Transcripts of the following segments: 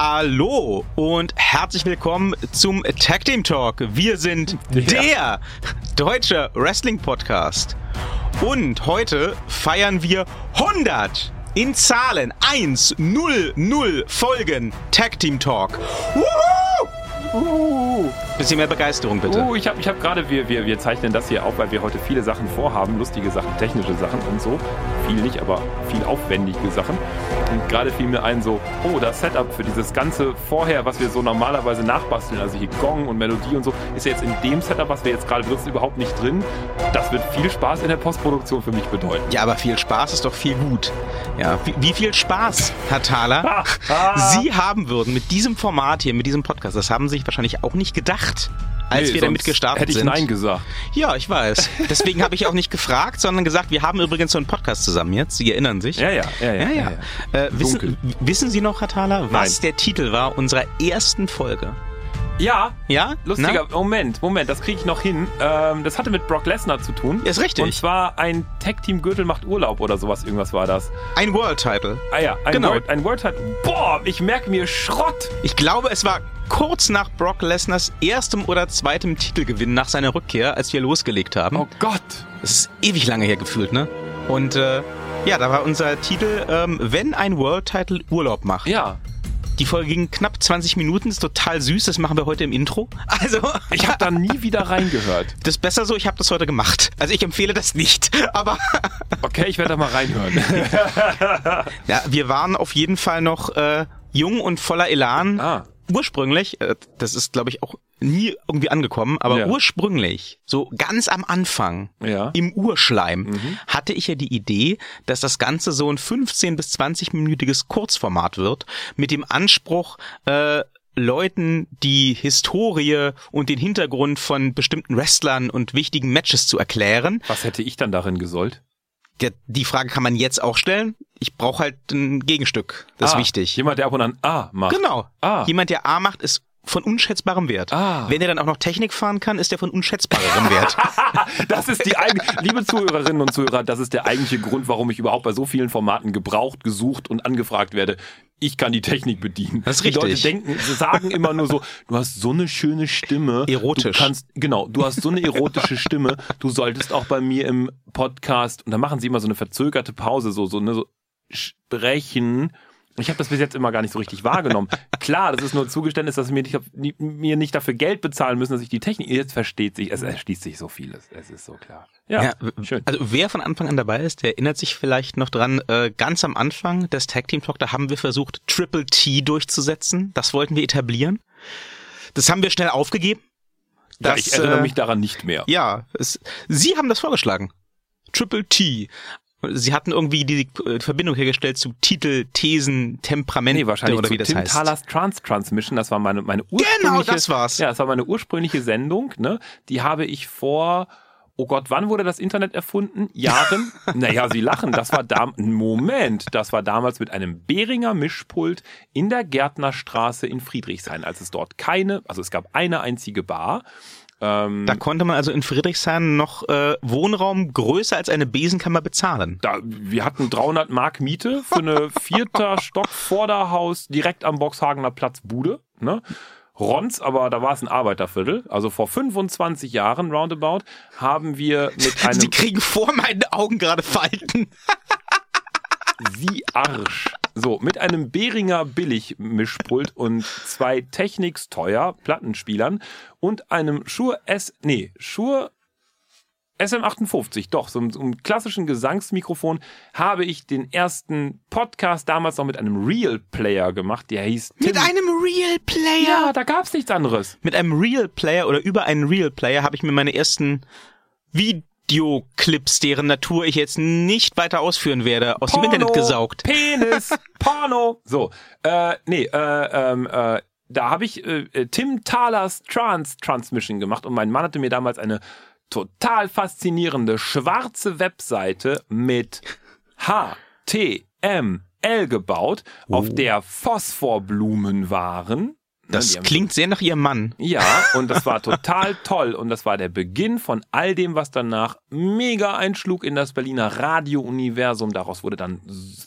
Hallo und herzlich willkommen zum Tag Team Talk. Wir sind ja. der deutsche Wrestling Podcast. Und heute feiern wir 100 in Zahlen 1 0 0 Folgen Tag Team Talk. Woohoo! Uh. Bisschen mehr Begeisterung, bitte. Uh, ich habe ich hab gerade, wir, wir, wir zeichnen das hier auf, weil wir heute viele Sachen vorhaben, lustige Sachen, technische Sachen und so. Viel nicht, aber viel aufwendige Sachen. Und gerade fiel mir ein so, oh, das Setup für dieses ganze vorher, was wir so normalerweise nachbasteln, also hier Gong und Melodie und so, ist ja jetzt in dem Setup, was wir jetzt gerade benutzen, überhaupt nicht drin. Das wird viel Spaß in der Postproduktion für mich bedeuten. Ja, aber viel Spaß ist doch viel gut. Ja, wie, wie viel Spaß, Herr Thaler, Sie haben würden mit diesem Format hier, mit diesem Podcast, das haben Sie sich wahrscheinlich auch nicht gedacht als nee, wir damit gestartet hätte ich sind. Nein gesagt. Ja, ich weiß. Deswegen habe ich auch nicht gefragt, sondern gesagt, wir haben übrigens so einen Podcast zusammen jetzt. Sie erinnern sich? Ja, ja, ja. ja, ja, ja. ja. Äh, wissen, wissen, Sie noch, Herr Thaler, was Nein. der Titel war unserer ersten Folge? Ja. Ja? Lustiger. Na? Moment, Moment, das kriege ich noch hin. Ähm, das hatte mit Brock Lesnar zu tun. Ist richtig. Und zwar ein Tag-Team Gürtel macht Urlaub oder sowas, irgendwas war das. Ein World-Title. Ah ja, ein genau. World, World-Title. Boah, ich merke mir Schrott. Ich glaube, es war kurz nach Brock Lesnars erstem oder zweitem Titelgewinn nach seiner Rückkehr, als wir losgelegt haben. Oh Gott. Das ist ewig lange her gefühlt, ne? Und äh, ja, da war unser Titel, ähm, wenn ein World-Title Urlaub macht. Ja. Die Folge ging knapp 20 Minuten, ist total süß, das machen wir heute im Intro. Also, ich habe da nie wieder reingehört. Das ist besser so, ich habe das heute gemacht. Also ich empfehle das nicht, aber Okay, ich werde da mal reinhören. ja, wir waren auf jeden Fall noch äh, jung und voller Elan. Ah. Ursprünglich, äh, das ist glaube ich auch nie irgendwie angekommen, aber ja. ursprünglich, so ganz am Anfang, ja. im Urschleim, mhm. hatte ich ja die Idee, dass das Ganze so ein 15 bis 20-minütiges Kurzformat wird, mit dem Anspruch, äh, Leuten die Historie und den Hintergrund von bestimmten Wrestlern und wichtigen Matches zu erklären. Was hätte ich dann darin gesollt? Die Frage kann man jetzt auch stellen. Ich brauche halt ein Gegenstück. Das ah, ist wichtig. Jemand, der ab und an A macht. Genau. Ah. Jemand, der A macht, ist von unschätzbarem Wert. Ah. Wenn er dann auch noch Technik fahren kann, ist er von unschätzbarem Wert. das ist die eigentliche, liebe Zuhörerinnen und Zuhörer, das ist der eigentliche Grund, warum ich überhaupt bei so vielen Formaten gebraucht, gesucht und angefragt werde. Ich kann die Technik bedienen. Das ist richtig. Die Leute denken, sie sagen immer nur so, du hast so eine schöne Stimme. Erotisch. Du kannst, genau, du hast so eine erotische Stimme. Du solltest auch bei mir im Podcast, und da machen sie immer so eine verzögerte Pause, so, so, ne, so sprechen ich habe das bis jetzt immer gar nicht so richtig wahrgenommen. Klar, das ist nur ein Zugeständnis, dass mir nicht, mir nicht dafür Geld bezahlen müssen, dass ich die Technik. Jetzt versteht sich, es erschließt sich so vieles. Es ist so klar. Ja, ja schön. Also wer von Anfang an dabei ist, der erinnert sich vielleicht noch dran. Äh, ganz am Anfang des Tag Team Talk, da haben wir versucht, Triple T durchzusetzen. Das wollten wir etablieren. Das haben wir schnell aufgegeben. Das, ja, ich erinnere äh, mich daran nicht mehr. Ja, es, Sie haben das vorgeschlagen. Triple T. Sie hatten irgendwie die Verbindung hergestellt zu Titel, Thesen, Temperament nee, wahrscheinlich oder wie das Tim heißt. Thalers Trans Transmission, das war meine meine ursprüngliche Genau, das war's. Ja, das war meine ursprüngliche Sendung, ne? Die habe ich vor Oh Gott, wann wurde das Internet erfunden? Jahren? naja, Sie lachen. Das war da, Moment, das war damals mit einem Behringer Mischpult in der Gärtnerstraße in Friedrichshain, als es dort keine, also es gab eine einzige Bar ähm, da konnte man also in Friedrichshain noch äh, Wohnraum größer als eine Besenkammer bezahlen. Da, wir hatten 300 Mark Miete für eine vierter Stock Vorderhaus direkt am Boxhagener Platz Bude. Ne? Rons, aber da war es ein Arbeiterviertel. Also vor 25 Jahren roundabout haben wir mit einem... Sie kriegen vor meinen Augen gerade Falten. Sie Arsch. So, mit einem Behringer Billig-Mischpult und zwei Technics teuer Plattenspielern und einem Shure S, nee, Shure SM58, doch, so, einem klassischen Gesangsmikrofon habe ich den ersten Podcast damals noch mit einem Real Player gemacht, der hieß Tim. Mit einem Real Player? Ja, da gab's nichts anderes. Mit einem Real Player oder über einen Real Player habe ich mir meine ersten Videos Videoclips, deren Natur ich jetzt nicht weiter ausführen werde, aus Porno, dem Internet gesaugt. Penis, Porno. So, äh, nee, äh, ähm, äh, da habe ich äh, äh, Tim Thalers Trans Transmission gemacht und mein Mann hatte mir damals eine total faszinierende schwarze Webseite mit HTML gebaut, uh. auf oh. der Phosphorblumen waren Das die haben klingt sehr nach ihrem Mann. Ja, und das war total toll. Und das war der Beginn von all dem, was danach mega einschlug in das Berliner Radio-Universum. Daraus wurde dann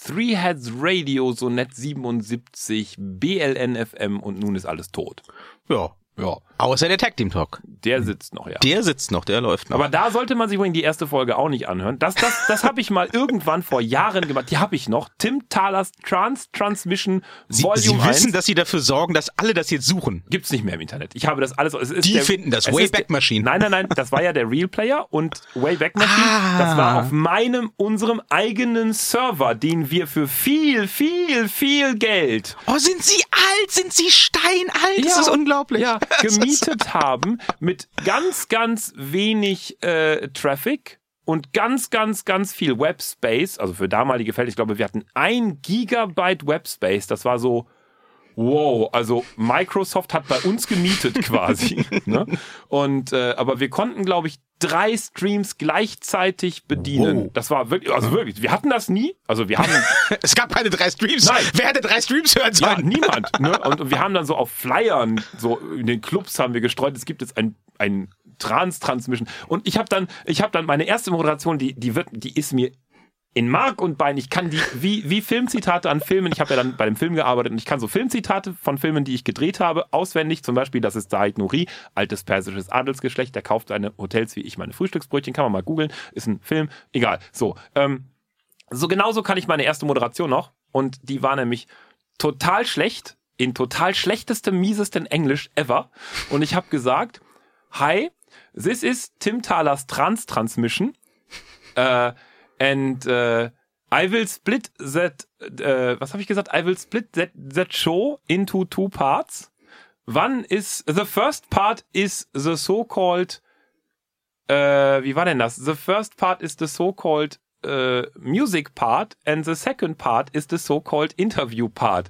Three Heads Radio, so nett 77, BLN FM und nun ist alles tot. Ja. Ja. Außer der Tag Team Talk. Der sitzt noch, ja. Der sitzt noch, der läuft noch. Aber da sollte man sich übrigens die erste Folge auch nicht anhören. Das, das, das habe ich mal irgendwann vor Jahren gemacht. Die habe ich noch. Tim Thalers Trans Transmission Sie, Volume Sie wissen, 1. dass Sie dafür sorgen, dass alle das jetzt suchen. Gibt's nicht mehr im Internet. Ich habe das alles. Es ist Die der, finden das. Wayback der- Machine. Nein, nein, nein. Das war ja der Real Player und Wayback Machine. Ah. Das war auf meinem, unserem eigenen Server, den wir für viel, viel, viel Geld Oh, sind Sie alt? Sind Sie steinalt? Das ist unglaublich. Ja, ist- gemietet haben mit ganz, ganz wenig äh, Traffic und ganz, ganz, ganz viel Webspace. Also für damalige Fälle, ich glaube, wir hatten ein Gigabyte Webspace. Das war so, wow. Also Microsoft hat bei uns gemietet quasi. ne? Und äh, aber wir konnten, glaube ich, drei Streams gleichzeitig bedienen. Wow. Das war wirklich, also wirklich, wir hatten das nie. Also wir haben Es gab keine drei Streams. Nein. Wer hätte drei Streams hören ja, sollen? niemand. Ne? Und, und wir haben dann so auf Flyern, so in den Clubs haben wir gestreut, es gibt jetzt ein, ein Trans-Transmission. Und ich habe dann, ich habe dann meine erste Moderation, die, die wird, die ist mir in Mark und Bein. Ich kann die, wie, wie Filmzitate an Filmen, ich habe ja dann bei dem Film gearbeitet und ich kann so Filmzitate von Filmen, die ich gedreht habe, auswendig. Zum Beispiel, das ist Said Nuri, altes persisches Adelsgeschlecht, der kauft seine Hotels wie ich meine Frühstücksbrötchen, kann man mal googeln, ist ein Film, egal. So, ähm, so genauso kann ich meine erste Moderation noch. Und die war nämlich total schlecht, in total schlechtestem, miesesten Englisch ever. Und ich habe gesagt, hi, this is Tim Thalers Trans Transmission. Uh, and uh, I will split that, uh, was habe ich gesagt? I will split that, that show into two parts. One is, the first part is the so-called, äh, wie war denn das? The first part is the so-called äh, music part and the second part is the so-called interview part.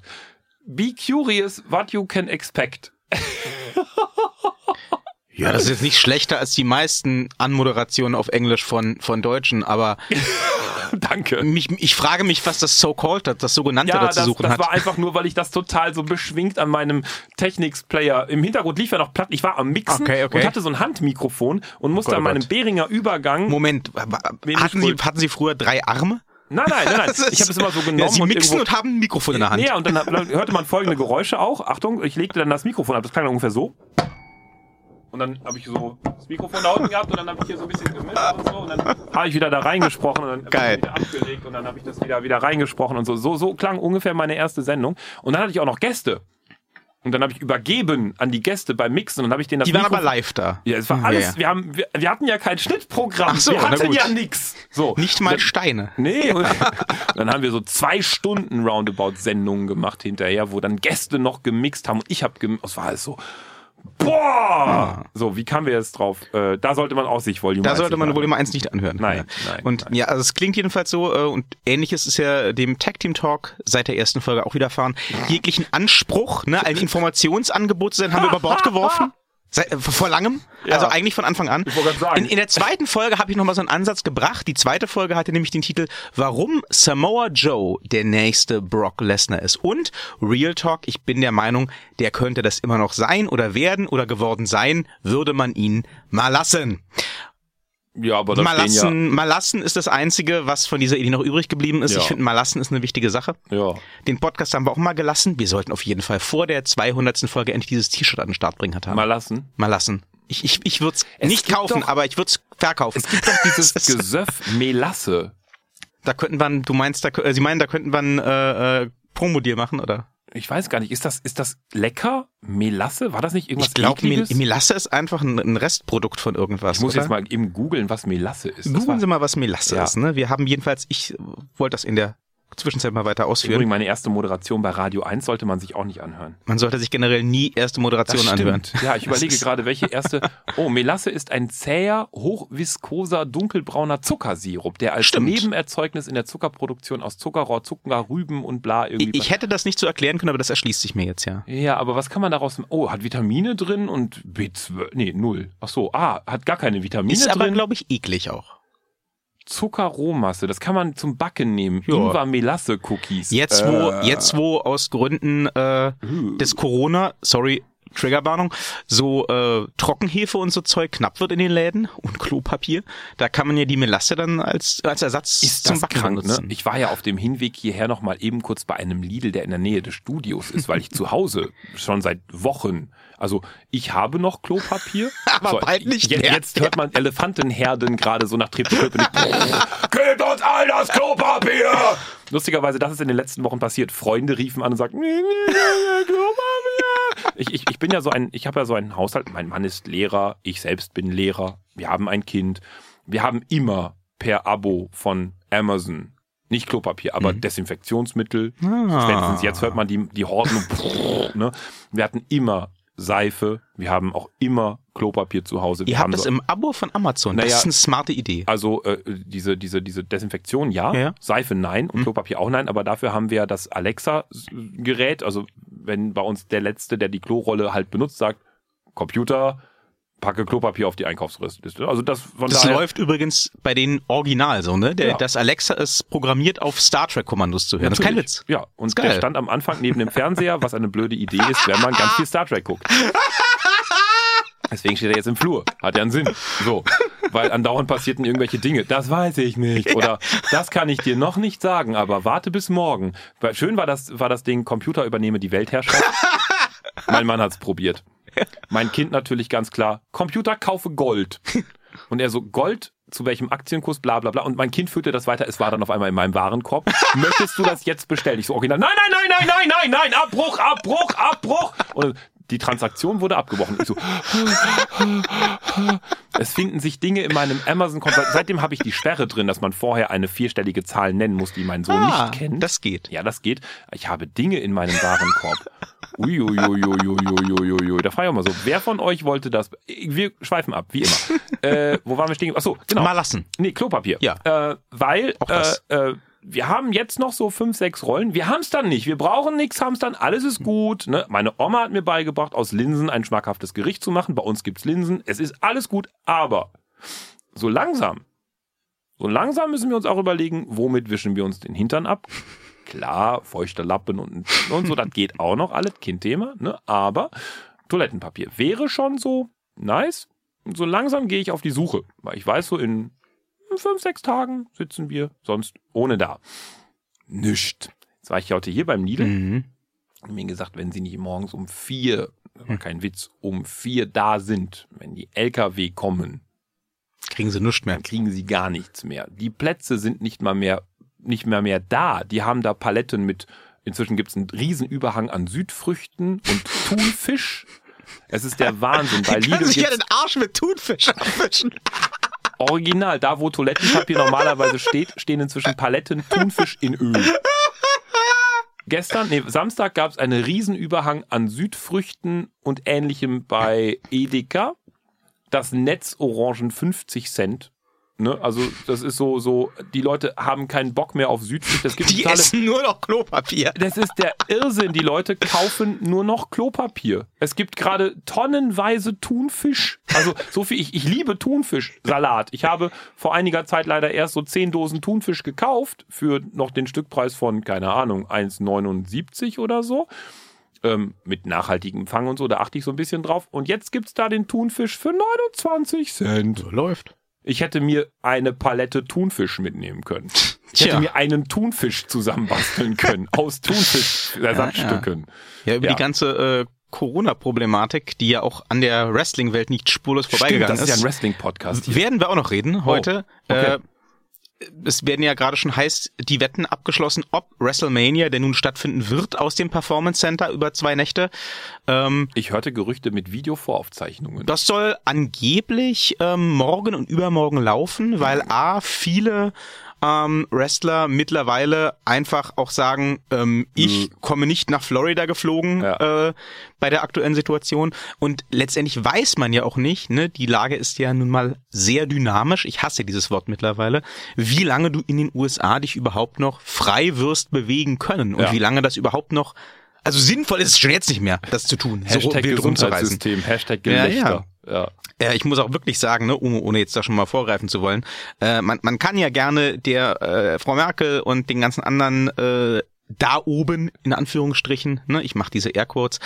Be curious what you can expect. Ja, das ist jetzt nicht schlechter als die meisten Anmoderationen auf Englisch von, von Deutschen, aber Danke. mich, ich frage mich, was das So-Called hat, das sogenannte Ja, da zu das, suchen das hat. war einfach nur, weil ich das total so beschwingt an meinem Technics-Player. Im Hintergrund lief ja noch platt. Ich war am Mixen Okay, okay. und hatte so ein Handmikrofon und musste Gott, an oh meinem Gott. Behringer Übergang. Moment, hatten Sie, hatten Sie früher drei Arme? Nein, nein, nein, nein. Das Ich habe es immer so genommen Ja, Sie und mixen irgendwo und haben ein Mikrofon in der Hand. Ja, und dann, dann hörte man folgende Geräusche auch. Achtung, ich legte dann das Mikrofon ab. Das klang ungefähr so. Und dann habe ich so das Mikrofon da unten gehabt und dann habe ich hier so ein bisschen gemischt und so. Und dann habe ich wieder da reingesprochen und dann hab Geil. ich wieder abgelegt und dann habe ich das wieder, wieder reingesprochen und so. so. So klang ungefähr meine erste Sendung. Und dann hatte ich auch noch Gäste. Und dann habe ich übergeben an die Gäste beim Mixen und dann habe ich denen das Die waren aber live da. Ja, es war Ja, alles, ja. wir haben, wir, wir hatten ja kein Schnittprogramm. So, wir hatten ja nix. So. Nicht mal Dann- Steine. Nee, dann haben wir so zwei Stunden Roundabout-Sendungen gemacht hinterher, wo dann Gäste noch gemixt haben und ich habe gemixt. Das war alles so, boah! So, wie kamen wir jetzt drauf? Äh, da sollte man auch sich Volume Da 1 sollte man Volume 1 nicht anhören. Nein, Ja. nein, Und nein. ja, also es klingt jedenfalls so, äh, und ähnliches ist ja dem Tag Team Talk seit der ersten Folge auch widerfahren. Jeglichen Anspruch, ne, ein Informationsangebot zu sein, haben wir über Bord geworfen. Seit, äh, vor langem, Ja. also eigentlich von Anfang an. In, in der zweiten Folge habe ich nochmal so einen Ansatz gebracht. Die zweite Folge hatte nämlich den Titel Warum Samoa Joe der nächste Brock Lesnar ist. Und Real Talk, ich bin der Meinung, der könnte das immer noch sein oder werden oder geworden sein, würde man ihn mal lassen. Ja, aber da Malassen, Malassen ist das Einzige, was von dieser Idee noch übrig geblieben ist. Ja. Ich finde, Malassen ist eine wichtige Sache. ja. Ja. Den Podcast haben wir auch mal gelassen. Wir sollten auf jeden Fall vor der 200. Folge endlich dieses T-Shirt an den Start bringen hat haben. Mal lassen. Malassen. Ich, ich, ich würde es nicht kaufen, doch- aber ich würde es verkaufen. Es gibt doch dieses Das ist- Gesöff Melasse. Da könnten wir, ein- du meinst, da, äh, Sie meinen, da könnten wir ein äh, äh, Promodeal machen, oder? Ich weiß gar nicht, ist das, ist das lecker? Melasse? War das nicht irgendwas Ich glaube, Mel? Melasse ist einfach ein, ein Restprodukt von irgendwas. Ich muss oder? jetzt mal eben googeln, was Melasse ist. Googeln Sie mal, was Melasse Ja. ist. Ne? Wir haben jedenfalls, ich wollte das in der Zwischenzeit mal weiter ausführen. Übrigens, meine erste Moderation bei Radio 1 sollte man sich auch nicht anhören. Man sollte sich generell nie erste Moderation anhören. Ja, ich überlege ist- gerade, welche erste. Oh, Melasse ist ein zäher, hochviskoser, dunkelbrauner Zuckersirup, der als Stimmt. Nebenerzeugnis in der Zuckerproduktion aus Zuckerrohr, Zucker, Rüben und bla irgendwie. Ich, ich hätte das nicht so erklären können, aber das erschließt sich mir jetzt ja. ja, aber was kann man daraus? Oh, hat Vitamine drin und B12. Nee, null. Ach so, ah, hat gar keine Vitamine Ist aber, drin. glaube ich, eklig auch. Zuckerrohmasse. Das kann man zum Backen nehmen. Ja. Ingwer-Melasse-Cookies. Jetzt wo, Äh, jetzt wo aus Gründen äh, des Corona, sorry, Triggerwarnung, so äh, Trockenhefe und so Zeug knapp wird in den Läden und Klopapier, da kann man ja die Melasse dann als, als Ersatz ist zum Backen krank, ne? benutzen. Ich war ja auf dem Hinweg hierher noch mal eben kurz bei einem Lidl, der in der Nähe des Studios ist, weil ich zu Hause schon seit Wochen, also ich habe noch Klopapier. Aber bald nicht jetzt, mehr. Jetzt hört man Elefantenherden gerade so nach Treptow. Gebt uns all das Klopapier! Lustigerweise, das ist in den letzten Wochen passiert. Freunde riefen an und sagten, "Nee, nee, nee, nee, Klopapier. Ich, ich, ich bin ja so ein, ich habe ja so einen Haushalt. Mein Mann ist Lehrer, ich selbst bin Lehrer. Wir haben ein Kind. Wir haben immer per Abo von Amazon nicht Klopapier, aber Desinfektionsmittel. Ah. Spätestens jetzt hört man die, die Horden. und ne? Wir hatten immer Seife. Wir haben auch immer Klopapier zu Hause. Wir Ihr habt haben das so- im Abo von Amazon. Naja, das ist eine smarte Idee. also äh, diese, diese, diese Desinfektion ja, Ja, ja. Seife nein und Klopapier auch nein, aber dafür haben wir das Alexa-Gerät. Also wenn bei uns der Letzte, der die Klorolle halt benutzt, sagt, Computer, packe Klopapier auf die Einkaufsliste. Also das von Das daher, läuft übrigens bei den Original so, ne? Der, Ja. Das Alexa ist programmiert auf Star Trek Kommandos zu hören. Das ist kein Natürlich. Witz. Ja, und der stand am Anfang neben dem Fernseher, was eine blöde Idee ist, wenn man ganz viel Star Trek guckt. Deswegen steht er jetzt im Flur. Hat ja einen Sinn. So. Weil andauernd passierten irgendwelche Dinge. Das weiß ich nicht. Oder das kann ich dir noch nicht sagen, aber warte bis morgen. Weil Schön war das, war das Ding, Computer übernehme die Weltherrschaft. mein Mann hat's probiert. Mein Kind natürlich ganz klar, Computer kaufe Gold. Und er so, Gold, zu welchem Aktienkurs, bla bla bla. Und mein Kind führte das weiter, es war dann auf einmal in meinem Warenkorb. Möchtest du das jetzt bestellen? Ich so, original, nein, nein, nein, nein, nein, nein, nein, Abbruch, Abbruch, Abbruch. Und die Transaktion wurde abgebrochen. Ich so, es finden sich Dinge in meinem Amazon-Konto. Seitdem habe ich die Sperre drin, dass man vorher eine vierstellige Zahl nennen muss, die mein Sohn Ah, nicht kennt. das geht. Ja, das geht. Ich habe Dinge in meinem Warenkorb. Uiuiuiuiuiuiui. Da frage ich auch mal so, wer von euch wollte das? Wir schweifen ab, wie immer. äh, wo waren wir stehen? Achso, genau. Mal lassen. Nee, Klopapier. Ja. Äh, weil äh, äh, wir haben jetzt noch so fünf, sechs Rollen. Wir haben es dann nicht. Wir brauchen nichts hamstern. Alles ist gut. Ne? Meine Oma hat mir beigebracht, aus Linsen ein schmackhaftes Gericht zu machen. Bei uns gibt's Linsen. Es ist alles gut. Aber so langsam, so langsam müssen wir uns auch überlegen, womit wischen wir uns den Hintern ab. Klar, feuchter Lappen und, und so, das geht auch noch alles, Kindthema, ne? Aber Toilettenpapier wäre schon so nice. Und so langsam gehe ich auf die Suche, weil ich weiß, so in fünf, sechs Tagen sitzen wir sonst ohne da. Nischt. Jetzt war ich heute hier beim Lidl Mhm. und mir gesagt, wenn sie nicht morgens um vier, war kein Witz, um vier da sind, wenn die LKW kommen, Kriegen sie nichts mehr. dann kriegen sie gar nichts mehr. Die Plätze sind nicht mal mehr, nicht mehr mehr da. Die haben da Paletten mit, inzwischen gibt es einen riesen Überhang an Südfrüchten und Thunfisch. Es ist der Wahnsinn. Bei Lidl sich ja den Arsch mit Thunfisch abwischen. original, da wo Toilettenpapier normalerweise steht, stehen inzwischen Paletten Thunfisch in Öl. Gestern, nee, Samstag gab es einen Riesenüberhang an Südfrüchten und ähnlichem bei Edeka. Das Netz Orangen 50 Cent. Ne? Also das ist so, so, die Leute haben keinen Bock mehr auf Südfrüchte. Es gibt Die totale- essen nur noch Klopapier. das ist der Irrsinn. Die Leute kaufen nur noch Klopapier. Es gibt gerade tonnenweise Thunfisch. Also so viel, ich, ich liebe Thunfischsalat. Ich habe vor einiger Zeit leider erst so 10 Dosen Thunfisch gekauft für noch den Stückpreis von, keine Ahnung, 1,79 oder so. Ähm, mit nachhaltigem Fang und so, da achte ich so ein bisschen drauf. Und jetzt gibt's da den Thunfisch für 29 Cent. Läuft. Ich hätte mir eine Palette Thunfisch mitnehmen können. Ich hätte mir einen Thunfisch zusammenbasteln können aus Thunfisch-Ersatzstücken. Ja, über Ja. die ganze äh, Corona-Problematik, die ja auch an der Wrestling-Welt nicht spurlos Stimmt, vorbeigegangen das ist ja ein Wrestling-Podcast. Werden wir auch noch reden heute. okay. Äh, es werden ja gerade schon heiß die Wetten abgeschlossen, ob WrestleMania, der nun stattfinden wird, aus dem Performance Center über zwei Nächte. Ähm, Ich hörte Gerüchte mit Videovoraufzeichnungen. das soll angeblich ähm, morgen und übermorgen laufen, weil A, viele ähm, Wrestler mittlerweile einfach auch sagen, ähm, ich komme nicht nach Florida geflogen Ja. äh, bei der aktuellen Situation. Und letztendlich weiß man ja auch nicht, ne, die Lage ist ja nun mal sehr dynamisch, ich hasse dieses Wort mittlerweile, wie lange du in den USA dich überhaupt noch frei wirst bewegen können und Ja. wie lange das überhaupt noch also sinnvoll ist es schon jetzt nicht mehr, das zu tun. so Hashtag wild rumzureisen. Gesundheitssystem, Hashtag Gelächter. ja. Ja. Äh, ich muss auch wirklich sagen, ne, ohne, ohne jetzt da schon mal vorgreifen zu wollen, äh, man, man kann ja gerne der äh, Frau Merkel und den ganzen anderen äh, da oben, in Anführungsstrichen, ne, ich mache diese Airquotes,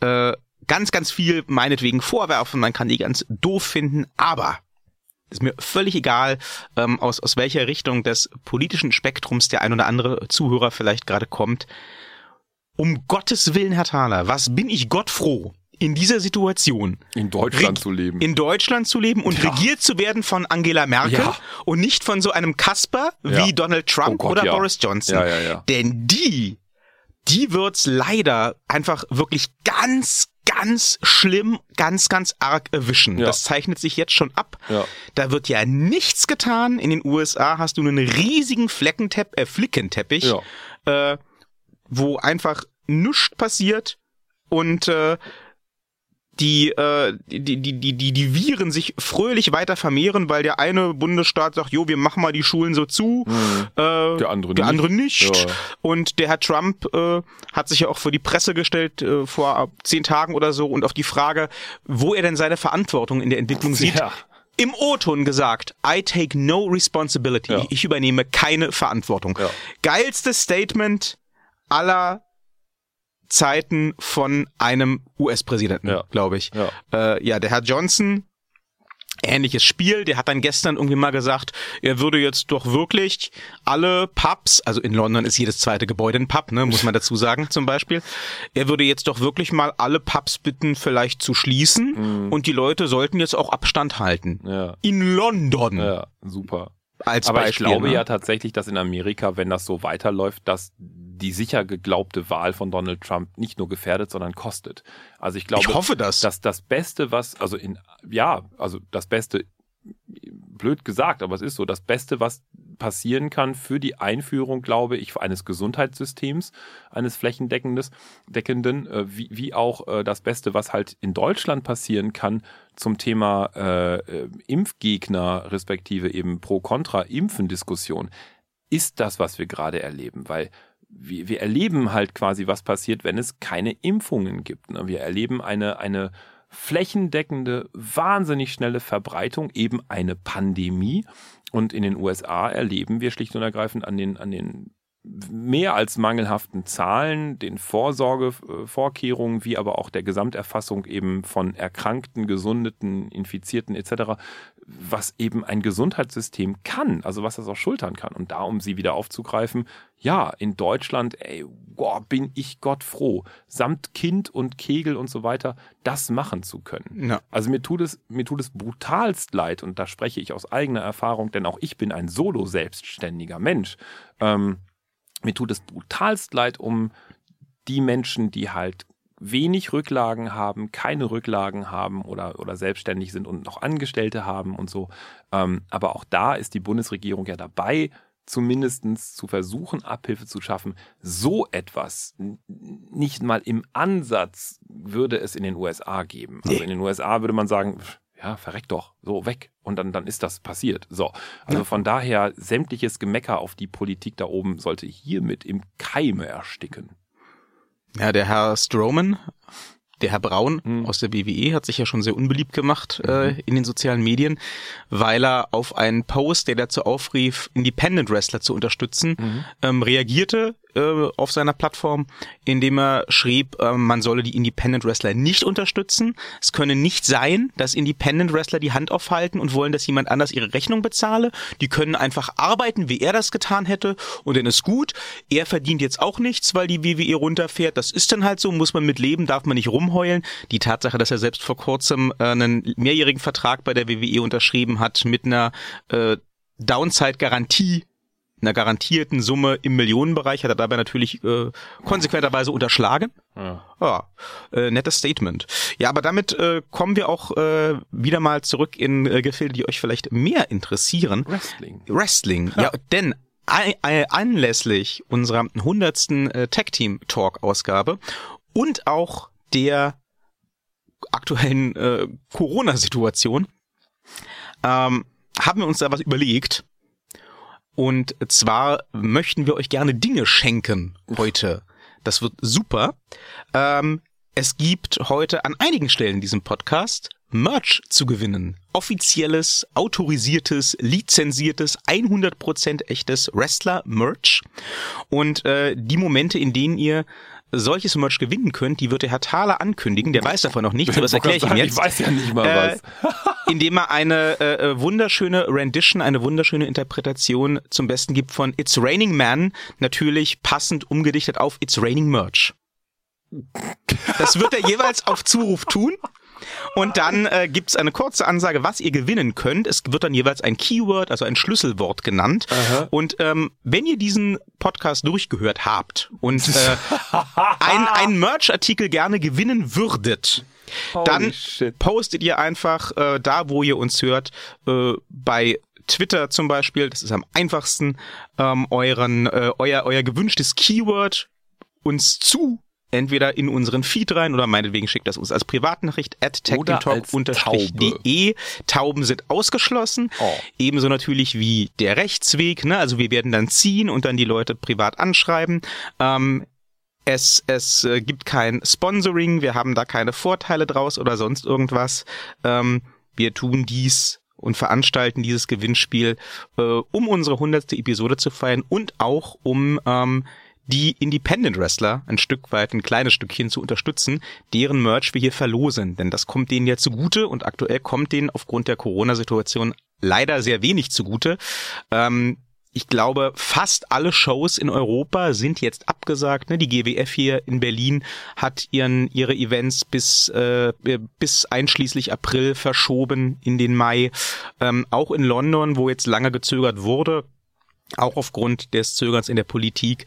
äh, ganz, ganz viel meinetwegen vorwerfen, man kann die ganz doof finden, aber ist mir völlig egal, ähm, aus, aus welcher Richtung des politischen Spektrums der ein oder andere Zuhörer vielleicht gerade kommt. Um Gottes Willen, Herr Thaler, was bin ich Gott froh, in dieser Situation In Deutschland zu leben. in Deutschland zu leben und Ja. regiert zu werden von Angela Merkel Ja. und nicht von so einem Kasper Ja. wie Donald Trump Oh Gott, oder ja. Boris Johnson. Ja, ja, ja. Denn die, die wird's leider einfach wirklich ganz, ganz schlimm, ganz, ganz arg erwischen. Ja. Das zeichnet sich jetzt schon ab. Ja. Da wird ja nichts getan. In den USA hast du einen riesigen Fleckentepp äh, Flickenteppich, äh, wo einfach nichts passiert und äh, die, äh, die, die, die, die, die Viren sich fröhlich weiter vermehren, weil der eine Bundesstaat sagt, jo, wir machen mal die Schulen so zu, äh, Der andere der nicht. andere nicht. Ja. Und der Herr Trump äh, hat sich ja auch vor die Presse gestellt äh, vor zehn Tagen oder so und auf die Frage, wo er denn seine Verantwortung in der Entwicklung sieht, Ja. im O-Ton gesagt, I take no responsibility. Ja. Ich übernehme keine Verantwortung. Geilstes Statement aller Zeiten von einem US-Präsidenten, Ja. glaube ich. Ja. Äh, ja, der Herr Johnson, ähnliches Spiel, der hat dann gestern irgendwie mal gesagt, er würde jetzt doch wirklich alle Pubs, also in London ist jedes zweite Gebäude ein Pub, ne, muss man dazu sagen zum Beispiel, er würde jetzt doch wirklich mal alle Pubs bitten, vielleicht zu schließen und die Leute sollten jetzt auch Abstand halten. Ja. In London Ja, super. Als Aber Beispiel. ich glaube ne? ja tatsächlich, dass in Amerika, wenn das so weiterläuft, dass die sicher geglaubte Wahl von Donald Trump nicht nur gefährdet, sondern kostet. Also ich glaube, ich hoffe das. dass das Beste, was, also in, ja, also das Beste, blöd gesagt, aber es ist so, das Beste, was passieren kann für die Einführung, glaube ich, eines Gesundheitssystems, eines flächendeckendes, deckenden, äh, wie, wie auch äh, das Beste, was halt in Deutschland passieren kann zum Thema äh, Impfgegner, respektive eben Pro-Kontra-Impfen-Diskussion, ist das, was wir gerade erleben, weil wir, wir erleben halt quasi, was passiert, wenn es keine Impfungen gibt. Ne? Wir erleben eine, eine flächendeckende, wahnsinnig schnelle Verbreitung, eben eine Pandemie. Und in den USA erleben wir schlicht und ergreifend an den, an den mehr als mangelhaften Zahlen, den Vorsorgevorkehrungen, wie aber auch der Gesamterfassung eben von Erkrankten, Gesundeten, Infizierten etc., was eben ein Gesundheitssystem kann, also was das auch schultern kann. Und da, um sie wieder aufzugreifen, ja, in Deutschland, ey, boah, bin ich Gott froh, samt Kind und Kegel und so weiter, das machen zu können. Ja. Also mir tut es, mir tut es brutalst leid, und da spreche ich aus eigener Erfahrung, denn auch ich bin ein solo-selbstständiger Mensch. Ähm, mir tut es brutalst leid um die Menschen, die halt wenig Rücklagen haben, keine Rücklagen haben oder, oder selbstständig sind und noch Angestellte haben und so. Ähm, aber auch da ist die Bundesregierung ja dabei, zumindestens zu versuchen, Abhilfe zu schaffen. So etwas nicht mal im Ansatz würde es in den USA geben. Also in den USA würde man sagen, pff, ja, verreck doch, so weg. Und dann, dann ist das passiert. So. Also von daher, sämtliches Gemecker auf die Politik da oben sollte hiermit im Keime ersticken. Ja, der Herr Stroman, der Herr Braun Hm. aus der BWE hat sich ja schon sehr unbeliebt gemacht äh, in den sozialen Medien, weil er auf einen Post, der dazu aufrief, Independent Wrestler zu unterstützen, Mhm. ähm, reagierte äh, auf seiner Plattform, indem er schrieb, ähm, man solle die Independent Wrestler nicht unterstützen. Es könne nicht sein, dass Independent Wrestler die Hand aufhalten und wollen, dass jemand anders ihre Rechnung bezahle. Die können einfach arbeiten, wie er das getan hätte und dann ist gut. Er verdient jetzt auch nichts, weil die WWE runterfährt. Das ist dann halt so, muss man mit leben, darf man nicht rumheulen. Die Tatsache, dass er selbst vor kurzem äh, einen mehrjährigen Vertrag bei der WWE unterschrieben hat mit einer äh, Downside-Garantie einer garantierten Summe im Millionenbereich hat er dabei natürlich äh, konsequenterweise unterschlagen. Ja. Ja, äh, nettes Statement. Ja, aber damit äh, kommen wir auch äh, wieder mal zurück in äh, Gefilde, die euch vielleicht mehr interessieren. Wrestling. Wrestling. Ja, denn ei- ei- anlässlich unserer hundertsten äh, Tag Team Talk Ausgabe und auch der aktuellen äh, Corona-Situation ähm, haben wir uns da was überlegt. Und zwar möchten wir euch gerne Dinge schenken heute. Das wird super. Ähm, es gibt heute an einigen Stellen in diesem Podcast Merch zu gewinnen. Offizielles, autorisiertes, lizenziertes, 100% echtes Wrestler-Merch. Und äh, die Momente, in denen ihr solches Merch gewinnen könnt, die wird der Herr Thaler ankündigen. Der weiß davon noch nichts, aber das erkläre ich ihm jetzt. Ich weiß ja nicht mal Äh, was. indem er eine äh, äh, wunderschöne Rendition, eine wunderschöne Interpretation zum Besten gibt von It's Raining Man, natürlich passend umgedichtet auf It's Raining Merch. Das wird er jeweils auf Zuruf tun. Und dann äh, gibt's eine kurze Ansage, was ihr gewinnen könnt. Es wird dann jeweils ein Keyword, also ein Schlüsselwort genannt. Und ähm, wenn ihr diesen Podcast durchgehört habt und äh, ein, ein Merch-Artikel gerne gewinnen würdet, dann Holy shit. postet ihr einfach äh, da, wo ihr uns hört, äh, bei Twitter zum Beispiel, das ist am einfachsten, ähm, euren, äh, euer, euer gewünschtes Keyword uns zu, entweder in unseren Feed rein oder meinetwegen schickt das uns als Privatnachricht at technitalk-de. Tauben sind ausgeschlossen. Oh. Ebenso natürlich wie der Rechtsweg, ne? Also wir werden dann ziehen und dann die Leute privat anschreiben. Ähm, es, es äh, gibt kein Sponsoring, wir haben da keine Vorteile draus oder sonst irgendwas. Ähm, wir tun dies und veranstalten dieses Gewinnspiel, äh, um unsere hundertste Episode zu feiern und auch um ähm, die Independent Wrestler ein Stück weit, ein kleines Stückchen zu unterstützen, deren Merch wir hier verlosen. Denn das kommt denen ja zugute und aktuell kommt denen aufgrund der Corona-Situation leider sehr wenig zugute. Ähm, ich glaube, fast alle Shows in Europa sind jetzt abgesagt. Ne? Die GWF hier in Berlin hat ihren ihre Events bis äh, bis einschließlich April verschoben in den Mai. Ähm, auch in London, wo jetzt lange gezögert wurde, auch aufgrund des Zögerns in der Politik,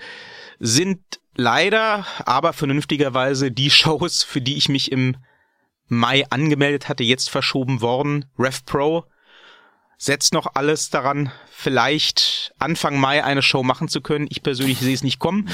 sind leider, aber vernünftigerweise die Shows, für die ich mich im Mai angemeldet hatte, jetzt verschoben worden. Rev Pro setzt noch alles daran, vielleicht Anfang Mai eine Show machen zu können. Ich persönlich sehe es nicht kommen.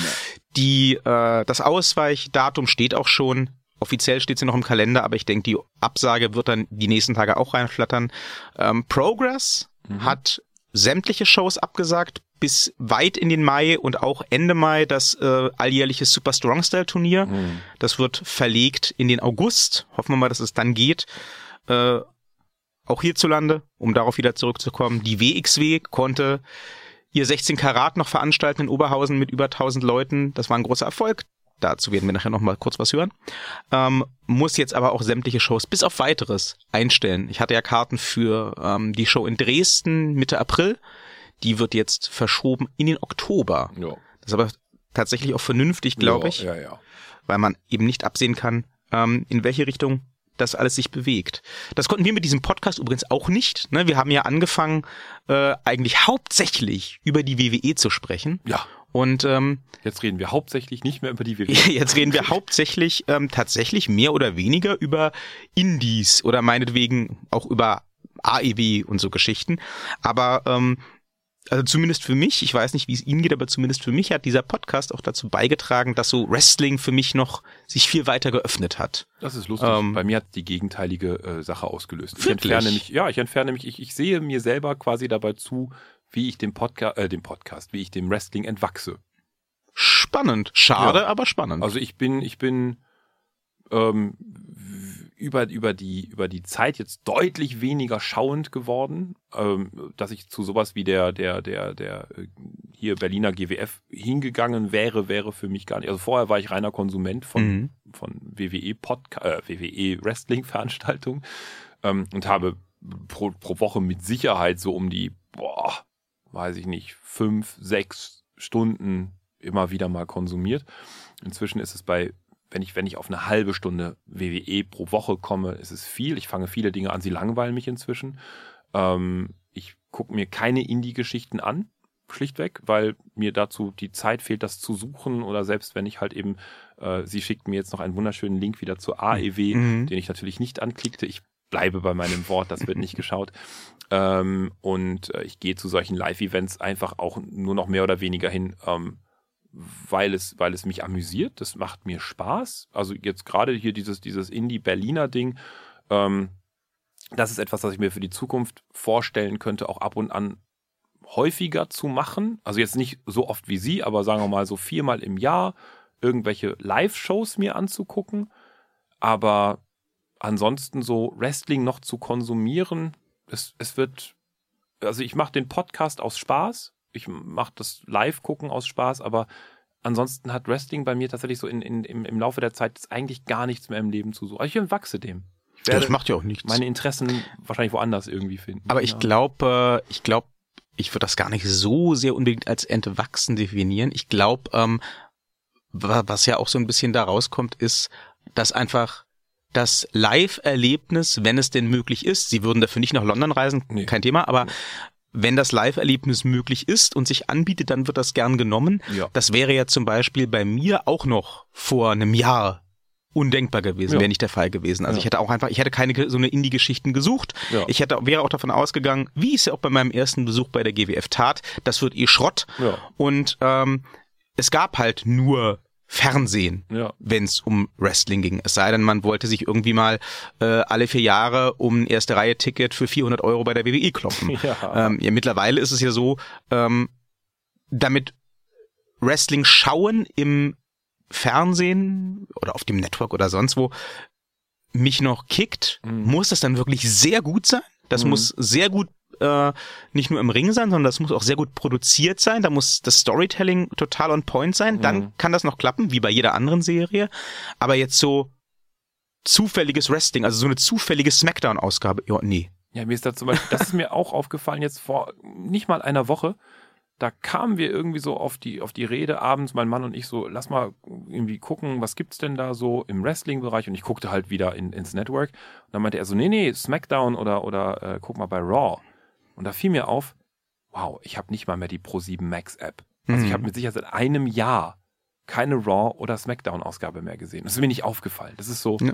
Die, äh, das Ausweichdatum steht auch schon. Offiziell steht sie noch im Kalender, aber ich denke, die Absage wird dann die nächsten Tage auch reinflattern. Ähm, Progress hat sämtliche Shows abgesagt bis weit in den Mai und auch Ende Mai das äh, alljährliche Super Strong Style Turnier. Das wird verlegt in den August. Hoffen wir mal, dass es dann geht. Äh, auch hierzulande, um darauf wieder zurückzukommen, die WXW konnte ihr 16 Karat noch veranstalten in Oberhausen mit über 1000 Leuten. Das war ein großer Erfolg. Dazu werden wir nachher noch mal kurz was hören. Ähm, muss jetzt aber auch sämtliche Shows bis auf weiteres einstellen. Ich hatte ja Karten für ähm, die Show in Dresden Mitte April. Die wird jetzt verschoben in den Oktober. Ja. Das ist aber tatsächlich auch vernünftig, glaube ich Ja, ja. weil man eben nicht absehen kann, ähm, in welche Richtung das alles sich bewegt. Das konnten wir mit diesem Podcast übrigens auch nicht. Ne? Wir haben ja angefangen, äh, eigentlich hauptsächlich über die WWE zu sprechen. Ja. Und ähm, Jetzt reden wir hauptsächlich nicht mehr über die WWE. jetzt reden wir hauptsächlich ähm, tatsächlich mehr oder weniger über Indies oder meinetwegen auch über AEW und so Geschichten. Aber ähm, also zumindest für mich, ich weiß nicht, wie es Ihnen geht, aber zumindest für mich hat dieser Podcast auch dazu beigetragen, dass so Wrestling für mich noch sich viel weiter geöffnet hat. Das ist lustig. Ähm, Bei mir hat die gegenteilige äh, Sache ausgelöst. Ich Wirklich? entferne mich, ja, ich entferne mich, ich, ich sehe mir selber quasi dabei zu, wie ich dem Podcast, äh, dem Podcast, wie ich dem Wrestling entwachse. Spannend. Schade, Ja. aber spannend. Also ich bin, ich bin ähm, über, über, die, über die Zeit jetzt deutlich weniger schauend geworden, ähm, dass ich zu sowas wie der, der, der, der äh, hier Berliner GWF hingegangen wäre, wäre für mich gar nicht. Also vorher war ich reiner Konsument von, Mhm. von WWE Podcast, äh, WWE Wrestling Veranstaltungen ähm, und habe pro, pro Woche mit Sicherheit so um die, boah, weiß ich nicht, fünf, sechs Stunden immer wieder mal konsumiert. Inzwischen ist es bei, wenn ich, wenn ich auf eine halbe Stunde WWE pro Woche komme, ist es viel. Ich fange viele Dinge an, sie langweilen mich inzwischen. Ähm, ich gucke mir keine Indie-Geschichten an, schlichtweg, weil mir dazu die Zeit fehlt, das zu suchen oder selbst wenn ich halt eben, äh, sie schickt mir jetzt noch einen wunderschönen Link wieder zur AEW, Mhm. den ich natürlich nicht anklickte. Ich bleibe bei meinem Wort, das wird nicht geschaut. Ähm, und äh, ich gehe zu solchen Live-Events einfach auch nur noch mehr oder weniger hin, ähm, weil es, weil es mich amüsiert. Das macht mir Spaß. Also jetzt gerade hier dieses, dieses Indie-Berliner-Ding, ähm, das ist etwas, das ich mir für die Zukunft vorstellen könnte, auch ab und an häufiger zu machen. Also jetzt nicht so oft wie Sie, aber sagen wir mal so viermal im Jahr irgendwelche Live-Shows mir anzugucken. Aber ansonsten so Wrestling noch zu konsumieren, es, es wird, also ich mache den Podcast aus Spaß, ich mache das Live-Gucken aus Spaß, aber ansonsten hat Wrestling bei mir tatsächlich so in, in, im, im Laufe der Zeit eigentlich gar nichts mehr im Leben zu suchen. Also ich wachse dem. Ich das macht ja auch nichts. Meine Interessen wahrscheinlich woanders irgendwie finden. Aber ich ja. glaube, ich glaube, ich würde das gar nicht so sehr unbedingt als entwachsen definieren. Ich glaube, ähm, was ja auch so ein bisschen da rauskommt, ist, dass einfach das Live-Erlebnis, wenn es denn möglich ist, Sie würden dafür nicht nach London reisen, nee. kein Thema, aber wenn das Live-Erlebnis möglich ist und sich anbietet, dann wird das gern genommen. Ja. Das wäre ja zum Beispiel bei mir auch noch vor einem Jahr undenkbar gewesen, ja. wäre nicht der Fall gewesen. Also ja. ich hätte auch einfach, ich hätte keine so eine Indie-Geschichten gesucht. Ja. Ich hätte, wäre auch davon ausgegangen, wie es ja auch bei meinem ersten Besuch bei der GWF tat, das wird eh Schrott. Und ähm, es gab halt nur Fernsehen, ja. wenn es um Wrestling ging. Es sei denn, man wollte sich irgendwie mal äh, alle vier Jahre um ein erste Reihe Ticket für 400 Euro bei der WWE kloppen. Ja. Ähm, ja, mittlerweile ist es ja so, ähm, damit Wrestling schauen im Fernsehen oder auf dem Network oder sonst wo mich noch kickt, mhm. muss das dann wirklich sehr gut sein. Das mhm. muss sehr gut äh, nicht nur im Ring sein, sondern das muss auch sehr gut produziert sein. Da muss das Storytelling total on point sein. Dann mhm. kann das noch klappen, wie bei jeder anderen Serie. Aber jetzt so zufälliges Wrestling, also so eine zufällige Smackdown-Ausgabe, ja, nee. Ja, mir ist da zum Beispiel, das ist mir auch aufgefallen jetzt vor nicht mal einer Woche. Da kamen wir irgendwie so auf die, auf die Rede abends, mein Mann und ich so, lass mal irgendwie gucken, was gibt's denn da so im Wrestling-Bereich? Und ich guckte halt wieder in, ins Network. Und dann meinte er so, nee, nee, Smackdown oder, oder äh, guck mal bei Raw. Und da fiel mir auf, wow, ich habe nicht mal mehr die Pro7 Max App. Also mhm. ich habe mit Sicherheit seit einem Jahr keine Raw oder Smackdown Ausgabe mehr gesehen. Das ist mir nicht aufgefallen. Das ist so, ja.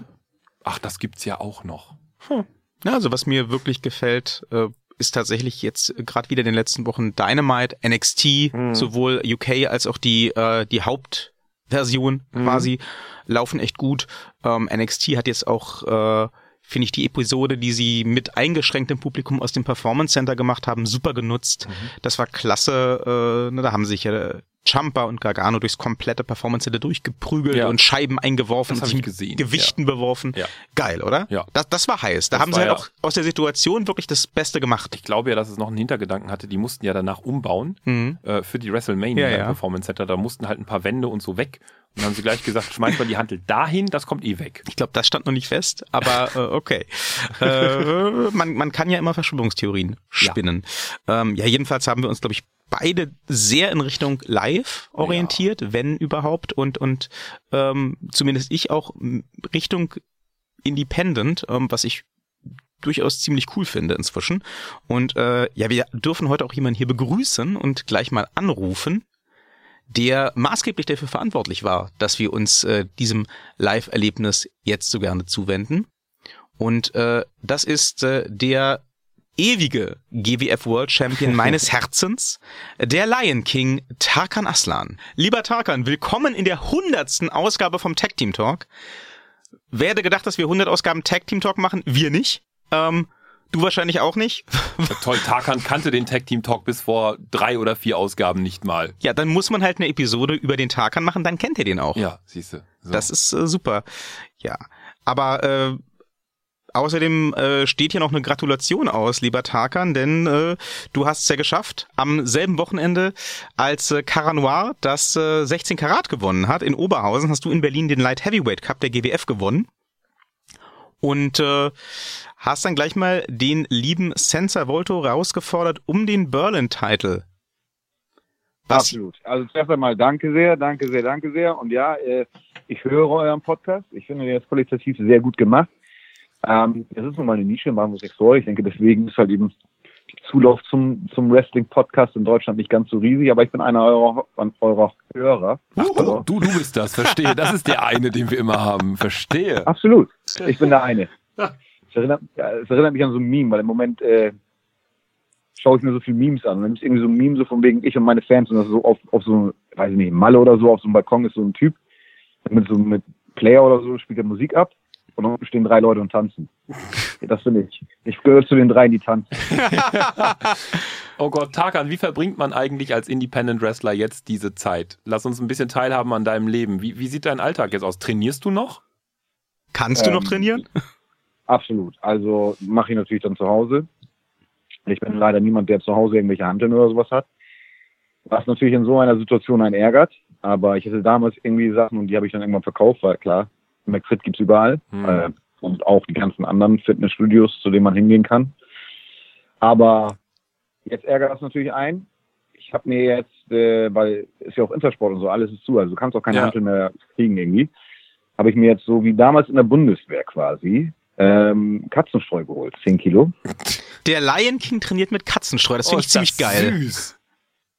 ach, das gibt's ja auch noch. Hm. Ja, also was mir wirklich gefällt, äh, ist tatsächlich jetzt gerade wieder in den letzten Wochen Dynamite, NXT, mhm. sowohl UK als auch die äh, die Hauptversion mhm. quasi laufen echt gut. Ähm, NXT hat jetzt auch äh, finde ich die Episode, die sie mit eingeschränktem Publikum aus dem Performance Center gemacht haben, super genutzt. Mhm. Das war klasse. Äh, ne, da haben sich ja Champa und Gargano durchs komplette Performance Center durchgeprügelt ja. und Scheiben eingeworfen und sich gesehen. Gewichten ja. beworfen. Ja. Geil, oder? Ja. Das, das war heiß. Da das haben sie halt auch aus der Situation wirklich das Beste gemacht. Ich glaube ja, dass es noch einen Hintergedanken hatte. Die mussten ja danach umbauen mhm. äh, für die WrestleMania Performance Center. Da mussten halt ein paar Wände und so weg. Und dann haben sie gleich gesagt, schmeiß mal die Handel dahin, das kommt eh weg. Ich glaube, das stand noch nicht fest, aber äh, okay. äh, man, man kann ja immer Verschwörungstheorien spinnen. Ja, ähm, ja jedenfalls haben wir uns, glaube ich, beide sehr in Richtung Live orientiert, ja. wenn überhaupt, und und ähm, zumindest ich auch Richtung Independent, ähm, was ich durchaus ziemlich cool finde inzwischen. Und äh, ja, wir dürfen heute auch jemanden hier begrüßen und gleich mal anrufen der maßgeblich dafür verantwortlich war, dass wir uns äh, diesem Live-Erlebnis jetzt so gerne zuwenden. Und äh, das ist äh, der ewige GWF World Champion meines Herzens, der Lion King Tarkan Aslan. Lieber Tarkan, willkommen in der hundertsten Ausgabe vom Tag Team Talk. Wer hätte gedacht, dass wir 100 Ausgaben Tag Team Talk machen? Wir nicht. Ähm, Du wahrscheinlich auch nicht. Ja, toll, Tarkan kannte den Tag Team Talk bis vor drei oder vier Ausgaben nicht mal. Ja, dann muss man halt eine Episode über den Tarkan machen, dann kennt ihr den auch. Ja, siehst du. So. Das ist äh, super. Ja, aber äh, Außerdem äh, steht hier noch eine Gratulation aus, lieber Tarkan, denn äh, du hast es ja geschafft, am selben Wochenende, als äh, Caranoir das äh, 16 Karat gewonnen hat in Oberhausen, hast du in Berlin den Light Heavyweight Cup der GWF gewonnen. Und äh, hast dann gleich mal den lieben Sensor Volto rausgefordert um den Berlin-Title. Absolut. Also zuerst einmal danke sehr, danke sehr, danke sehr. Und ja, äh, ich höre euren Podcast. Ich finde, der ist qualitativ sehr gut gemacht. Ähm, das ist nun mal eine Nische, machen wir uns nichts vor. Ich denke, deswegen ist halt eben Zulauf zum, zum Wrestling-Podcast in Deutschland nicht ganz so riesig, aber ich bin einer eurer, eurer Hörer. Ach, also. du, du bist das, verstehe. Das ist der eine, den wir immer haben. Verstehe. Absolut. Ich bin der eine. Es erinnert, ja, es erinnert mich an so ein Meme, weil im Moment äh, schaue ich mir so viele Memes an. Und dann ist irgendwie so ein Meme so von wegen ich und meine Fans und das so auf, auf so, weiß ich nicht, Malle oder so, auf so einem Balkon ist so ein Typ mit so mit Player oder so, spielt er Musik ab und unten stehen drei Leute und tanzen. Das finde ich. Ich gehöre zu den dreien, die tanzen. oh Gott, Tarkan, wie verbringt man eigentlich als Independent Wrestler jetzt diese Zeit? Lass uns ein bisschen teilhaben an deinem Leben. Wie, wie sieht dein Alltag jetzt aus? Trainierst du noch? Kannst du ähm, noch trainieren? absolut. Also mache ich natürlich dann zu Hause. Ich bin leider niemand, der zu Hause irgendwelche Handeln oder sowas hat. Was natürlich in so einer Situation einen ärgert. Aber ich hatte damals irgendwie Sachen und die habe ich dann irgendwann verkauft, weil klar, McFit gibt's überall. Hm. Äh, und auch die ganzen anderen Fitnessstudios, zu denen man hingehen kann. Aber jetzt ärgert das natürlich ein. Ich habe mir jetzt, äh, weil ist ja auch Intersport und so, alles ist zu, also du kannst auch keine Ja. Hantel mehr kriegen irgendwie, habe ich mir jetzt so wie damals in der Bundeswehr quasi ähm, Katzenstreu geholt, 10 Kilo. Der Lion King trainiert mit Katzenstreu. Das finde Oh, ich ziemlich das geil. Süß.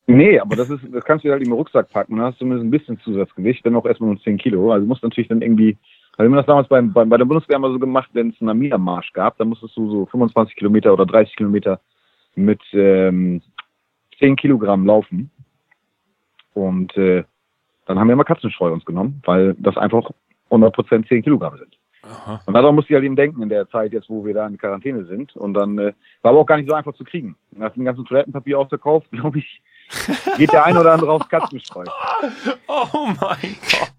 Nee, aber das ist, das kannst du halt im Rucksack packen und dann hast du zumindest ein bisschen Zusatzgewicht, dann auch erstmal nur 10 Kilo. Also du musst natürlich dann irgendwie, weil wir haben das damals beim, bei, bei der Bundeswehr immer so gemacht, wenn es einen Amida-Marsch gab, dann musstest du so 25 Kilometer oder 30 Kilometer mit ähm, 10 Kilogramm laufen. Und äh, dann haben wir immer Katzenstreu uns genommen, weil das einfach 100% 10 Kilogramm sind. Aha. Und daran musste ich halt eben denken in der Zeit jetzt, wo wir da in Quarantäne sind. Und dann äh, war aber auch gar nicht so einfach zu kriegen. Nach dem ganzen Toilettenpapier ausverkauft, glaube ich, geht der ein oder andere aufs Katzenstreu. Oh mein Gott.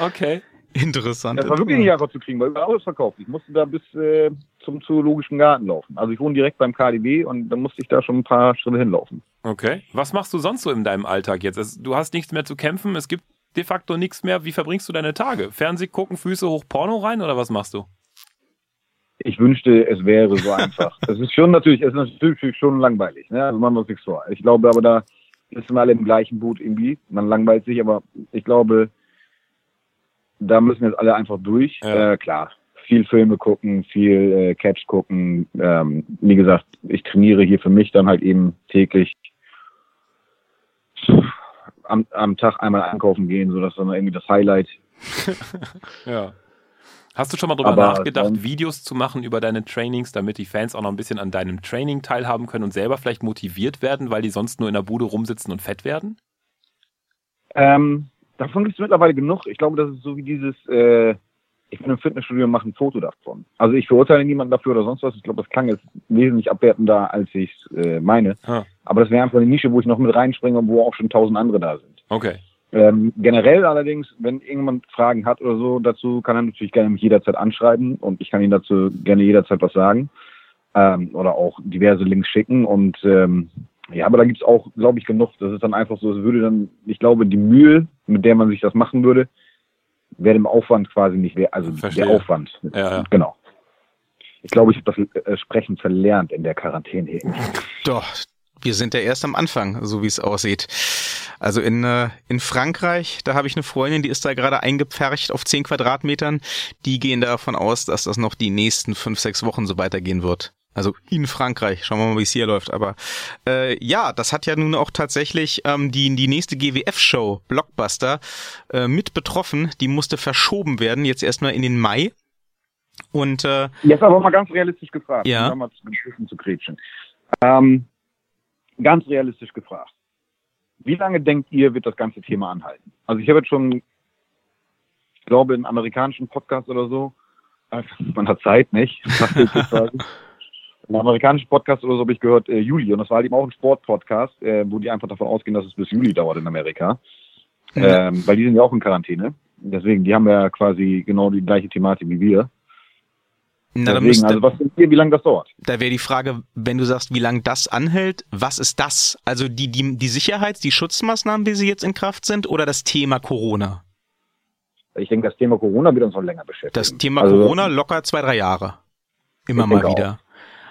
Okay. Interessant. Das war wirklich nicht einfach zu kriegen, weil überall alles verkauft. Ich musste da bis äh, zum Zoologischen Garten laufen. Also ich wohne direkt beim KDW und dann musste ich da schon ein paar Schritte hinlaufen. Okay. Was machst du sonst so in deinem Alltag jetzt? Es, du hast nichts mehr zu kämpfen, es gibt de facto nichts mehr. Wie verbringst du deine Tage? Fernseh gucken, Füße hoch, Porno rein oder was machst du? Ich wünschte, es wäre so einfach. Es ist schon natürlich, es ist natürlich schon langweilig. Ne? Also machen wir uns nichts vor. Ich glaube aber, da sitzen wir alle im gleichen Boot irgendwie. Man langweilt sich, aber ich glaube, da müssen jetzt alle einfach durch. Ja. Äh, klar, viel Filme gucken, viel äh, Catch gucken. Ähm, wie gesagt, ich trainiere hier für mich dann halt eben täglich am, am Tag einmal einkaufen gehen, so dass dann irgendwie das Highlight. Ja. Hast du schon mal drüber Aber nachgedacht, Videos zu machen über deine Trainings, damit die Fans auch noch ein bisschen an deinem Training teilhaben können und selber vielleicht motiviert werden, weil die sonst nur in der Bude rumsitzen und fett werden? Ähm, davon gibt es mittlerweile genug. Ich glaube, das ist so wie dieses, äh, ich bin im Fitnessstudio und mache ein Foto davon. Also ich verurteile niemanden dafür oder sonst was. Ich glaube, das klang jetzt wesentlich abwertender, als ich äh, meine. Ah. Aber das wäre einfach eine Nische, wo ich noch mit reinspringe und wo auch schon tausend andere da sind. Okay. Ähm, generell allerdings, wenn irgendjemand Fragen hat oder so dazu, kann er natürlich gerne mich jederzeit anschreiben und ich kann ihm dazu gerne jederzeit was sagen. Ähm, oder auch diverse Links schicken und ähm, ja, aber da gibt's auch, glaube ich, genug. Das ist dann einfach so, es würde dann, ich glaube, die Mühe, mit der man sich das machen würde, wäre dem Aufwand quasi nicht wert. Also Verstehe. der Aufwand. Ja, ja. Genau. Ich glaube, ich habe das äh, Sprechen verlernt in der Quarantäne. hier. Doch, wir sind ja erst am Anfang, so wie es aussieht. Also in, äh, in Frankreich, da habe ich eine Freundin, die ist da gerade eingepfercht auf 10 Quadratmetern. Die gehen davon aus, dass das noch die nächsten fünf, sechs Wochen so weitergehen wird. Also in Frankreich. Schauen wir mal, wie es hier läuft. Aber äh, ja, das hat ja nun auch tatsächlich ähm, die, die nächste GWF-Show, Blockbuster, äh, mit betroffen. Die musste verschoben werden, jetzt erstmal in den Mai. Und äh, Jetzt aber mal ganz realistisch gefragt, Ja. um mal zwischen zu kretschen. Ähm, ganz realistisch gefragt. Wie lange denkt ihr, wird das ganze Thema anhalten? Also ich habe jetzt schon, ich glaube, in amerikanischen Podcast oder so, äh, man hat Zeit, nicht? In einem amerikanischen Podcast oder so habe ich gehört, äh, Juli. Und das war halt eben auch ein Sportpodcast, äh, wo die einfach davon ausgehen, dass es bis Juli dauert in Amerika. Ähm, weil die sind ja auch in Quarantäne. Deswegen, die haben ja quasi genau die gleiche Thematik wie wir. na, Deswegen, müsst, also was denkt ihr, wie lange das dauert? da wäre die Frage, wenn du sagst, wie lange das anhält, was ist das? Also die, die, die Sicherheits-, die Schutzmaßnahmen, wie sie jetzt in Kraft sind, oder das Thema Corona? Ich denke, das Thema Corona wird uns noch länger beschäftigen. Das Thema Also, Corona locker zwei, drei Jahre. Immer mal wieder.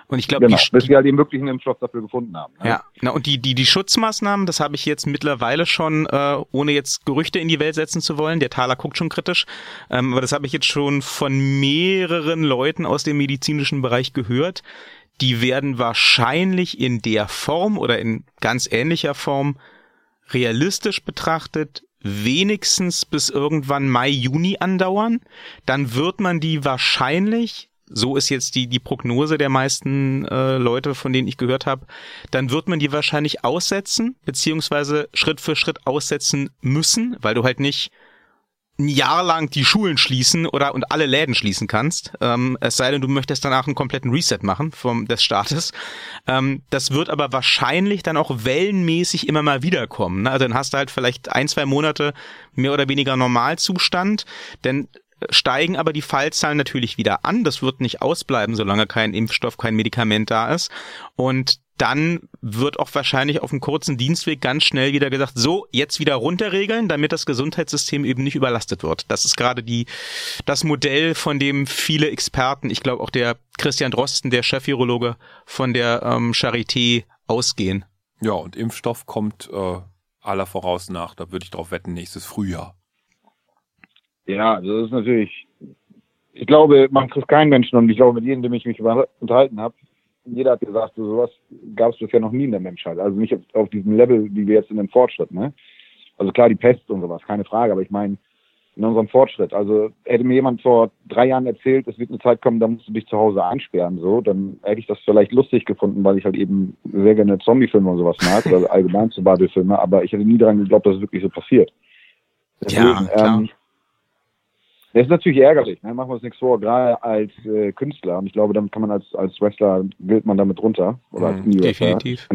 Und ich glaube, Genau, die, bis wir halt eben wirklich einen Impfstoff dafür gefunden haben. ne? Ja, na und die, die, die Schutzmaßnahmen, das habe ich jetzt mittlerweile schon, äh, ohne jetzt Gerüchte in die Welt setzen zu wollen, der Thaler guckt schon kritisch, ähm, aber das habe ich jetzt schon von mehreren Leuten aus dem medizinischen Bereich gehört. Die werden wahrscheinlich in der Form oder in ganz ähnlicher Form realistisch betrachtet wenigstens bis irgendwann Mai, Juni andauern. Dann wird man die wahrscheinlich, so ist jetzt die, die Prognose der meisten äh, Leute, von denen ich gehört habe, dann wird man die wahrscheinlich aussetzen, beziehungsweise Schritt für Schritt aussetzen müssen, weil du halt nicht ein Jahr lang die Schulen schließen oder und alle Läden schließen kannst. Ähm, es sei denn, du möchtest danach einen kompletten Reset machen vom des Staates. Ähm, das wird aber wahrscheinlich dann auch wellenmäßig immer mal wiederkommen. Ne? Also dann hast du halt vielleicht ein, zwei Monate mehr oder weniger Normalzustand. Denn steigen aber die Fallzahlen natürlich wieder an. Das wird nicht ausbleiben, solange kein Impfstoff, kein Medikament da ist. Und dann wird auch wahrscheinlich auf einem kurzen Dienstweg ganz schnell wieder gesagt, so, jetzt wieder runterregeln, damit das Gesundheitssystem eben nicht überlastet wird. Das ist gerade die, das Modell, von dem viele Experten, ich glaube auch der Christian Drosten, der Chefvirologe von der ähm, Charité, ausgehen. Ja, und Impfstoff kommt äh, aller voraus nach, da würde ich drauf wetten, nächstes Frühjahr. Ja, das ist natürlich, ich glaube, man trifft keinen Menschen und ich glaube, mit jedem, dem ich mich unterhalten habe, jeder hat gesagt, so sowas gab es bisher noch nie in der Menschheit. Also nicht auf, diesem Level, wie wir jetzt in dem Fortschritt. Ne? Also klar, die Pest und sowas, keine Frage, aber ich meine, in unserem Fortschritt. Also hätte mir jemand vor drei Jahren erzählt, es wird eine Zeit kommen, da musst du dich zu Hause einsperren, so, dann hätte ich das vielleicht lustig gefunden, weil ich halt eben sehr gerne Zombie-Filme und sowas mag, oder allgemein Survival-Filme, aber ich hätte nie daran geglaubt, dass es wirklich so passiert. Deswegen, ja, klar. Ähm, das ist natürlich ärgerlich, ne? machen wir uns nichts vor, gerade als äh, Künstler. Und ich glaube, damit kann man als, als Wrestler, gilt man damit runter. Oder als mhm, Definitiv.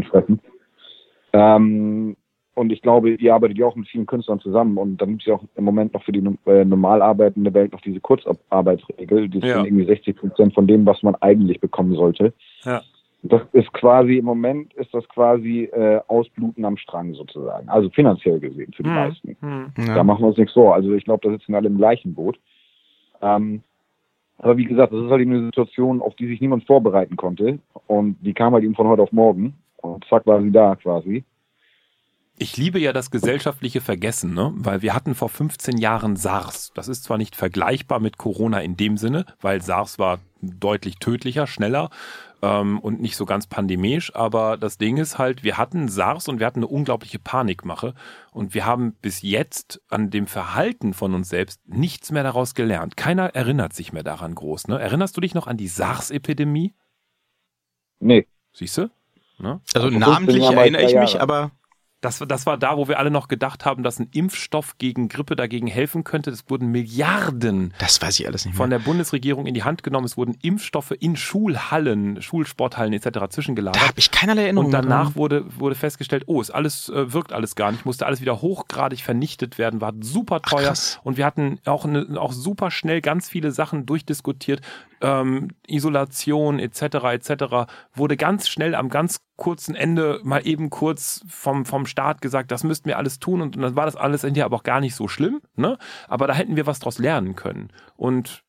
Ähm, und ich glaube, ihr arbeitet ja auch mit vielen Künstlern zusammen und dann gibt es ja auch im Moment noch für die äh, normal arbeitende Welt noch diese Kurzarbeitsregel. Die ja. sind irgendwie 60 Prozent von dem, was man eigentlich bekommen sollte. Ja. Das ist quasi, im Moment ist das quasi äh, Ausbluten am Strang sozusagen. Also finanziell gesehen für die hm. meisten. Hm. Ja. Da machen wir uns nichts vor. Also ich glaube, da sitzen alle im gleichen Boot. Ähm, aber wie gesagt, das ist halt eben eine Situation, auf die sich niemand vorbereiten konnte. Und die kam halt eben von heute auf morgen. Und zack war sie da quasi. Ich liebe ja das gesellschaftliche Vergessen, ne? weil wir hatten vor 15 Jahren SARS. Das ist zwar nicht vergleichbar mit Corona in dem Sinne, weil SARS war deutlich tödlicher, schneller ähm, und nicht so ganz pandemisch, aber das Ding ist halt, wir hatten SARS und wir hatten eine unglaubliche Panikmache und wir haben bis jetzt an dem Verhalten von uns selbst nichts mehr daraus gelernt. Keiner erinnert sich mehr daran groß. Ne? Erinnerst du dich noch an die SARS-Epidemie? Nee. Siehst du? Ne? Also namentlich erinnere ich mich, aber das, das war da, wo wir alle noch gedacht haben, dass ein Impfstoff gegen Grippe dagegen helfen könnte. Es wurden Milliarden das weiß ich alles nicht mehr. von der Bundesregierung in die Hand genommen. Es wurden Impfstoffe in Schulhallen, Schulsporthallen etc. zwischengelagert. Da habe ich keinerlei Erinnerung. Und danach wurde, wurde festgestellt, oh, ist alles, äh, wirkt alles gar nicht, musste alles wieder hochgradig vernichtet werden, war super teuer. Ach, und wir hatten auch, eine, auch super schnell ganz viele Sachen durchdiskutiert. Ähm, Isolation etc. etc. wurde ganz schnell am ganz kurzen Ende mal eben kurz vom, vom Staat gesagt, das müssten wir alles tun und, und dann war das alles hinterher aber auch gar nicht so schlimm, ne? Aber da hätten wir was draus lernen können. Und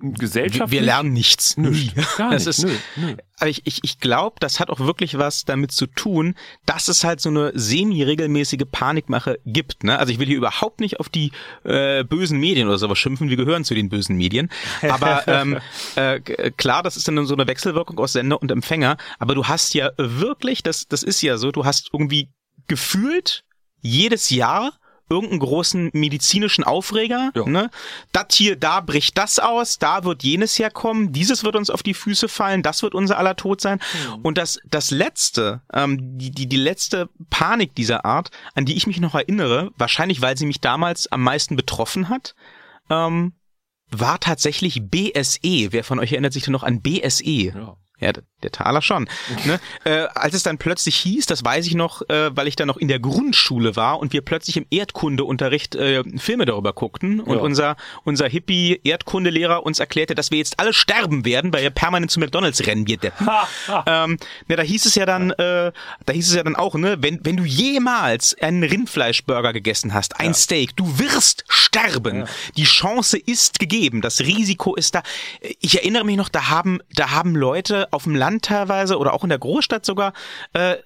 Gesellschaft. Wir lernen nichts. Nicht. Gar das ist, nö, nö. Aber ich, ich, ich glaube, das hat auch wirklich was damit zu tun, dass es halt so eine semi-regelmäßige Panikmache gibt. Ne? Also ich will hier überhaupt nicht auf die äh, bösen Medien oder sowas schimpfen. Wir gehören zu den bösen Medien. Aber ähm, äh, klar, das ist dann so eine Wechselwirkung aus Sender und Empfänger. Aber du hast ja wirklich, das, das ist ja so, du hast irgendwie gefühlt jedes Jahr irgendeinen großen medizinischen Aufreger. Ja. Ne? Das hier, da bricht das aus, da wird jenes herkommen, dieses wird uns auf die Füße fallen, das wird unser aller Tod sein. Mhm. Und das, das letzte, ähm, die, die, die letzte Panik dieser Art, an die ich mich noch erinnere, wahrscheinlich weil sie mich damals am meisten betroffen hat, ähm, war tatsächlich BSE. Wer von euch erinnert sich denn noch an BSE? Ja. Ja, der Taler schon. ne? äh, als es dann plötzlich hieß, das weiß ich noch, äh, weil ich da noch in der Grundschule war und wir plötzlich im Erdkundeunterricht äh, Filme darüber guckten und ja. unser unser Hippie Erdkundelehrer uns erklärte, dass wir jetzt alle sterben werden, weil wir permanent zu McDonald's rennen wir ähm, ne, da hieß es ja dann, äh, da hieß es ja dann auch, ne, wenn wenn du jemals einen Rindfleischburger gegessen hast, ein ja. Steak, du wirst sterben. Ja. Die Chance ist gegeben, das Risiko ist da. Ich erinnere mich noch, da haben da haben Leute auf dem Land teilweise oder auch in der Großstadt sogar, äh,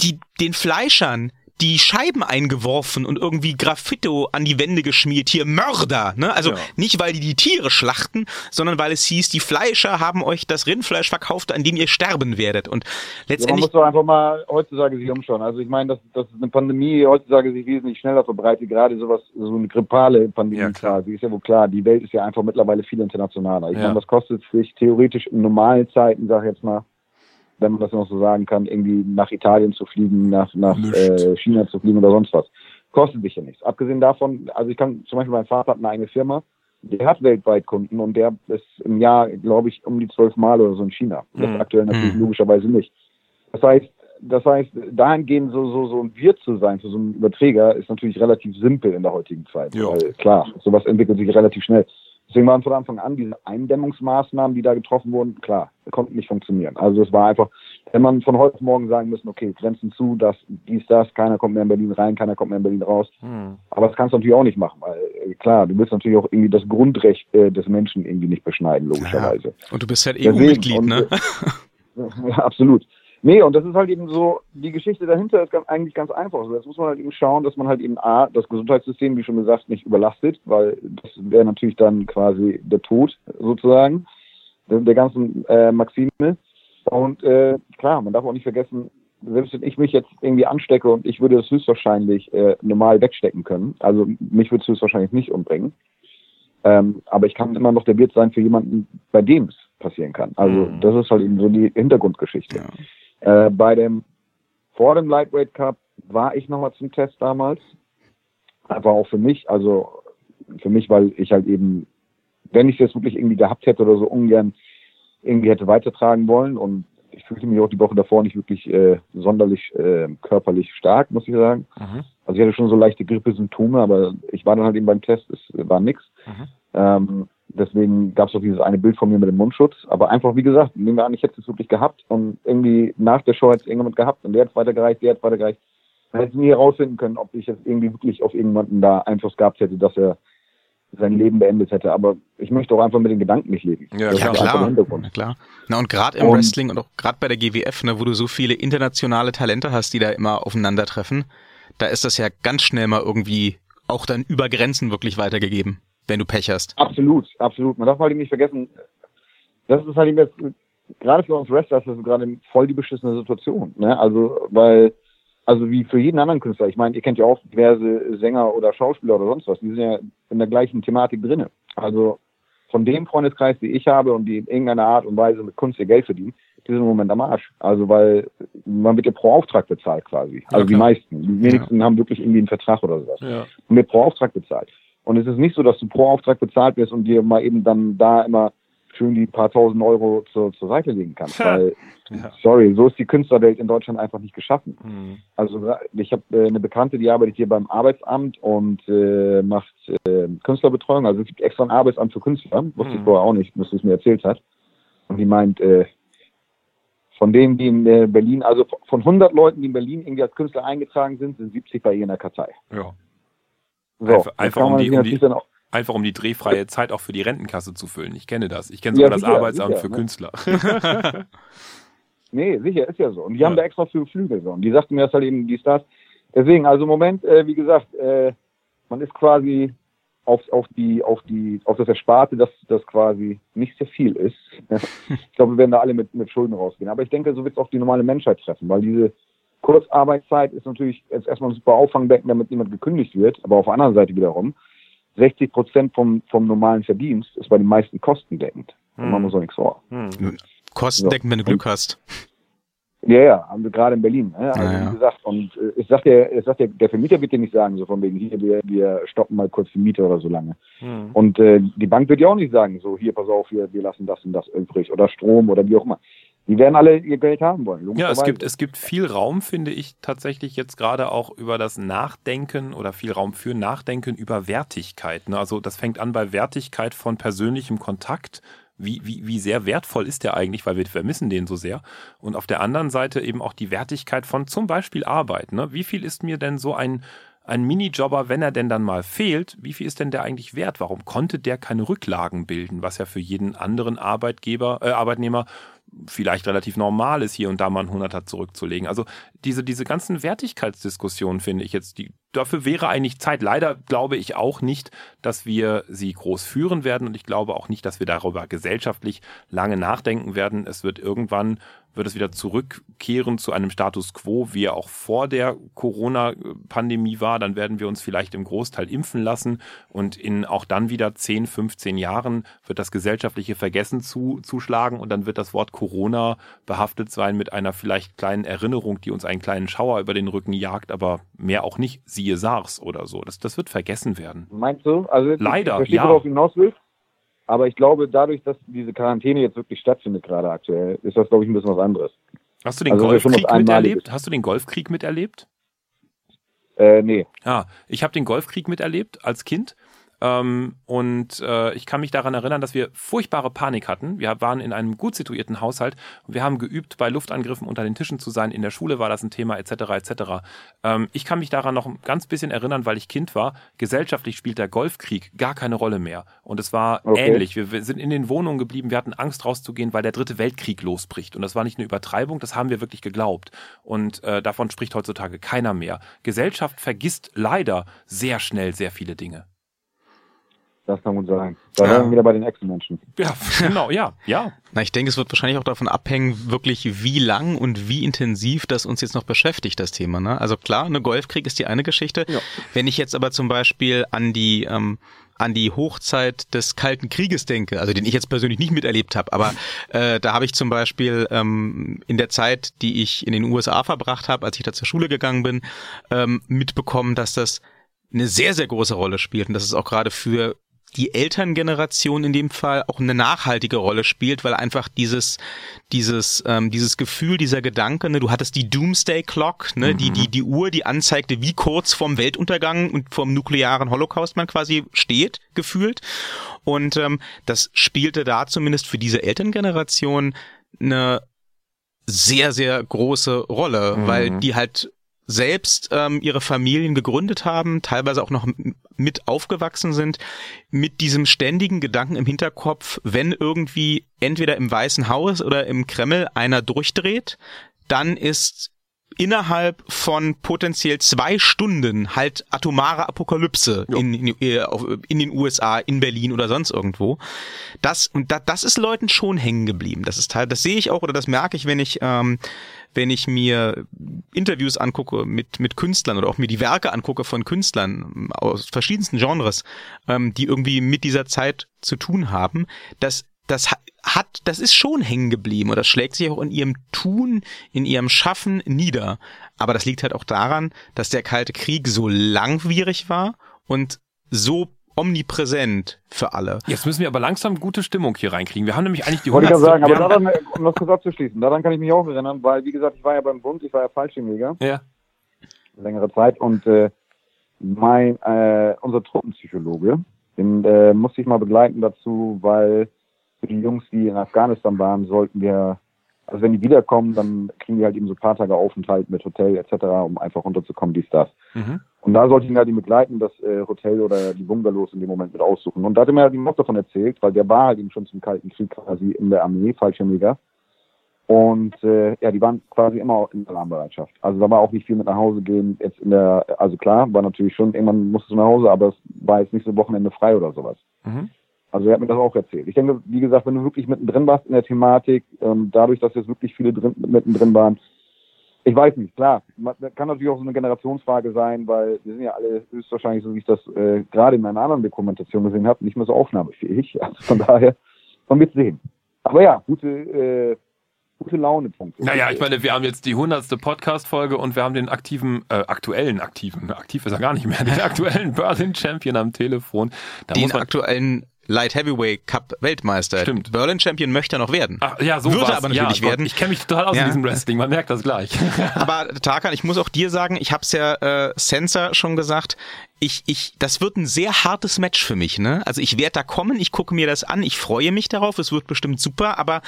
die den Fleischern die Scheiben eingeworfen und irgendwie Graffito an die Wände geschmiert. Hier Mörder, ne? Also ja. nicht, weil die die Tiere schlachten, sondern weil es hieß, die Fleischer haben euch das Rindfleisch verkauft, an dem ihr sterben werdet. Und letztendlich. Ja, man muss doch einfach mal heutzutage sich umschauen. Also ich meine, dass, dass eine Pandemie heutzutage sich wesentlich schneller verbreitet, gerade sowas, so eine grippale Pandemie ja, klar. Sie ist ja wohl klar, die Welt ist ja einfach mittlerweile viel internationaler. Ich ja. meine, was kostet sich theoretisch in normalen Zeiten, sag ich jetzt mal, wenn man das noch so sagen kann, irgendwie nach Italien zu fliegen, nach, nach äh, China zu fliegen oder sonst was. Kostet sich ja nichts. Abgesehen davon, also ich kann zum Beispiel mein Vater hat eine eigene Firma, der hat weltweit Kunden und der ist im Jahr, glaube ich, um die zwölf Mal oder so in China. Das mhm. aktuell natürlich mhm. logischerweise nicht. Das heißt, das heißt, dahingehend so, so, so ein Wirt zu sein für so einen Überträger ist natürlich relativ simpel in der heutigen Zeit. Ja. Weil klar, sowas entwickelt sich relativ schnell. Deswegen waren von Anfang an diese Eindämmungsmaßnahmen, die da getroffen wurden, klar, konnten nicht funktionieren. Also es war einfach, wenn man von heute auf morgen sagen müssen, okay, Grenzen zu, das, dies, das, keiner kommt mehr in Berlin rein, keiner kommt mehr in Berlin raus. Hm. Aber das kannst du natürlich auch nicht machen, weil äh, klar, du willst natürlich auch irgendwie das Grundrecht äh, des Menschen irgendwie nicht beschneiden, logischerweise. Ja. Und du bist halt EU-Mitglied, ne? ja, absolut. Nee, und das ist halt eben so, die Geschichte dahinter ist ganz, eigentlich ganz einfach. Also das muss man halt eben schauen, dass man halt eben A, das Gesundheitssystem, wie schon gesagt, nicht überlastet, weil das wäre natürlich dann quasi der Tod sozusagen der, der ganzen äh, Maxime. Und äh, klar, man darf auch nicht vergessen, selbst wenn ich mich jetzt irgendwie anstecke und ich würde es höchstwahrscheinlich äh, normal wegstecken können, also mich würde es höchstwahrscheinlich nicht umbringen, ähm, aber ich kann immer noch der Wirt sein für jemanden, bei dem es passieren kann. Also mhm. das ist halt eben so die Hintergrundgeschichte. Ja. Äh, bei dem, vor dem Lightweight Cup war ich nochmal zum Test damals. Aber auch für mich, also für mich, weil ich halt eben, wenn ich jetzt wirklich irgendwie gehabt hätte oder so ungern irgendwie hätte weitertragen wollen und ich fühlte mich auch die Woche davor nicht wirklich äh, sonderlich äh, körperlich stark, muss ich sagen. Mhm. Also ich hatte schon so leichte Grippesymptome, aber ich war dann halt eben beim Test, es war nix. Mhm. Ähm, Deswegen gab es auch dieses eine Bild von mir mit dem Mundschutz. Aber einfach, wie gesagt, nehmen wir an, ich hätte es wirklich gehabt und irgendwie nach der Show hätte es irgendjemand gehabt und der hat es weitergereicht, der hat es weitergereicht. Man hätte nie herausfinden können, ob ich jetzt irgendwie wirklich auf irgendjemanden da Einfluss gehabt hätte, dass er sein Leben beendet hätte. Aber ich möchte auch einfach mit den Gedanken nicht leben. Ja, ja klar. Ja, klar. Na, und gerade im und, Wrestling und auch gerade bei der GWF, ne, wo du so viele internationale Talente hast, die da immer aufeinandertreffen, da ist das ja ganz schnell mal irgendwie auch dann über Grenzen wirklich weitergegeben wenn du Pech hast. Absolut, absolut. Man darf halt nicht vergessen, das ist halt jetzt, gerade für uns Wrestler ist das gerade voll die beschissene Situation. Ne? Also, weil, also wie für jeden anderen Künstler, ich meine, ihr kennt ja auch diverse Sänger oder Schauspieler oder sonst was, die sind ja in der gleichen Thematik drinne. Also von dem Freundeskreis, die ich habe und die in irgendeiner Art und Weise mit Kunst ihr Geld verdienen, die sind im Moment am Arsch. Also weil man wird ja pro Auftrag bezahlt quasi. Also ja, die meisten. Die wenigsten ja. haben wirklich irgendwie einen Vertrag oder sowas. Ja. Und wird pro Auftrag bezahlt. Und es ist nicht so, dass du pro Auftrag bezahlt wirst und dir mal eben dann da immer schön die paar tausend Euro zur, zur Seite legen kannst. Weil, ja. sorry, so ist die Künstlerwelt in Deutschland einfach nicht geschaffen. Mhm. Also ich habe äh, eine Bekannte, die arbeitet hier beim Arbeitsamt und äh, macht äh, Künstlerbetreuung. Also es gibt extra ein Arbeitsamt für Künstler, wusste mhm. ich vorher auch nicht, bis sie es mir erzählt hat. Und die meint, äh, von denen, die in äh, Berlin, also von 100 Leuten, die in Berlin irgendwie als Künstler eingetragen sind, sind 70 bei ihr in der Kartei. Ja. So, einfach, einfach um die, um die, einfach um die drehfreie Zeit auch für die Rentenkasse zu füllen. Ich kenne das. Ich kenne sogar ja, sicher, das Arbeitsamt sicher, für ne? Künstler. nee, sicher, ist ja so. Und die ja. haben da extra für Flügel so. Und die sagten mir das halt eben, die Stars. Deswegen, also im Moment, äh, wie gesagt, äh, man ist quasi auf, auf die, auf die, auf das Ersparte, dass das quasi nicht sehr viel ist. ich glaube, wir werden da alle mit, mit Schulden rausgehen. Aber ich denke, so wird es auch die normale Menschheit treffen, weil diese Kurzarbeitszeit ist natürlich jetzt erstmal ein super Auffangbecken, damit niemand gekündigt wird. Aber auf der anderen Seite wiederum, 60 Prozent vom, vom normalen Verdienst ist bei den meisten kostendeckend. Da hm. machen wir auch nichts vor. Hm. Kostendeckend, so. wenn du Glück hast. Ja, ja, haben wir gerade in Berlin. Ne? Also ja, wie gesagt, und äh, ich sag dir, ich sag dir, der Vermieter wird dir nicht sagen, so von wegen, hier, wir, wir stoppen mal kurz die Miete oder so lange. Hm. Und äh, die Bank wird dir auch nicht sagen, so hier, pass auf, hier, wir lassen das und das übrig oder Strom oder wie auch immer die werden alle ihr Geld haben wollen. Ja, es gibt, es gibt viel Raum, finde ich, tatsächlich jetzt gerade auch über das Nachdenken oder viel Raum für Nachdenken über Wertigkeit. Ne? Also das fängt an bei Wertigkeit von persönlichem Kontakt. Wie, wie, wie sehr wertvoll ist der eigentlich, weil wir vermissen den so sehr. Und auf der anderen Seite eben auch die Wertigkeit von zum Beispiel Arbeit. Ne? Wie viel ist mir denn so ein, ein Minijobber, wenn er denn dann mal fehlt, wie viel ist denn der eigentlich wert? Warum konnte der keine Rücklagen bilden, was ja für jeden anderen Arbeitgeber, äh, Arbeitnehmer vielleicht relativ normal ist, hier und da mal ein Hunderter zurückzulegen. Also diese, diese ganzen Wertigkeitsdiskussionen finde ich jetzt, die, dafür wäre eigentlich Zeit. Leider glaube ich auch nicht, dass wir sie groß führen werden und ich glaube auch nicht, dass wir darüber gesellschaftlich lange nachdenken werden. Es wird irgendwann wird es wieder zurückkehren zu einem Status quo, wie er auch vor der Corona-Pandemie war. Dann werden wir uns vielleicht im Großteil impfen lassen und in auch dann wieder 10, 15 Jahren wird das gesellschaftliche Vergessen zu, zuschlagen und dann wird das Wort Corona behaftet sein mit einer vielleicht kleinen Erinnerung, die uns einen kleinen Schauer über den Rücken jagt, aber mehr auch nicht, siehe SARS oder so. Das, das wird vergessen werden. Meinst du? Also Leider, ich verstehe, ja. worauf hinaus willst. Aber ich glaube, dadurch, dass diese Quarantäne jetzt wirklich stattfindet, gerade aktuell, ist das, glaube ich, ein bisschen was anderes. Hast du den also Golfkrieg miterlebt? Hast du den Golfkrieg miterlebt? Äh, nee. Ja, ich habe den Golfkrieg miterlebt als Kind Ähm, und äh, ich kann mich daran erinnern, dass wir furchtbare Panik hatten. Wir waren in einem gut situierten Haushalt und wir haben geübt, bei Luftangriffen unter den Tischen zu sein. In der Schule war das ein Thema etc. etc. Ähm, ich kann mich daran noch ein ganz bisschen erinnern, weil ich Kind war. Gesellschaftlich spielt der Golfkrieg gar keine Rolle mehr. Und es war okay. ähnlich. Wir, wir sind in den Wohnungen geblieben. Wir hatten Angst rauszugehen, weil der dritte Weltkrieg losbricht. Und das war nicht eine Übertreibung, das haben wir wirklich geglaubt. Und äh, davon spricht heutzutage keiner mehr. Gesellschaft vergisst leider sehr schnell sehr viele Dinge. Das kann gut sein. Da ja. wir wieder bei den Echsenmenschen. Ja, genau, ja, ja. Na, ich denke, es wird wahrscheinlich auch davon abhängen, wirklich wie lang und wie intensiv das uns jetzt noch beschäftigt, das Thema. Ne? Also klar, eine Golfkrieg ist die eine Geschichte. Ja. Wenn ich jetzt aber zum Beispiel an die ähm, an die Hochzeit des Kalten Krieges denke, also den ich jetzt persönlich nicht miterlebt habe, aber äh, da habe ich zum Beispiel ähm, in der Zeit, die ich in den USA verbracht habe, als ich da zur Schule gegangen bin, ähm, mitbekommen, dass das eine sehr, sehr große Rolle spielt und dass es auch gerade für die Elterngeneration in dem Fall auch eine nachhaltige Rolle spielt, weil einfach dieses dieses ähm, dieses Gefühl, dieser Gedanke, ne, du hattest die Doomsday Clock, ne, mhm. die die die Uhr, die anzeigte, wie kurz vorm Weltuntergang und vom nuklearen Holocaust man quasi steht, gefühlt. Und ähm, das spielte da zumindest für diese Elterngeneration eine sehr sehr große Rolle, mhm. weil die halt selbst ähm, ihre Familien gegründet haben, teilweise auch noch mit aufgewachsen sind, mit diesem ständigen Gedanken im Hinterkopf, wenn irgendwie entweder im Weißen Haus oder im Kreml einer durchdreht, dann ist innerhalb von potenziell zwei Stunden halt atomare Apokalypse in, in, in, den USA, in Berlin oder sonst irgendwo. Das und da, das ist Leuten schon hängen geblieben. Das ist halt, das sehe ich auch oder das merke ich, wenn ich ähm, wenn ich mir Interviews angucke mit, mit Künstlern oder auch mir die Werke angucke von Künstlern aus verschiedensten Genres, ähm, die irgendwie mit dieser Zeit zu tun haben, dass das hat, das ist schon hängen geblieben und das schlägt sich auch in ihrem Tun, in ihrem Schaffen nieder. Aber das liegt halt auch daran, dass der Kalte Krieg so langwierig war und so omnipräsent für alle. Jetzt müssen wir aber langsam gute Stimmung hier reinkriegen. Wir haben nämlich eigentlich die Wollte ich ja sagen, aber daran, um das kurz abzuschließen, daran kann ich mich auch erinnern, weil, wie gesagt, ich war ja beim Bund, ich war ja Fallschirmjäger. Ja. Längere Zeit und äh, mein, äh, unser Truppenpsychologe, den äh, musste ich mal begleiten dazu, weil für die Jungs, die in Afghanistan waren, sollten wir also wenn die wiederkommen, dann kriegen die halt eben so ein paar Tage Aufenthalt mit Hotel etc., um einfach runterzukommen, dies, das. Mhm. Und da sollte ich ihn halt eben begleiten, das äh, Hotel oder die Bungalows in dem Moment mit aussuchen. Und da hat er mir halt eben noch davon erzählt, weil der war halt eben schon zum Kalten Krieg quasi in der Armee, Fallschirmjäger. Und äh, ja, die waren quasi immer in Alarmbereitschaft. Also da war auch nicht viel mit nach Hause gehen. Jetzt in der, also klar, war natürlich schon, irgendwann musstest du nach Hause, aber es war jetzt nicht so Wochenende frei oder sowas. Mhm. Also er hat mir das auch erzählt. Ich denke, wie gesagt, wenn du wirklich mittendrin warst in der Thematik, ähm, dadurch, dass jetzt wirklich viele drin, mittendrin waren, ich weiß nicht, klar, man, kann natürlich auch so eine Generationsfrage sein, weil wir sind ja alle höchstwahrscheinlich, so wie ich das äh, gerade in meiner anderen Dokumentation gesehen habe, nicht mehr so aufnahmefähig. Also von daher, man wird sehen. Aber ja, gute, äh, gute Laune. Punkt. Naja, ich meine, wir haben jetzt die hundertste Podcast-Folge und wir haben den aktiven, äh, aktuellen aktiven, aktiv ist er gar nicht mehr, den aktuellen Berlin Champion am Telefon. Da den aktuellen Light Heavyweight Cup Weltmeister. Stimmt. Berlin Champion möchte er noch werden. Ach, ja, so Würde aber natürlich ja, werden. Ich kenne mich total aus ja. in diesem Wrestling, man merkt das gleich. aber Tarkan, ich muss auch dir sagen, ich habe es ja äh, Sensor schon gesagt, ich, ich, das wird ein sehr hartes Match für mich, ne? Also ich werde da kommen, ich gucke mir das an, ich freue mich darauf, es wird bestimmt super, aber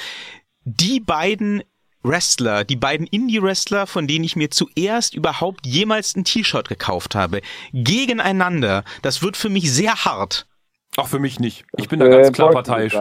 die beiden Wrestler, die beiden Indie-Wrestler, von denen ich mir zuerst überhaupt jemals ein T-Shirt gekauft habe, gegeneinander, das wird für mich sehr hart. Ach, für mich nicht. Ich bin da ganz äh, klar parteiisch.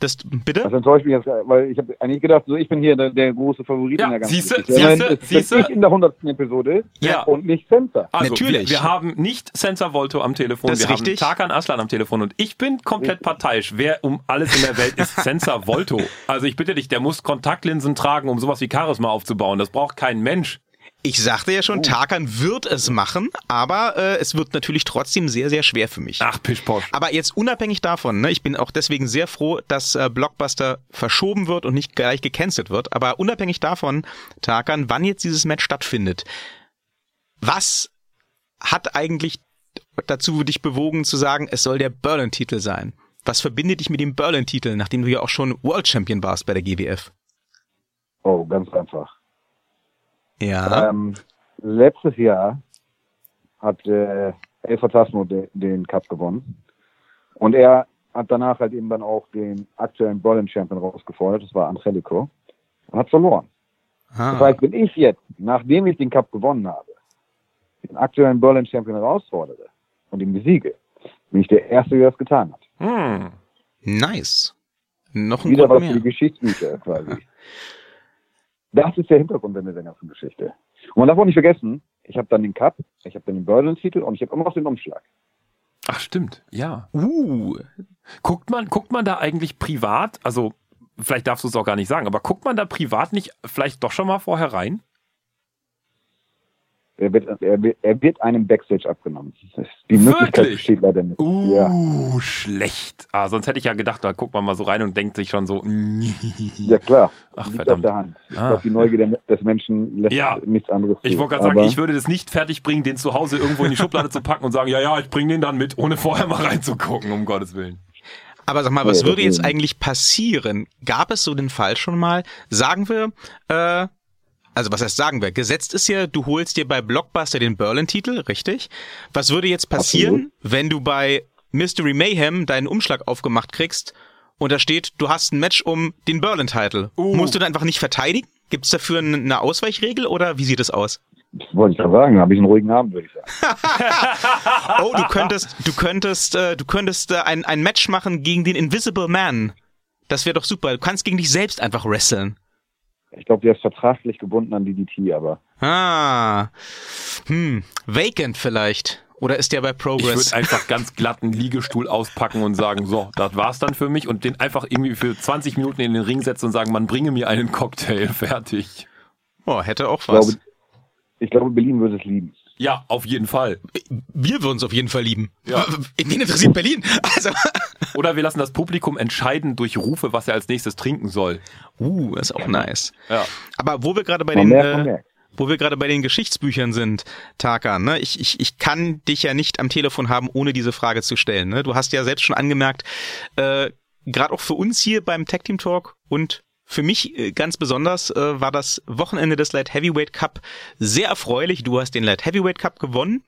Das, bitte? Das enttäuscht mich jetzt, weil ich habe eigentlich gedacht, so ich bin hier der, der große Favorit ja, in der ganzen siehste, siehste, siehste. Ich in der 100. Episode ja. und nicht Sensor. Also, Natürlich. Wir, wir, haben nicht Sensor Volto am Telefon, das wir richtig. haben Tarkan Aslan am Telefon und ich bin komplett parteiisch. Wer um alles in der Welt ist Sensor Volto? Also ich bitte dich, der muss Kontaktlinsen tragen, um sowas wie Charisma aufzubauen. Das braucht kein Mensch. Ich sagte ja schon, oh. Tarkan wird es machen, aber äh, es wird natürlich trotzdem sehr, sehr schwer für mich. Ach, Pischposch. Aber jetzt unabhängig davon, ne, ich bin auch deswegen sehr froh, dass äh, Blockbuster verschoben wird und nicht gleich gecancelt wird. Aber unabhängig davon, Tarkan, wann jetzt dieses Match stattfindet, was hat eigentlich dazu dich bewogen zu sagen, es soll der Berlin-Titel sein? Was verbindet dich mit dem Berlin-Titel, nachdem du ja auch schon World Champion warst bei der GWF? Oh, ganz einfach. Ja. Ähm, letztes Jahr hat äh, El Fantasmo den, den Cup gewonnen. Und er hat danach halt eben dann auch den aktuellen Berlin Champion rausgefordert, das war Angelico, und hat verloren. Das Ah. heißt, wenn ich jetzt, nachdem ich den Cup gewonnen habe, den aktuellen Berlin Champion herausfordere und ihn besiege, bin ich der Erste, der das getan hat. Hm. Nice. Noch ein Wieder Grund was für die mehr. Geschichtsbücher quasi. Das ist der Hintergrund der ganzen Geschichte. Und man darf auch nicht vergessen, ich habe dann den Cup, ich habe dann den Berlin-Titel und ich habe immer noch den Umschlag. Ach, stimmt. Ja. Uh, Guckt man, guckt man da eigentlich privat, also vielleicht darfst du es auch gar nicht sagen, aber guckt man da privat nicht vielleicht doch schon mal vorher rein? Er wird, er, wird- er wird einem Backstage abgenommen. Die Möglichkeit Wirklich? besteht leider nicht. Uh, Ja. schlecht. Ah, sonst hätte ich ja gedacht, da guckt man mal so rein und denkt sich schon so, ja, klar. Ach, Liegt verdammt. auf der Hand. Ich Ah. glaube, die Neugier des Menschen lässt Ja. nichts anderes Ich wollte gerade sagen, ich würde das nicht fertig bringen, den zu Hause irgendwo in die Schublade zu packen und sagen, ja, ja, ich bringe den dann mit, ohne vorher mal reinzugucken, um Gottes Willen. aber sag mal, was Nee, würde jetzt eigentlich passieren? Gab es so den Fall schon mal? Sagen wir, äh, also was heißt sagen wir? Gesetzt ist ja, du holst dir bei Blockbuster den Berlin-Titel, richtig? Was würde jetzt passieren, wenn du bei Mystery Mayhem deinen Umschlag aufgemacht kriegst und da steht, du hast ein Match um den Berlin-Titel? Uh. Musst du dann einfach nicht verteidigen? Gibt es dafür eine Ausweichregel oder wie sieht es aus? das wollte ich gerade sagen, habe ich einen ruhigen Abend, würde ich sagen. Oh, du könntest, du könntest, äh, du könntest äh, ein, ein Match machen gegen den Invisible Man. Das wäre doch super. Du kannst gegen dich selbst einfach wresteln. Ich glaube, der ist vertraglich gebunden an DDT, aber Ah. Hm. Vacant vielleicht. Oder ist der bei Ich Progress? würde einfach ganz glatt einen Liegestuhl auspacken und sagen, so, das war's dann für mich und den einfach irgendwie für 20 Minuten in den Ring setzen und sagen, man bringe mir einen Cocktail, fertig. oh, hätte auch ich was. glaube, ich glaube, Berlin würde es lieben. Ja, auf jeden Fall. Wir würden es auf jeden Fall lieben. Ja. Wen interessiert Berlin? Also. Oder wir lassen das Publikum entscheiden durch Rufe, was er als nächstes trinken soll. Uh, ist auch nice. Ja. Aber wo wir gerade bei den äh, wo wir gerade bei den Geschichtsbüchern sind, Tarkan, ne? Ich, ich, ich kann dich ja nicht am Telefon haben, ohne diese Frage zu stellen. Ne? Du hast ja selbst schon angemerkt, äh, gerade auch für uns hier beim Tag Team Talk und für mich äh, ganz besonders äh, war das Wochenende des Light Heavyweight Cup sehr erfreulich. Du hast den Light Heavyweight Cup gewonnen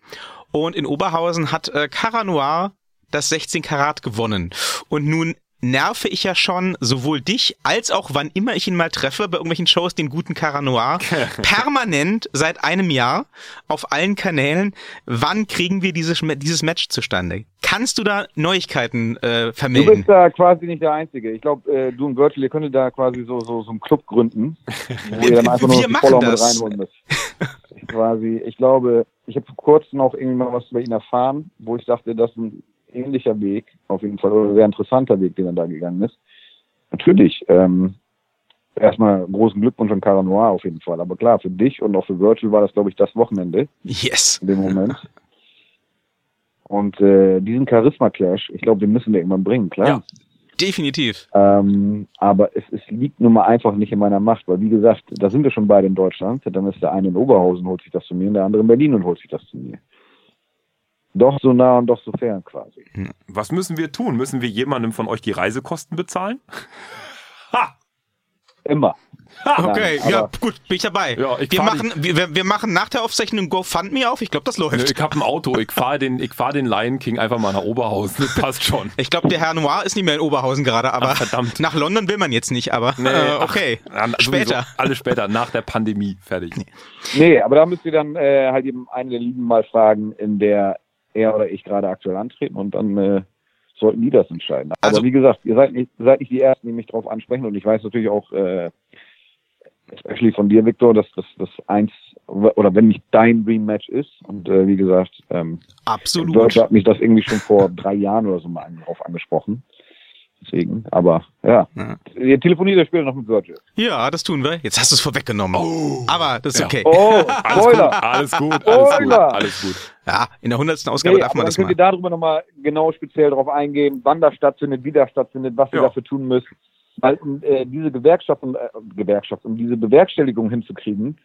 und in Oberhausen hat äh, Cara Noir das 16 Karat gewonnen. Und nun nerve ich ja schon sowohl dich als auch wann immer ich ihn mal treffe bei irgendwelchen Shows den guten Cara Noir permanent seit einem Jahr auf allen Kanälen. Wann kriegen wir dieses, dieses Match zustande? Kannst du da Neuigkeiten äh, Du vermelden? bist da quasi nicht der Einzige. Ich glaube, äh, du und Virtual, ihr könntet da quasi so, so, so einen Club gründen, wo ihr dann einfach nur Wir machen das. reinholen müsst. Ich quasi, ich glaube, ich habe vor kurzem auch irgendwie mal was über ihn erfahren, wo ich dachte, das ist ein ähnlicher Weg, auf jeden Fall, oder sehr interessanter Weg, den er da gegangen ist. Natürlich, ähm, erstmal großen Glückwunsch an Cara Noir auf jeden Fall. Aber klar, für dich und auch für Virtual war das, glaube ich, das Wochenende Yes. in dem Moment. Und äh, diesen Charisma-Clash, ich glaube, den müssen wir irgendwann bringen, klar. Ja. Definitiv. Ähm, aber es, es liegt nun mal einfach nicht in meiner Macht, weil wie gesagt, da sind wir schon beide in Deutschland. Dann ist der eine in Oberhausen, holt sich das zu mir, und der andere in Berlin und holt sich das zu mir. Doch so nah und doch so fern quasi. Was müssen wir tun? Müssen wir jemandem von euch die Reisekosten bezahlen? Ha! Immer. Okay, Nein, ja, gut, bin ich dabei. Ja, ich wir, machen, wir, wir machen nach der Aufzeichnung GoFundMe auf. Ich glaube, das Nö, läuft. Ich habe ein Auto, ich fahre den, ich fahr den Lion King einfach mal nach Oberhausen. Das passt schon. Ich glaube, der Herr Noir ist nicht mehr in Oberhausen gerade, aber Ach, verdammt. nach London will man jetzt nicht, aber Nee, äh, ach, okay. sowieso Später. Alles später, nach der Pandemie. Fertig. Nee, aber da müsst ihr dann äh, halt eben eine der Ligen mal fragen, in der er oder ich gerade aktuell antreten und dann äh, sollten die das entscheiden. Aber Also- wie gesagt, ihr seid nicht, seid nicht die Ersten, die mich darauf ansprechen und ich weiß natürlich auch, äh, especially von dir, Victor, dass das das eins oder wenn nicht dein Dream Match ist und äh, wie gesagt, ähm, Absolut. Deutsche hat mich das irgendwie schon vor drei Jahren oder so mal drauf angesprochen. Deswegen, aber ja. Ja. Ihr telefoniert ja später noch mit Virgil. Ja, das tun wir. Jetzt hast du es vorweggenommen. Aber das ist Ja. okay. Oh, Alles Spoiler! gut, alles gut, alles gut, Spoiler! alles gut. Ja, in der hundertsten Ausgabe Nee, darf man dann das könnt mal. ihr darüber nochmal genau speziell darauf eingehen, wann das stattfindet, wie das stattfindet, was ihr Ja. dafür tun müsst. Weil um äh, diese Gewerkschaft, um, äh, Gewerkschaft, um diese Bewerkstelligung hinzukriegen,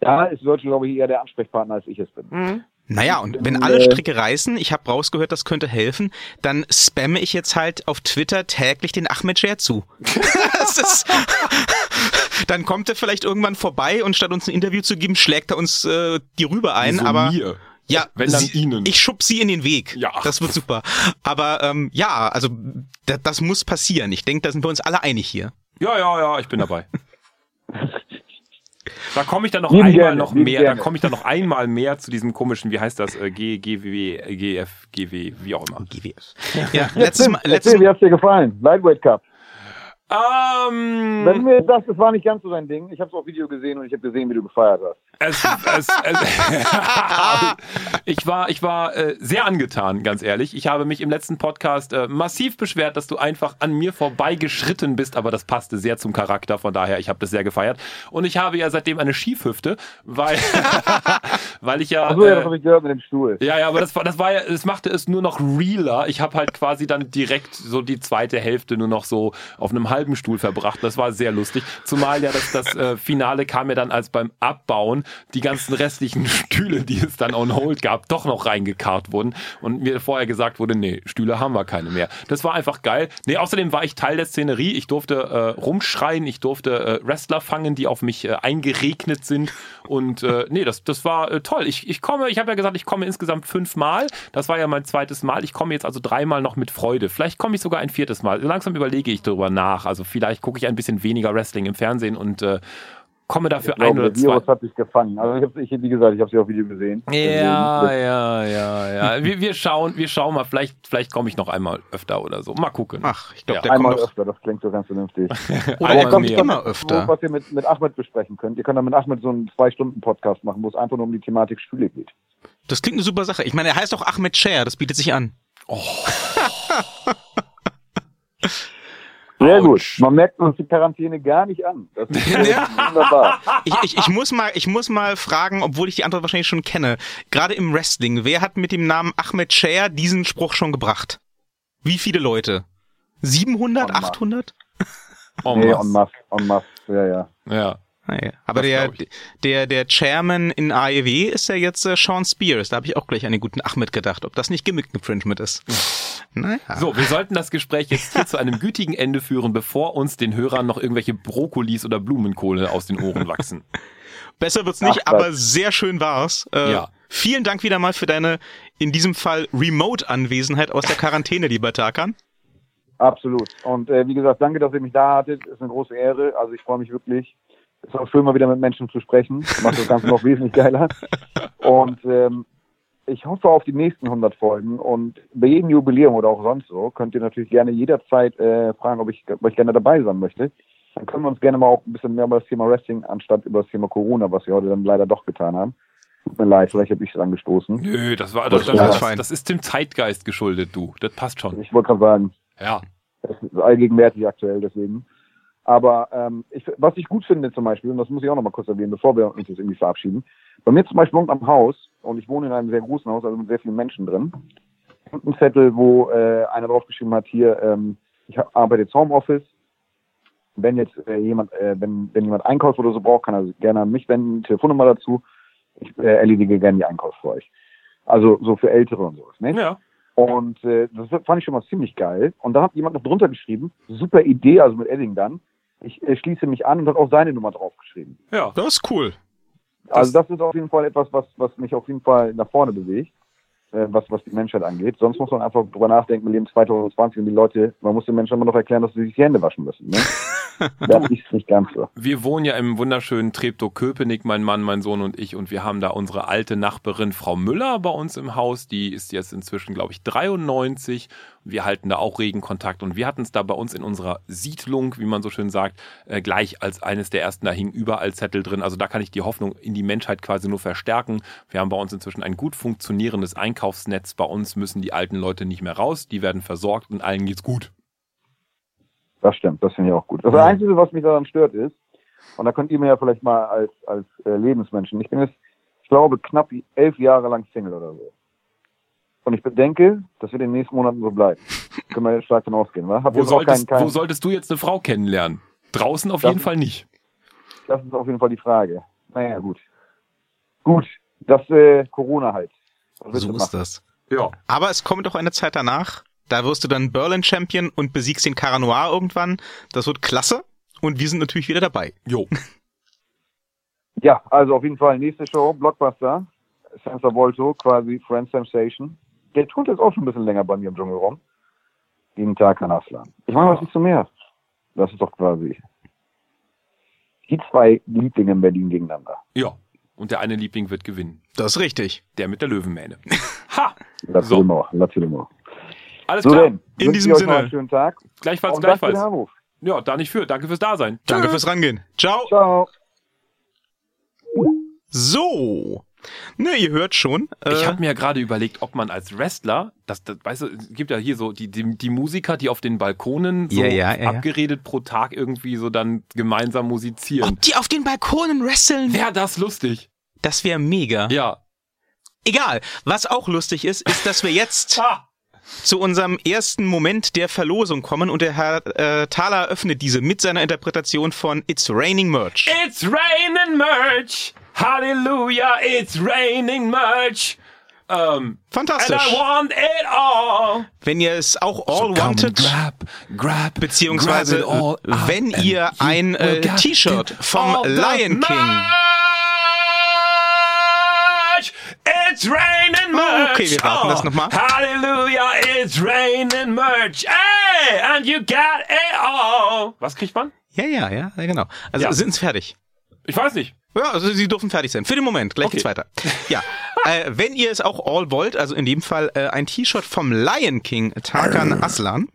da ist Virgil, glaube ich, eher der Ansprechpartner, als ich es bin. Naja, und wenn alle Stricke reißen, ich habe rausgehört, das könnte helfen, dann spamme ich jetzt halt auf Twitter täglich den Ahmed Scher zu. ist, dann kommt er vielleicht irgendwann vorbei und statt uns ein Interview zu geben, schlägt er uns äh, die Rübe ein. Wieso aber mir? Ja, Wenn dann sie, Ihnen. ich schub sie in den Weg. Ja. Das wird super. Aber ähm, ja, also da, das muss passieren. Ich denke, da sind wir uns alle einig hier. Ja, ja, ja, ich bin dabei. Da komme ich dann noch Lieben einmal gerne, noch mehr, da komme ich dann noch einmal mehr zu diesem komischen, wie heißt das, äh, G, GW, GF, GW, wie auch immer. GWS. Ja, letztes Mal, letztes erzähl, wie Mal, hat's dir gefallen? Lightweight Cup. Ähm, Wenn du mir sagst, das war nicht ganz so dein Ding, ich habe auf Video gesehen und ich habe gesehen, wie du gefeiert hast. Es, es, es, ich war, ich war äh, sehr angetan, ganz ehrlich. Ich habe mich im letzten Podcast äh, massiv beschwert, dass du einfach an mir vorbeigeschritten bist, aber das passte sehr zum Charakter, von daher, ich habe das sehr gefeiert. Und ich habe ja seitdem eine Schiefhüfte, weil, weil ich ja. Achso, ja, äh, das habe ich gehört mit dem Stuhl. Ja, ja, aber das war, das war ja, es machte es nur noch realer. Ich habe halt quasi dann direkt so die zweite Hälfte nur noch so auf einem halben Stuhl verbracht. Das war sehr lustig. Zumal ja das, das äh, Finale kam ja dann als beim Abbauen die ganzen restlichen Stühle, die es dann on hold gab, doch noch reingekarrt wurden und mir vorher gesagt wurde, nee, Stühle haben wir keine mehr. Das war einfach geil. Nee, außerdem war ich Teil der Szenerie. Ich durfte äh, rumschreien, ich durfte äh, Wrestler fangen, die auf mich äh, eingeregnet sind und äh, nee, das, das war äh, toll. Ich, ich komme, ich habe ja gesagt, ich komme insgesamt fünfmal. Das war ja mein zweites Mal. Ich komme jetzt also dreimal noch mit Freude. Vielleicht komme ich sogar ein viertes Mal. Langsam überlege ich darüber nach. Also vielleicht gucke ich ein bisschen weniger Wrestling im Fernsehen und äh, komme dafür Ich glaube, ein oder der Virus zwei. hat dich gefangen. Also ich habe, ich, wie gesagt, ich habe sie auf Video gesehen. Ja, Deswegen- ja, ja, ja. Wir, wir schauen, wir schauen mal. Vielleicht, vielleicht komme ich noch einmal öfter oder so. Mal gucken. ach, ich glaube, Ja. der Einmal kommt öfter, das klingt so ganz vernünftig. oder einmal er kommt mehr. immer öfter. was ihr mit, mit Ahmed besprechen könnt. Ihr könnt dann mit Ahmed so einen Zwei-Stunden-Podcast machen, wo es einfach nur um die Thematik Stühle geht. Das klingt eine super Sache. Ich meine, er heißt auch Ahmed Cher, das bietet sich an. Sehr gut. Man merkt uns die Quarantäne gar nicht an. Das ist Ja. wunderbar. Ich, ich, ich, muss mal, ich muss mal fragen, obwohl ich die Antwort wahrscheinlich schon kenne. Gerade im Wrestling, wer hat mit dem Namen Ahmed Cher diesen Spruch schon gebracht? Wie viele Leute? 700, En masse. 800? Oh, nee, en masse, en masse. Ja, ja. Ja. Naja. Aber Das der, der, der Chairman in AEW ist ja jetzt äh, Sean Spears. Da habe ich auch gleich an den guten Ahmed gedacht, ob das nicht Gimmick Infringement ist. Naja. So, wir sollten das Gespräch jetzt hier zu einem gütigen Ende führen, bevor uns den Hörern noch irgendwelche Brokkolis oder Blumenkohle aus den Ohren wachsen. Besser wird's nicht, Ach, aber sehr schön war's. Äh, Ja. Vielen Dank wieder mal für deine, in diesem Fall, Remote-Anwesenheit aus der Quarantäne, lieber Tarkan. Absolut. Und äh, wie gesagt, danke, dass ihr mich da hattet. Ist eine große Ehre. Also ich freue mich wirklich. Ist auch schön, mal wieder mit Menschen zu sprechen. Macht das Ganze noch wesentlich geiler. Und ähm, ich hoffe auf die nächsten 100 Folgen. Und bei jedem Jubiläum oder auch sonst so könnt ihr natürlich gerne jederzeit äh, fragen, ob ich, ob ich gerne dabei sein möchte. Dann können wir uns gerne mal auch ein bisschen mehr über das Thema Wrestling anstatt über das Thema Corona, was wir heute dann leider doch getan haben. Tut mir leid, vielleicht habe ich es angestoßen. Nö, das war das, das, das, fein. das ist dem Zeitgeist geschuldet, du. Das passt schon. Ich wollte gerade sagen, Ja. Das ist allgegenwärtig aktuell, deswegen. Aber ähm, ich, was ich gut finde zum Beispiel, und das muss ich auch noch mal kurz erwähnen, bevor wir uns jetzt irgendwie verabschieden. Bei mir zum Beispiel wohnt am Haus, und ich wohne in einem sehr großen Haus, also mit sehr vielen Menschen drin, und ein Zettel, wo äh, einer draufgeschrieben hat, hier, ähm, ich arbeite jetzt Homeoffice. Wenn jetzt äh, jemand, äh, wenn, wenn jemand Einkauf oder so braucht, kann er gerne an mich wenden, Telefonnummer dazu. Ich äh, erledige gerne die Einkauf für euch. Also so für Ältere und sowas. Ne? Ja. Und äh, das fand ich schon mal ziemlich geil. Und dann hat jemand noch drunter geschrieben, super Idee, also mit Edding dann. Ich äh, schließe mich an und hat auch seine Nummer draufgeschrieben. Ja. Das ist cool. also das ist auf jeden Fall etwas, was, was mich auf jeden Fall nach vorne bewegt, äh, was, was die Menschheit angeht. Sonst muss man einfach drüber nachdenken, wir leben 2020 und die Leute, man muss den Menschen immer noch erklären, dass sie sich die Hände waschen müssen. Ne? das ist nicht ganz so. Wir wohnen ja im wunderschönen Treptow-Köpenick, mein Mann, mein Sohn und ich. Und wir haben da unsere alte Nachbarin Frau Müller bei uns im Haus. Die ist jetzt inzwischen, glaube ich, 93. Wir halten da auch regen Kontakt. Und wir hatten es da bei uns in unserer Siedlung, wie man so schön sagt, äh, gleich als eines der ersten. Da hingen überall Zettel drin. Also da kann ich die Hoffnung in die Menschheit quasi nur verstärken. Wir haben bei uns inzwischen ein gut funktionierendes Einkaufsnetz. Bei uns müssen die alten Leute nicht mehr raus. Die werden versorgt und allen geht's gut. Das stimmt, das finde ich auch gut. Das Ja. Einzige, was mich daran stört, ist, und da könnt ihr mir ja vielleicht mal als, als äh, Lebensmenschen, ich bin jetzt, ich glaube, knapp elf Jahre lang Single oder so. Und ich bedenke, das wird in den nächsten Monaten so bleiben. Können wir jetzt stark davon ausgehen, wa? Wo solltest, keinen, keinen, wo solltest du jetzt eine Frau kennenlernen? Draußen auf Das- jeden Fall nicht. das ist auf jeden Fall die Frage. Naja, gut. Gut, das äh, Corona halt. So ist machen? das. Ja. Aber es kommt doch eine Zeit danach. Da wirst du dann Berlin Champion und besiegst den Cara Noir irgendwann. Das wird klasse. Und wir sind natürlich wieder dabei. Jo. Ja, also auf jeden Fall nächste Show, Blockbuster. Sensor Volto, quasi Friend Sensation. Der tut jetzt auch schon ein bisschen länger bei mir im Dschungel rum. Jeden Tag kann Aslan. Ich meine, was ist zu mehr? Das ist doch quasi die zwei Lieblinge in Berlin gegeneinander. Ja. Und der eine Liebling wird gewinnen. Das ist richtig. Der mit der Löwenmähne. ha! Lass So. Lass mal. Alles So klar. denn, In diesem ich Sinne. einen schönen Tag. Gleichfalls, Und gleichfalls. Ja, da nicht für. Danke fürs Dasein. Danke Tschö. fürs Rangehen. Ciao. Ciao. So. Ne, ihr hört schon. Ich äh, habe mir ja gerade überlegt, ob man als Wrestler, das, das weißt du, es gibt ja hier so die, die, die Musiker, die auf den Balkonen so Ja, ja, ja, abgeredet pro Tag irgendwie so dann gemeinsam musizieren. ob die auf den Balkonen wresteln? Wäre das lustig? Das wäre mega. Ja. Egal. Was auch lustig ist, ist, dass wir jetzt Ha! Zu unserem ersten Moment der Verlosung kommen und der Herr äh, Thaler öffnet diese mit seiner Interpretation von It's Raining Merch. It's raining merch. Hallelujah, it's raining merch. And Fantastisch. I want it all. Wenn ihr es auch all Come wanted, grab, grab, beziehungsweise grab all wenn ihr ein äh, T-Shirt vom Lion King. It's raining merch. Okay, wir warten das noch mal. Hallelujah, it's raining merch. Hey, and you got it all. Was kriegt man? Ja, ja, ja, genau. Also Ja. sind's fertig. Ich weiß nicht. Ja, also sie dürfen fertig sein. Für den Moment. Gleich Okay. geht's weiter. Ja. äh, wenn ihr es auch all wollt, also in dem Fall äh, ein T-Shirt vom Lion King Tarkan Aslan,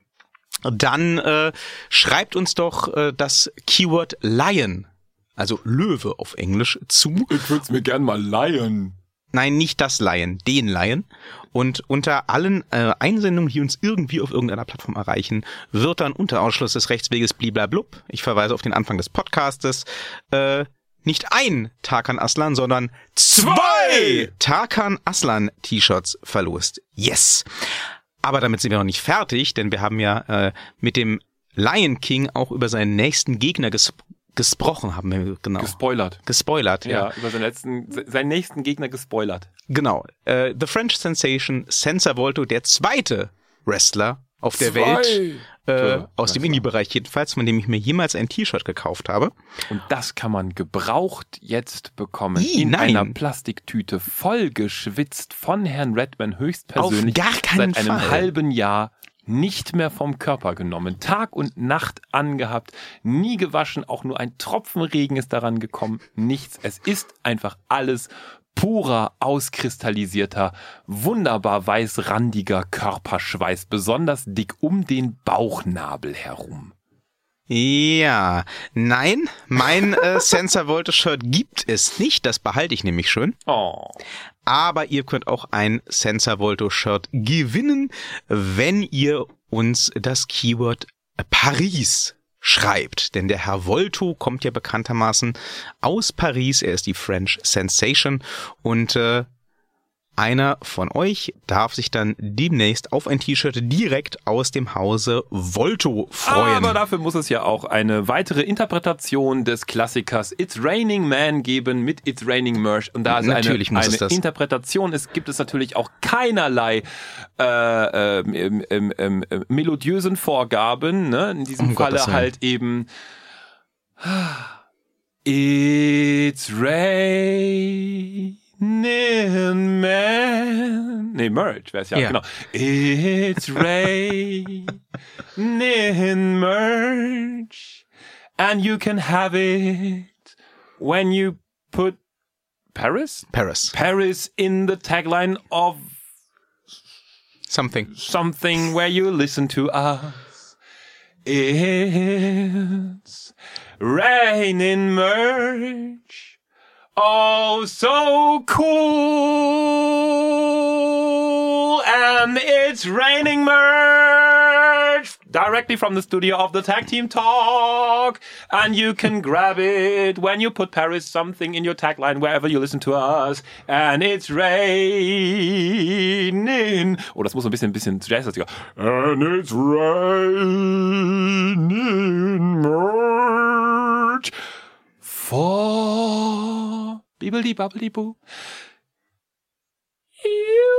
dann äh, schreibt uns doch äh, das Keyword Lion, also Löwe auf Englisch, zu. Ich würde es mir gern mal leihen. Nein, nicht das Lion, den Lion. Und unter allen äh, Einsendungen, die uns irgendwie auf irgendeiner Plattform erreichen, wird dann unter Ausschluss des Rechtsweges bliblablub, ich verweise auf den Anfang des Podcastes, äh, nicht ein Tarkan Aslan, sondern zwei Tarkan Aslan T-Shirts verlost. Yes! Aber damit sind wir noch nicht fertig, denn wir haben ja äh, mit dem Lion King auch über seinen nächsten Gegner ges gesprochen, haben wir genau. Gespoilert. Gespoilert, ja. Ja, über seinen letzten, seinen nächsten Gegner gespoilert. Genau. Äh, The French Sensation Sensor Volto, der zweite Wrestler auf der Zwei. Welt, äh, Wrestler. aus dem Indie-Bereich jedenfalls, von dem ich mir jemals ein T-Shirt gekauft habe. Und das kann man gebraucht jetzt bekommen. Ih, in nein. einer Plastiktüte, voll geschwitzt von Herrn Redman höchstpersönlich. Auf gar keinen seit einem Fall. halben Jahr nicht mehr vom Körper genommen. Tag und Nacht angehabt, nie gewaschen, auch nur ein Tropfen Regen ist daran gekommen. Nichts. Es ist einfach alles purer, auskristallisierter, wunderbar weißrandiger Körperschweiß, besonders dick um den Bauchnabel herum. Ja, nein, mein äh, Sensor Volto Shirt gibt es nicht, das behalte ich nämlich schön. Oh. Aber ihr könnt auch ein Sensor Volto Shirt gewinnen, wenn ihr uns das Keyword Paris schreibt. Denn der Herr Volto kommt ja bekanntermaßen aus Paris. Er ist die French Sensation und äh, einer von euch darf sich dann demnächst auf ein T-Shirt direkt aus dem Hause Volto freuen. Aber dafür muss es ja auch eine weitere Interpretation des Klassikers It's Raining Man geben mit It's Raining Merch. Und da es Natürlich eine, es eine das. Interpretation ist, gibt es natürlich auch keinerlei äh, ähm, ähm, ähm, ähm, äh, melodiösen Vorgaben. Ne? In diesem Um Falle halt eben It's Raining Man. Nee, Merch wäre es ja, Ja. genau. It's raining merch. And you can have it when you put Paris? Paris. Paris in the tagline of Something. something where you listen to us. It's raining merch. Oh, so cool. And it's raining merch directly from the studio of the Tag Team Talk. And you can grab it when you put Paris something in your tagline wherever you listen to us. And it's raining. Oh, das muss ein bisschen, ein bisschen jazziger. And it's raining merch for Bibbidi Babbidi Boo. Yeah!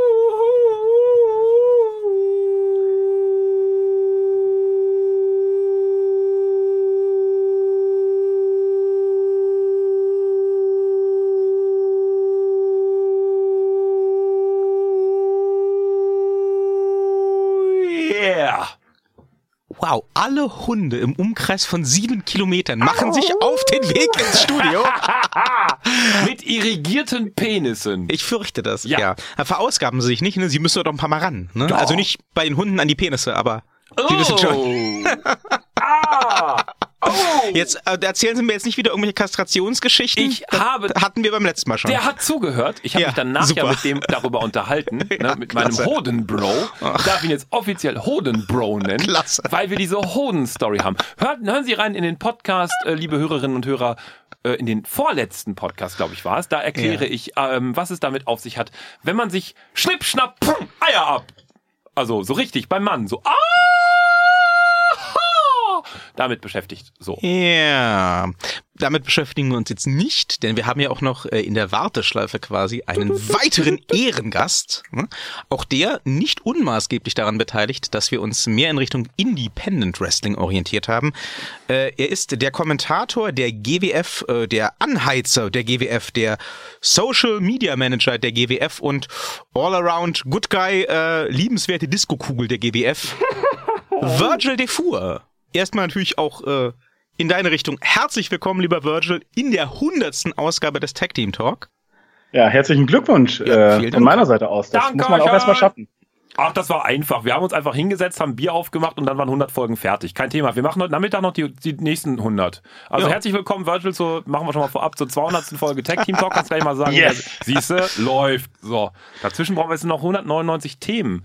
Wow, alle Hunde im Umkreis von sieben Kilometern machen sich auf den Weg ins Studio. Mit irrigierten Penissen. Ich fürchte das, Ja. ja. Verausgaben sie sich nicht, ne? Sie müssen doch ein paar Mal ran. Ne? Doch. Also nicht bei den Hunden an die Penisse, aber die wissen schon. Oh. ah! Oh! Jetzt äh, erzählen Sie mir jetzt nicht wieder irgendwelche Kastrationsgeschichten. Ich das habe- hatten wir beim letzten Mal schon. Der hat zugehört. Ich habe Ja, mich dann nachher mit dem darüber unterhalten, ne, mit meinem klasse. Hodenbro. Ich darf ihn jetzt offiziell Hodenbro nennen, Klasse. weil wir diese Hoden-Story haben. Hört, hören Sie rein in den Podcast, äh, liebe Hörerinnen und Hörer, äh, in den vorletzten Podcast, glaube ich, war es. Da erkläre Ja. ich, ähm, was es damit auf sich hat, wenn man sich schnipp, schnapp, pum, Eier ab. Also so richtig beim Mann, so ah! Damit beschäftigt. So. Ja, damit beschäftigen wir uns jetzt nicht, denn wir haben ja auch noch äh, in der Warteschleife quasi einen weiteren Ehrengast. ne? Auch der nicht unmaßgeblich daran beteiligt, dass wir uns mehr in Richtung Independent Wrestling orientiert haben. Äh, Er ist der Kommentator der GWF, äh, der Anheizer der GWF, der Social Media Manager der GWF und All-Around Good Guy, äh, liebenswerte Disco-Kugel der GWF. Virgil Defour. Erstmal natürlich auch äh, in deine Richtung. Herzlich willkommen, lieber Virgil, in der hundertsten Ausgabe des Tag Team Talk. Ja, herzlichen Glückwunsch Ja, äh, von meiner Seite aus. Das Danke muss man auch erstmal schaffen. Ach, das war einfach. Wir haben uns einfach hingesetzt, haben Bier aufgemacht und dann waren 100 Folgen fertig. Kein Thema. Wir machen heute Nachmittag noch die, die nächsten 100. Also Ja. herzlich willkommen, Virgil, zur, machen wir schon mal vorab zur 200. Folge Tech Team Talk. Kannst gleich mal sagen, Yes. siehste, läuft. So. Dazwischen brauchen wir jetzt noch 199 Themen.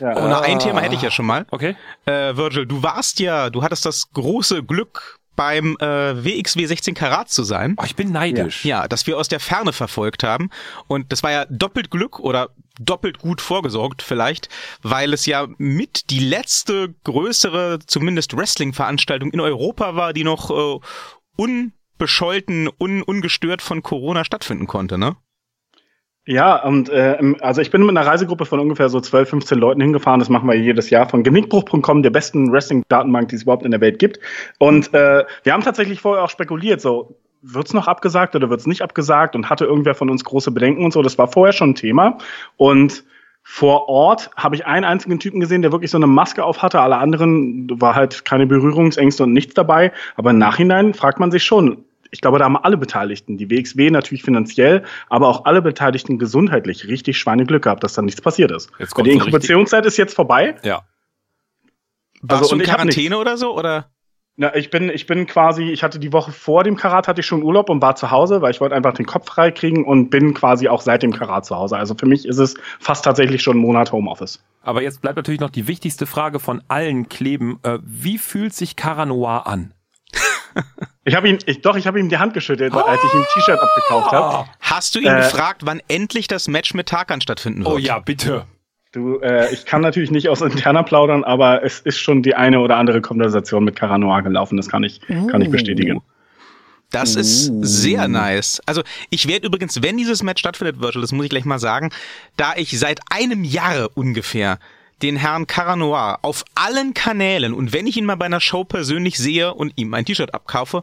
Ja. Oh, na, ein Thema hätte ich ja schon mal. Okay? Äh, Virgil, du warst ja, du hattest das große Glück, beim äh, WXW 16 Karat zu sein. Oh, ich bin neidisch. Ja, das wir aus der Ferne verfolgt haben. Und das war ja doppelt Glück oder doppelt gut vorgesorgt vielleicht, weil es ja mit die letzte größere, zumindest Wrestling-Veranstaltung in Europa war, die noch äh, unbescholten, un, ungestört von Corona stattfinden konnte, ne? Ja, und äh, also ich bin mit einer Reisegruppe von ungefähr so 12, 15 Leuten hingefahren. Das machen wir jedes Jahr von Genickbruch.com, der besten Wrestling-Datenbank, die es überhaupt in der Welt gibt. Und äh, wir haben tatsächlich vorher auch spekuliert, so wird's noch abgesagt oder wird's nicht abgesagt und hatte irgendwer von uns große Bedenken und so. Das war vorher schon ein Thema. Und vor Ort habe ich einen einzigen Typen gesehen, der wirklich so eine Maske auf hatte. Alle anderen war halt keine Berührungsängste und nichts dabei. Aber im Nachhinein fragt man sich schon, ich glaube, da haben alle Beteiligten, die WXW natürlich finanziell, aber auch alle Beteiligten gesundheitlich richtig Schweineglück gehabt, dass da nichts passiert ist. Jetzt kommt die Inkubationszeit ist jetzt vorbei. Ja. Warst Also, du in Quarantäne oder so? Oder? Na, ich bin, ich bin quasi, ich hatte die Woche vor dem Karat hatte ich schon Urlaub und war zu Hause, weil ich wollte einfach den Kopf frei kriegen und bin quasi auch seit dem Karat zu Hause. Also für mich ist es fast tatsächlich schon ein Monat Homeoffice. Aber jetzt bleibt natürlich noch die wichtigste Frage von allen Kleben. Äh, wie fühlt sich Cara Noir an? Ich habe ihn, ich, doch, ich habe ihm die Hand geschüttelt, als ich ihm ein T-Shirt abgekauft habe. Hast du ihn Äh, gefragt, wann endlich das Match mit Tarkan stattfinden wird? Oh ja, bitte. Du, äh, ich kann natürlich nicht aus interner plaudern, aber es ist schon die eine oder andere Konversation mit Caranoa gelaufen. Das kann ich, kann ich bestätigen. Das ist sehr nice. Also ich werde übrigens, wenn dieses Match stattfindet, Virgil, das muss ich gleich mal sagen, da ich seit einem Jahre ungefähr den Herrn Caranoir auf allen Kanälen. Und wenn ich ihn mal bei einer Show persönlich sehe und ihm ein T-Shirt abkaufe,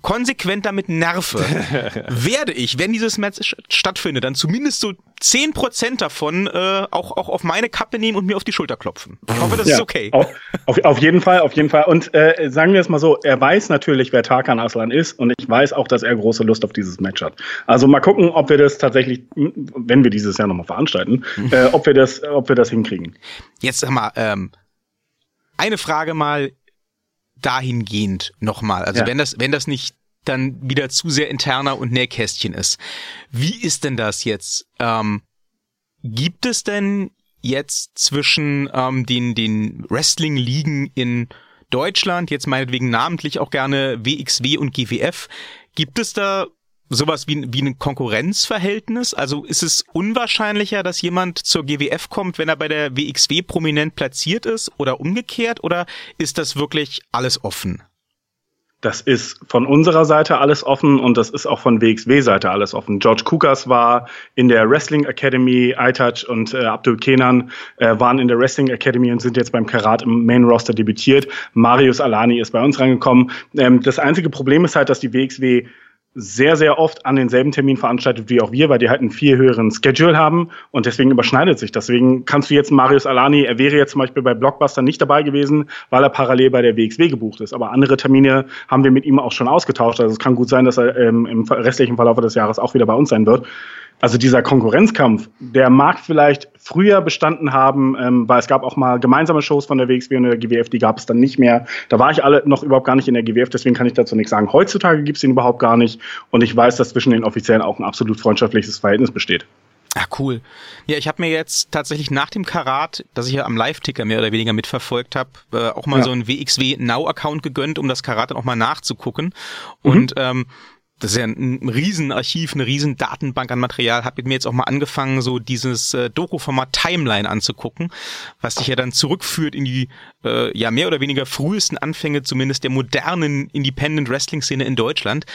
konsequent damit nerve, werde ich, wenn dieses Match stattfindet, dann zumindest so 10% davon äh, auch, auch auf meine Kappe nehmen und mir auf die Schulter klopfen. Ich hoffe, das ist okay. Auf, auf, auf jeden Fall, auf jeden Fall. Und äh, sagen wir es mal so, er weiß natürlich, wer Tarkan Aslan ist und ich weiß auch, dass er große Lust auf dieses Match hat. Also mal gucken, ob wir das tatsächlich, wenn wir dieses Jahr nochmal veranstalten, äh, ob wir das, ob wir das hinkriegen. Jetzt sag mal, ähm, eine Frage mal dahingehend nochmal. Also Ja. wenn das, wenn das nicht dann wieder zu sehr interner und Nähkästchen ist. Wie ist denn das jetzt? Ähm, gibt es denn jetzt zwischen ähm, den, den Wrestling-Ligen in Deutschland, jetzt meinetwegen namentlich auch gerne WXW und GWF, gibt es da sowas wie, wie ein Konkurrenzverhältnis? Also ist es unwahrscheinlicher, dass jemand zur GWF kommt, wenn er bei der WXW prominent platziert ist oder umgekehrt? Oder ist das wirklich alles offen? Das ist von unserer Seite alles offen und das ist auch von WXW-Seite alles offen. George Kukas war in der Wrestling Academy, iTouch und äh, Abdul Kenan äh, waren in der Wrestling Academy und sind jetzt beim Karat im Main Roster debütiert. Marius Alani ist bei uns reingekommen. Ähm, das einzige Problem ist halt, dass die WXW sehr, sehr oft an denselben Termin veranstaltet wie auch wir, weil die halt einen viel höheren Schedule haben und deswegen überschneidet sich. Deswegen kannst du jetzt Marius Alani, er wäre jetzt zum Beispiel bei Blockbuster nicht dabei gewesen, weil er parallel bei der WXW gebucht ist. Aber andere Termine haben wir mit ihm auch schon ausgetauscht. Also es kann gut sein, dass er ähm, im restlichen Verlauf des Jahres auch wieder bei uns sein wird. Also dieser Konkurrenzkampf, der mag vielleicht früher bestanden haben, ähm, weil es gab auch mal gemeinsame Shows von der WXW und der GWF, die gab es dann nicht mehr. Da war ich alle noch überhaupt gar nicht in der GWF, deswegen kann ich dazu nichts sagen. Heutzutage gibt es ihn überhaupt gar nicht und ich weiß, dass zwischen den Offiziellen auch ein absolut freundschaftliches Verhältnis besteht. Ah, cool. Ja, ich habe mir jetzt tatsächlich nach dem Karat, das ich ja am Live-Ticker mehr oder weniger mitverfolgt habe, äh, auch mal ja. so einen WXW Now-Account gegönnt, um das Karat dann auch mal nachzugucken. Mhm. Und ähm, das ist ja ein Riesenarchiv, eine riesen Datenbank an Material. Hab mir jetzt auch mal angefangen, so dieses äh, Doku-Format Timeline anzugucken, was dich ja dann zurückführt in die äh, ja mehr oder weniger frühesten Anfänge zumindest der modernen Independent Wrestling Szene in Deutschland.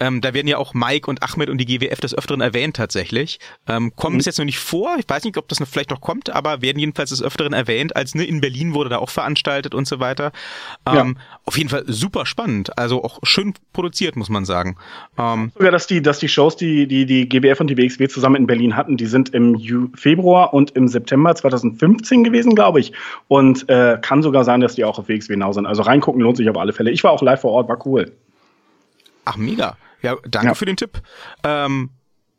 Ähm, da werden ja auch Mike und Ahmed und die GWF des Öfteren erwähnt tatsächlich. Ähm, kommen mhm. bis jetzt noch nicht vor. Ich weiß nicht, ob das noch vielleicht noch kommt, aber werden jedenfalls des Öfteren erwähnt, als ne, in Berlin wurde da auch veranstaltet und so weiter. Ähm, ja. Auf jeden Fall super spannend. Also auch schön produziert, muss man sagen. Ähm, Sogar, dass die, dass die Shows, die, die die GWF und die WXW zusammen in Berlin hatten, die sind im Ju Februar und im September 2015 gewesen, glaube ich. Und äh, kann sogar sein, dass die auch auf WXW now sind. Also reingucken lohnt sich auf alle Fälle. Ich war auch live vor Ort, war cool. Ach, mega. Ja, danke ja. für den Tipp. Ähm,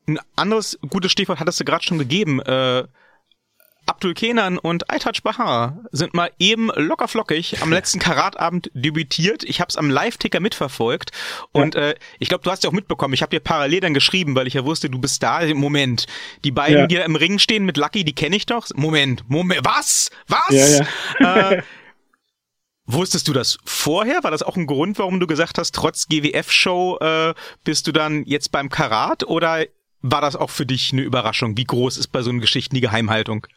ein anderes gutes Stichwort hattest du gerade schon gegeben. Äh, Abdul Kenan und Aytaj Bahar sind mal eben locker flockig am letzten Karatabend debütiert. Ich habe es am Live-Ticker mitverfolgt und ja. äh, ich glaube, du hast ja auch mitbekommen. Ich habe dir parallel dann geschrieben, weil ich ja wusste, du bist da. Moment, die beiden, ja. die da im Ring stehen mit Lucky, die kenne ich doch. Moment, Moment, was? Was? Ja, ja. Äh, Wusstest du das vorher? War das auch ein Grund, warum du gesagt hast, trotz GWF-Show äh, bist du dann jetzt beim Karat? Oder war das auch für dich eine Überraschung? Wie groß ist bei so einer Geschichte die Geheimhaltung?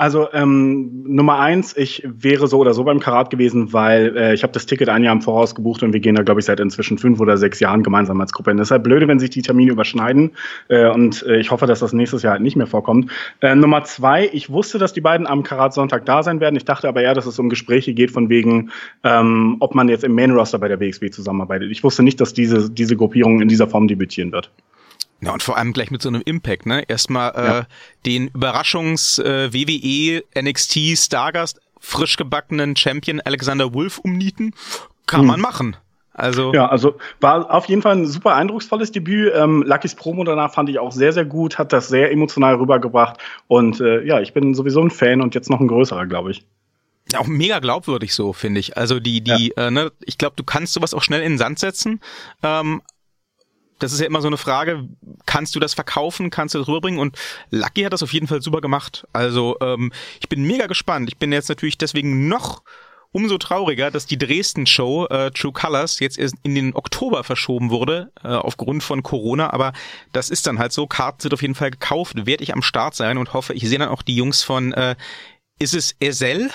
Also ähm, Nummer eins, ich wäre so oder so beim Karat gewesen, weil äh, ich habe das Ticket ein Jahr im Voraus gebucht und wir gehen da, glaube ich, seit inzwischen fünf oder sechs Jahren gemeinsam als Gruppe. Und deshalb blöde, wenn sich die Termine überschneiden äh, und äh, ich hoffe, dass das nächstes Jahr halt nicht mehr vorkommt. Äh, Nummer zwei, ich wusste, dass die beiden am Karat Sonntag da sein werden. Ich dachte aber eher, dass es um Gespräche geht von wegen, ähm, ob man jetzt im Main Roster bei der WXW zusammenarbeitet. Ich wusste nicht, dass diese, diese Gruppierung in dieser Form debütieren wird. Ja, und vor allem gleich mit so einem Impact, ne? Erstmal äh, ja. den Überraschungs äh, WWE NXT Stargast frisch gebackenen Champion Alexander Wolf umnieten. Kann hm. man machen. Also ja, also war auf jeden Fall ein super eindrucksvolles Debüt. Ähm, Luckys Promo danach fand ich auch sehr, sehr gut, hat das sehr emotional rübergebracht. Und äh, ja, ich bin sowieso ein Fan und jetzt noch ein größerer, glaube ich. Auch mega glaubwürdig so, finde ich. Also die, die, ja. äh, ne, ich glaube, du kannst sowas auch schnell in den Sand setzen. Ähm, das ist ja immer so eine Frage, kannst du das verkaufen, kannst du das rüberbringen? Und Lucky hat das auf jeden Fall super gemacht. Also ähm, ich bin mega gespannt. Ich bin jetzt natürlich deswegen noch umso trauriger, dass die Dresden-Show äh, True Colors jetzt erst in den Oktober verschoben wurde, äh, aufgrund von Corona. Aber das ist dann halt so. Karten sind auf jeden Fall gekauft, werde ich am Start sein und hoffe, ich sehe dann auch die Jungs von, äh, ist es Ezel?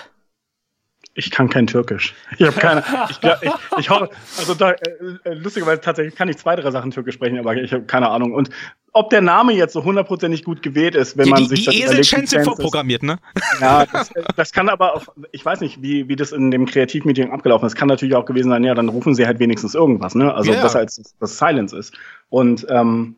Ich kann kein Türkisch. Ich habe keine. Ich, ich, ich hoffe, also da, äh, äh, lustigerweise tatsächlich kann ich zwei, drei Sachen Türkisch sprechen, aber ich habe keine Ahnung. Und ob der Name jetzt so hundertprozentig gut gewählt ist, wenn ja, man die, sich die das Esel sind vorprogrammiert, ne? Ja, das, das kann aber auch, ich weiß nicht, wie, wie das in dem Kreativmeeting abgelaufen ist. Kann natürlich auch gewesen sein, ja, dann rufen sie halt wenigstens irgendwas, ne? Also ja. besser als das Silence ist. Und ähm,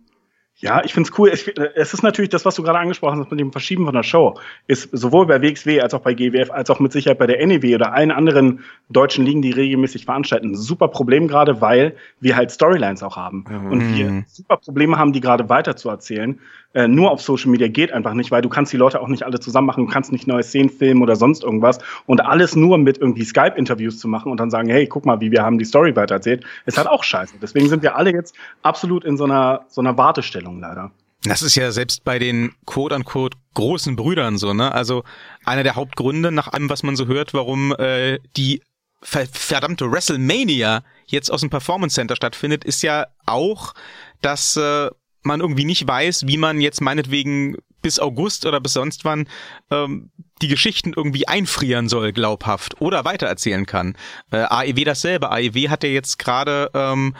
ja, ich find's cool. Es, es ist natürlich das, was du gerade angesprochen hast mit dem Verschieben von der Show, ist sowohl bei WXW als auch bei GWF, als auch mit Sicherheit bei der NEW oder allen anderen deutschen Ligen, die regelmäßig veranstalten, ein super Problem gerade, weil wir halt Storylines auch haben. Mhm. Und wir super Probleme haben, die gerade weiter zu erzählen äh, nur auf Social Media geht einfach nicht, weil du kannst die Leute auch nicht alle zusammen machen, du kannst nicht neue Szenen filmen oder sonst irgendwas und alles nur mit irgendwie Skype-Interviews zu machen und dann sagen, hey, guck mal, wie wir haben die Story weitererzählt, ist halt auch scheiße. Deswegen sind wir alle jetzt absolut in so einer, so einer Wartestellung leider. Das ist ja selbst bei den quote-unquote großen Brüdern so, ne? Also einer der Hauptgründe nach allem, was man so hört, warum äh, die verdammte WrestleMania jetzt aus dem Performance Center stattfindet, ist ja auch, dass äh, man irgendwie nicht weiß, wie man jetzt meinetwegen bis August oder bis sonst wann ähm, die Geschichten irgendwie einfrieren soll, glaubhaft, oder weitererzählen kann. Äh, AEW dasselbe. AEW hat ja jetzt gerade ähm,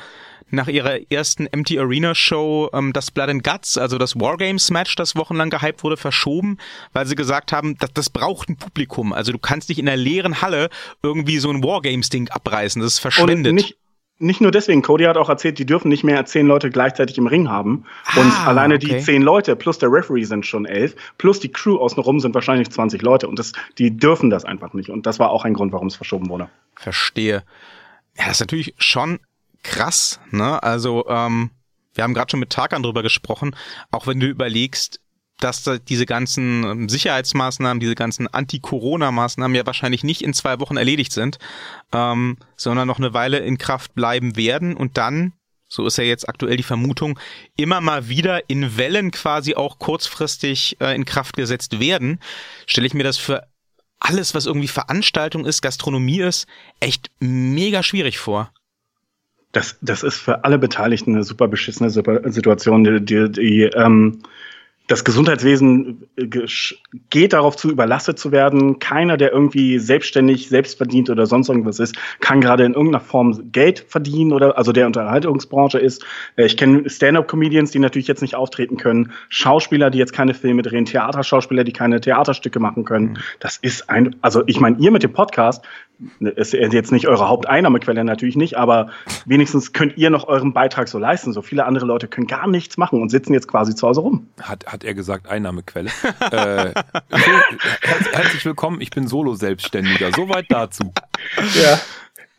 nach ihrer ersten Empty Arena Show ähm, das Blood and Guts, also das Wargames Match, das wochenlang gehypt wurde, verschoben, weil sie gesagt haben, dass das braucht ein Publikum. Also du kannst nicht in der leeren Halle irgendwie so ein Wargames Ding abreißen, das verschwindet. Und nicht nicht nur deswegen, Cody hat auch erzählt, die dürfen nicht mehr zehn Leute gleichzeitig im Ring haben. Ah, und alleine okay. die zehn Leute plus der Referee sind schon elf, plus die Crew außenrum sind wahrscheinlich 20 Leute. Und das, die dürfen das einfach nicht. Und das war auch ein Grund, warum es verschoben wurde. Verstehe. Ja, das ist natürlich schon krass, ne? Also, ähm, wir haben gerade schon mit Tarkan drüber gesprochen, auch wenn du überlegst, dass da diese ganzen ähm, Sicherheitsmaßnahmen, diese ganzen Anti-Corona-Maßnahmen ja wahrscheinlich nicht in zwei Wochen erledigt sind, ähm, sondern noch eine Weile in Kraft bleiben werden und dann, so ist ja jetzt aktuell die Vermutung, immer mal wieder in Wellen quasi auch kurzfristig äh, in Kraft gesetzt werden, stelle ich mir das für alles, was irgendwie Veranstaltung ist, Gastronomie ist, echt mega schwierig vor. Das, das ist für alle Beteiligten eine super beschissene Situation. Die, die, die ähm, das Gesundheitswesen äh, geht darauf zu, überlastet zu werden. Keiner, der irgendwie selbstständig, selbstverdient oder sonst irgendwas ist, kann gerade in irgendeiner Form Geld verdienen oder also der Unterhaltungsbranche ist. Äh, ich kenne Stand-up-Comedians, die natürlich jetzt nicht auftreten können, Schauspieler, die jetzt keine Filme drehen, Theaterschauspieler, die keine Theaterstücke machen können. Mhm. Das ist ein, also ich meine, ihr mit dem Podcast ist jetzt nicht eure Haupteinnahmequelle natürlich nicht, aber wenigstens könnt ihr noch euren Beitrag so leisten. So viele andere Leute können gar nichts machen und sitzen jetzt quasi zu Hause rum. Hat, hat er gesagt, Einnahmequelle. äh, herzlich willkommen, ich bin Solo-Selbstständiger. Soweit dazu. Ja.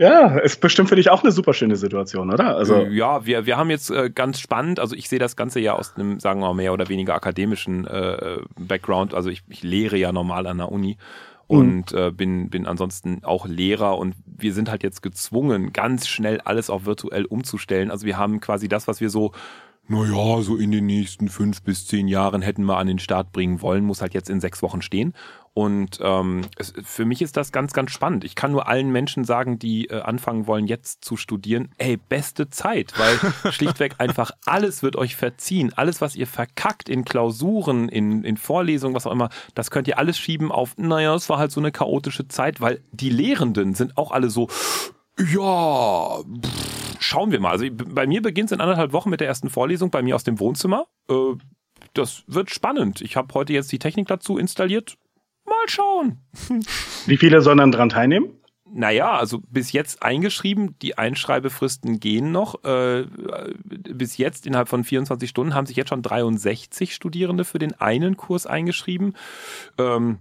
Ja, ist bestimmt für dich auch eine super schöne Situation, oder? Also ja, wir, wir haben jetzt äh, ganz spannend, also ich sehe das Ganze ja aus einem, sagen wir mal, mehr oder weniger akademischen äh, Background. Also ich, ich lehre ja normal an der Uni Und äh, bin, bin ansonsten auch Lehrer und wir sind halt jetzt gezwungen, ganz schnell alles auf virtuell umzustellen. Also wir haben quasi das, was wir so naja, so in den nächsten fünf bis zehn Jahren hätten wir an den Start bringen wollen, muss halt jetzt in sechs Wochen stehen. Und ähm, es, für mich ist das ganz, ganz spannend. Ich kann nur allen Menschen sagen, die äh, anfangen wollen, jetzt zu studieren, ey, beste Zeit, weil schlichtweg einfach alles wird euch verziehen. Alles, was ihr verkackt in Klausuren, in, in Vorlesungen, was auch immer, das könnt ihr alles schieben auf, naja, es war halt so eine chaotische Zeit, weil die Lehrenden sind auch alle so, ja, pff, schauen wir mal. Also bei mir beginnt es in anderthalb Wochen mit der ersten Vorlesung bei mir aus dem Wohnzimmer. Äh, das wird spannend. Ich habe heute jetzt die Technik dazu installiert. Schauen. Wie viele sollen dann dran teilnehmen? Naja, also bis jetzt eingeschrieben, die Einschreibefristen gehen noch. Äh, bis jetzt innerhalb von 24 Stunden haben sich jetzt schon 63 Studierende für den einen Kurs eingeschrieben. Ähm,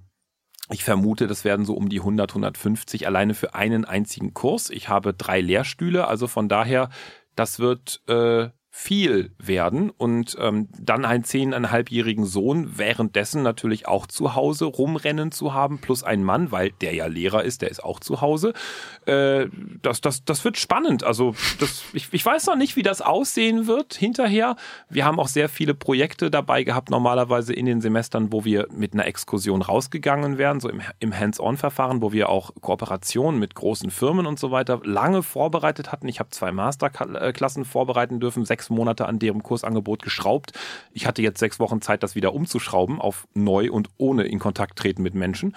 ich vermute, das werden so um die 100, 150 alleine für einen einzigen Kurs. Ich habe drei Lehrstühle, also von daher, das wird äh, viel werden und ähm, dann einen zehneinhalbjährigen Sohn währenddessen natürlich auch zu Hause rumrennen zu haben, plus ein Mann, weil der ja Lehrer ist, der ist auch zu Hause. Äh, das, das, das wird spannend. Also das, ich, ich weiß noch nicht, wie das aussehen wird hinterher. Wir haben auch sehr viele Projekte dabei gehabt, normalerweise in den Semestern, wo wir mit einer Exkursion rausgegangen wären, so im, im Hands-on-Verfahren, wo wir auch Kooperationen mit großen Firmen und so weiter lange vorbereitet hatten. Ich habe zwei Masterklassen vorbereiten dürfen, sechs Monate an deren Kursangebot geschraubt. Ich hatte jetzt sechs Wochen Zeit, das wieder umzuschrauben auf neu und ohne in Kontakt treten mit Menschen.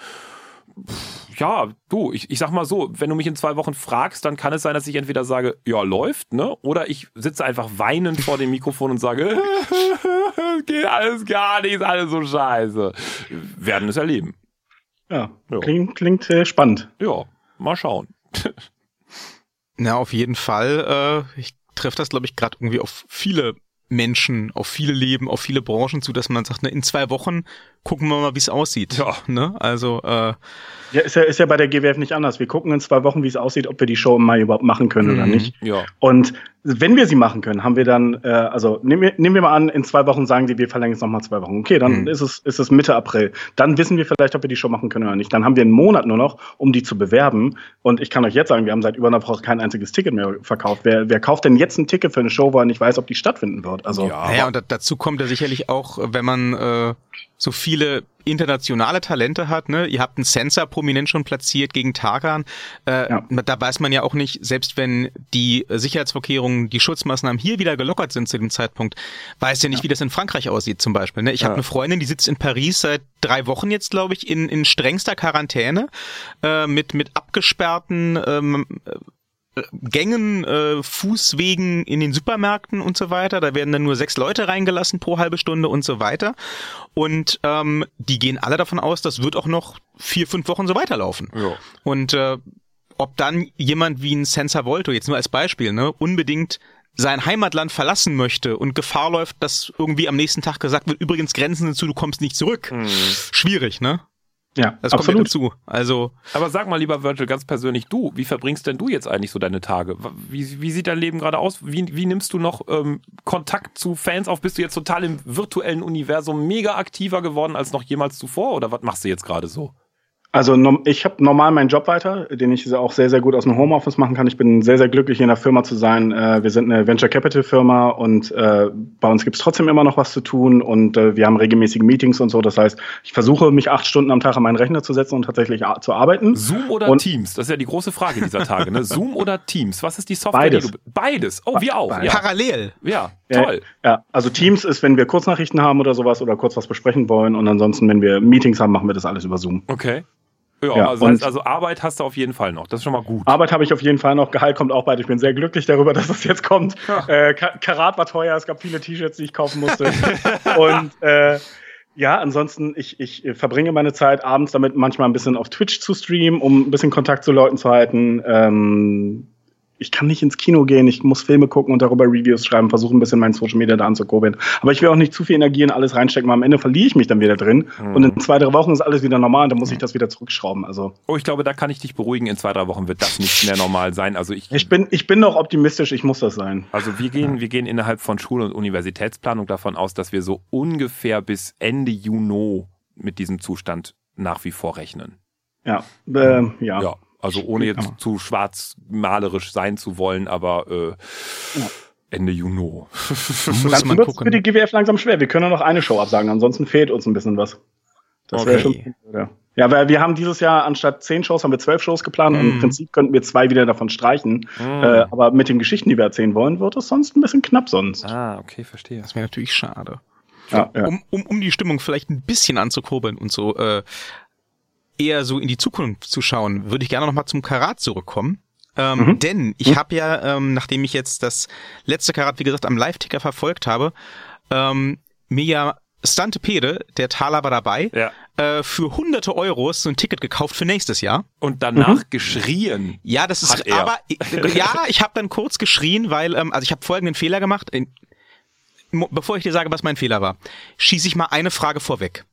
Ja, du, ich, ich sag mal so, wenn du mich in zwei Wochen fragst, dann kann es sein, dass ich entweder sage, ja, läuft, ne? Oder ich sitze einfach weinend vor dem Mikrofon und sage, geht alles gar nicht, ist alles so scheiße. Werden es erleben. Ja, ja. klingt, klingt äh, spannend. Ja, mal schauen. Na, auf jeden Fall. Äh, ich trifft das, glaube ich, gerade irgendwie auf viele Menschen, auf viele Leben, auf viele Branchen zu, dass man sagt, ne, in zwei Wochen gucken wir mal, wie es aussieht. Ja. Ne? Also äh, ja, ist ja, ist ja bei der GWF nicht anders. Wir gucken in zwei Wochen, wie es aussieht, ob wir die Show im Mai überhaupt machen können mhm, oder nicht. Ja. Und wenn wir sie machen können, haben wir dann, äh, also nehmen wir, nehmen wir mal an, in zwei Wochen sagen sie, wir verlängern es nochmal zwei Wochen. Okay, dann mhm. ist, es, ist es Mitte April. Dann wissen wir vielleicht, ob wir die Show machen können oder nicht. Dann haben wir einen Monat nur noch, um die zu bewerben. Und ich kann euch jetzt sagen, wir haben seit über einer Woche kein einziges Ticket mehr verkauft. Wer, wer kauft denn jetzt ein Ticket für eine Show, wo er nicht weiß, ob die stattfinden wird? Also, ja, ja und dazu kommt ja sicherlich auch, wenn man äh, so viele internationale Talente hat. Ne? Ihr habt einen Sensor prominent schon platziert gegen Tarkan. Äh, ja. Da weiß man ja auch nicht, selbst wenn die Sicherheitsvorkehrungen, die Schutzmaßnahmen hier wieder gelockert sind zu dem Zeitpunkt, weiß ja nicht, ja. wie das in Frankreich aussieht zum Beispiel. Ne? Ich ja. habe eine Freundin, die sitzt in Paris seit drei Wochen jetzt, glaube ich, in, in strengster Quarantäne äh, mit, mit abgesperrten ähm, Gängen, äh, Fußwegen in den Supermärkten und so weiter. Da werden dann nur sechs Leute reingelassen pro halbe Stunde und so weiter. Und ähm, die gehen alle davon aus, das wird auch noch vier, fünf Wochen so weiterlaufen. Ja. Und äh, ob dann jemand wie ein Sensor Volto, jetzt nur als Beispiel, ne, unbedingt sein Heimatland verlassen möchte und Gefahr läuft, dass irgendwie am nächsten Tag gesagt wird, übrigens Grenzen sind zu, du kommst nicht zurück. Mhm. Schwierig, ne? Ja, Das kommt ja dazu. Also, Aber sag mal, lieber Virgil, ganz persönlich, du, wie verbringst denn du jetzt eigentlich so deine Tage? Wie, wie sieht dein Leben gerade aus? Wie, wie nimmst du noch ähm, Kontakt zu Fans auf? Bist du jetzt total im virtuellen Universum mega aktiver geworden als noch jemals zuvor? Oder was machst du jetzt gerade so? Also ich habe normal meinen Job weiter, den ich auch sehr, sehr gut aus dem Homeoffice machen kann. Ich bin sehr, sehr glücklich, in der Firma zu sein. Äh, wir sind eine Venture Capital Firma und äh, bei uns gibt's trotzdem immer noch was zu tun und äh, wir haben regelmäßige Meetings und so. Das heißt, ich versuche mich acht Stunden am Tag an meinen Rechner zu setzen und tatsächlich zu arbeiten. Zoom oder Und- Teams? Das ist ja die große Frage dieser Tage. Ne? Zoom oder Teams? Was ist die Software? Beides. Die du, beides. Oh, wir auch. Beides. Ja, parallel. ja Ja, toll. Ja, also Teams ist, wenn wir Kurznachrichten haben oder sowas oder kurz was besprechen wollen und ansonsten, wenn wir Meetings haben, machen wir das alles über Zoom. Okay. Ja, Ja, also, und- heißt, also Arbeit hast du auf jeden Fall noch. Das ist schon mal gut. Arbeit habe ich auf jeden Fall noch. Gehalt kommt auch bald. Ich bin sehr glücklich darüber, dass das jetzt kommt. Äh, Ka- Karat war teuer. Es gab viele T-Shirts, die ich kaufen musste. Und äh, ja, ansonsten, ich, ich äh, verbringe meine Zeit abends damit, manchmal ein bisschen auf Twitch zu streamen, um ein bisschen Kontakt zu Leuten zu halten. Ähm, ich kann nicht ins Kino gehen, ich muss Filme gucken und darüber Reviews schreiben, versuche ein bisschen mein Social Media da anzukurbeln. Aber ich will auch nicht zu viel Energie in alles reinstecken, weil am Ende verliere ich mich dann wieder drin. Und in zwei, drei Wochen ist alles wieder normal und dann muss ich das wieder zurückschrauben. Also Oh, ich glaube, da kann ich dich beruhigen. In zwei, drei Wochen wird das nicht mehr normal sein. Also ich, ich bin, ich bin noch optimistisch, ich muss das sein. also wir gehen, wir gehen innerhalb von Schul- und Universitätsplanung davon aus, dass wir so ungefähr bis Ende Juni mit diesem Zustand nach wie vor rechnen. Ja, äh, ja. Ja, also ohne jetzt zu schwarzmalerisch sein zu wollen, aber äh, Ende Juni. Muss Dann man wird es für gucken. die GWF langsam schwer. Wir können nur noch eine Show absagen, ansonsten fehlt uns ein bisschen was. Das wäre Okay. schon. Ja. Ja, weil wir haben dieses Jahr anstatt zehn Shows haben wir zwölf Shows geplant und Mhm. im Prinzip könnten wir zwei wieder davon streichen. Mhm. Äh, aber mit den Geschichten, die wir erzählen wollen, wird es sonst ein bisschen knapp sonst. Ah, okay, verstehe. Das wäre natürlich schade. Ja, ja. Um, um, um die Stimmung vielleicht ein bisschen anzukurbeln und so äh, eher so in die Zukunft zu schauen, würde ich gerne nochmal zum Karat zurückkommen. Ähm, Mhm. Denn ich habe ja, ähm, nachdem ich jetzt das letzte Karat, wie gesagt, am Live-Ticker verfolgt habe, ähm, mir ja Stantepede, der Taler war dabei, Ja. äh, für hunderte Euros so ein Ticket gekauft für nächstes Jahr. Und danach geschrien. Ja, das ist, er. aber äh, ja, ich habe dann kurz geschrien, weil, ähm, also ich habe folgenden Fehler gemacht. Bevor ich dir sage, was mein Fehler war, schieße ich mal eine Frage vorweg.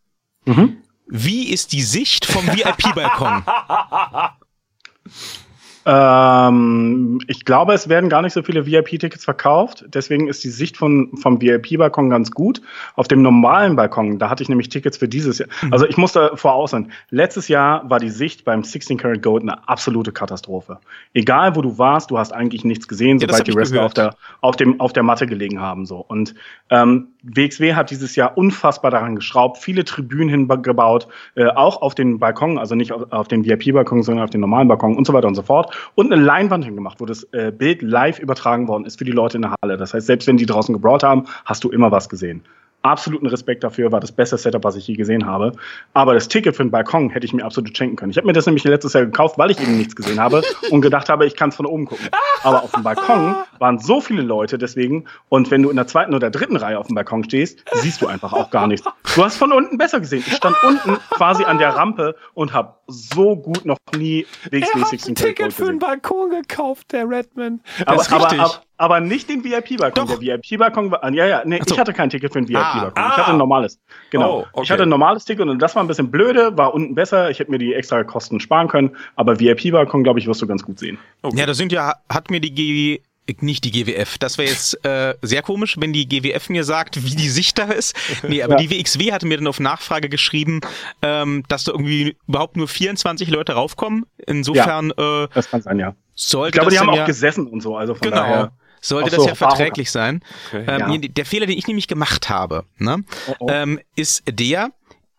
Mhm. Wie ist die Sicht vom VIP-Balkon? Ähm, ich glaube, es werden gar nicht so viele VIP-Tickets verkauft. Deswegen ist die Sicht von, vom VIP-Balkon ganz gut. Auf dem normalen Balkon, da hatte ich nämlich Tickets für dieses Jahr. Also ich musste voraussagen, letztes Jahr war die Sicht beim 16 Karat Gold eine absolute Katastrophe. Egal, wo du warst, du hast eigentlich nichts gesehen, Ja, sobald die Wrestler auf der, auf, dem, auf der Matte gelegen haben. So. Und ähm, WXW hat dieses Jahr unfassbar daran geschraubt, viele Tribünen hingebaut, äh, auch auf den Balkon, also nicht auf, auf den VIP-Balkon, sondern auf den normalen Balkon und so weiter und so fort. Und eine Leinwand hingemacht, wo das äh, Bild live übertragen worden ist für die Leute in der Halle. Das heißt, selbst wenn die draußen gebrawlt haben, hast du immer was gesehen. Absoluten Respekt dafür, war das beste Setup, was ich je gesehen habe. Aber das Ticket für den Balkon hätte ich mir absolut schenken können. Ich habe mir das nämlich letztes Jahr gekauft, weil ich eben nichts gesehen habe und gedacht habe, ich kann es von oben gucken. Aber auf dem Balkon waren so viele Leute deswegen. Und wenn du in der zweiten oder dritten Reihe auf dem Balkon stehst, siehst du einfach auch gar nichts. Du hast von unten besser gesehen. Ich stand unten quasi an der Rampe und habe so gut noch nie WXW 16 Karat Gold gesehen. Balkon gekauft, der Redman. Aber, ist aber, richtig. aber, aber nicht den VIP-Balkon. Der VIP-Balkon war, ja, ja, nee, so. ich hatte kein Ticket für den VIP-Balkon. Ah. Ich hatte ein normales. Genau. Oh, okay. Ich hatte ein normales Ticket und das war ein bisschen blöde, war unten besser. Ich hätte mir die extra Kosten sparen können. Aber VIP-Balkon, glaube ich, wirst du ganz gut sehen. Okay. Ja, da sind ja, hat mir die GW, nicht die GWF. Das wäre jetzt äh, sehr komisch, wenn die GWF mir sagt, wie die Sicht da ist. Nee, aber Ja. die WXW hatte mir dann auf Nachfrage geschrieben, ähm, dass da irgendwie überhaupt nur 24 Leute raufkommen. Insofern äh, Das kann sein, ja. sollte Ich glaube, die haben auch ja, gesessen und so. Also von Genau. daher. Sollte Ach das so, ja warum? verträglich sein. Okay. Ähm, Ja. Der Fehler, den ich nämlich gemacht habe, ne, Oh, oh. Ähm, ist der,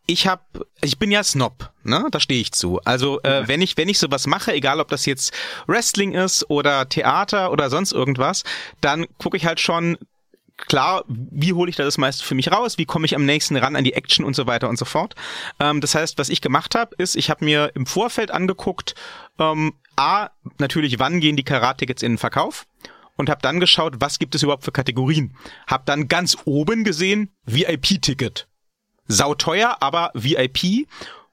ich habe, ich bin ja Snob, ne, da stehe ich zu. Also äh, wenn ich wenn ich sowas mache, egal ob das jetzt Wrestling ist oder Theater oder sonst irgendwas, dann gucke ich halt schon klar, wie hole ich da das meiste für mich raus, wie komme ich am nächsten ran an die Action und so weiter und so fort. Ähm, das heißt, was ich gemacht habe, ist, ich habe mir im Vorfeld angeguckt, ähm, a natürlich, wann gehen die Karate-Tickets in den Verkauf und habe dann geschaut, was gibt es überhaupt für Kategorien. Hab dann ganz oben gesehen VIP-Ticket. Sauteuer, aber VIP.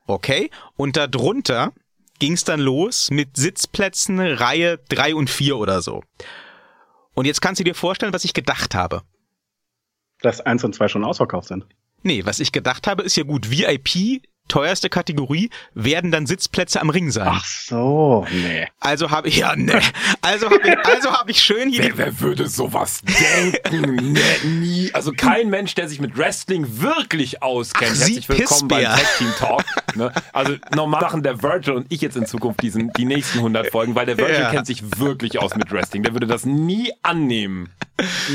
Okay. Und darunter ging's dann los mit Sitzplätzen Reihe drei und vier oder so. Und jetzt kannst du dir vorstellen, was ich gedacht habe. Dass eins und zwei schon ausverkauft sind. Nee, was ich gedacht habe, ist ja gut, VIP teuerste Kategorie werden dann Sitzplätze am Ring sein. Ach so, nee. Also habe ich ja nee. Also habe ich also habe ich schön hier wer, wer würde sowas denken? nee, nie. Also kein Mensch, der sich mit Wrestling wirklich auskennt. Ach, Herzlich willkommen beim Tag Team Talk. Ne? Also normal machen der Virgil und ich jetzt in Zukunft diesen die nächsten 100 Folgen, weil der Virgil ja. kennt sich wirklich aus mit Wrestling. Der würde das nie annehmen.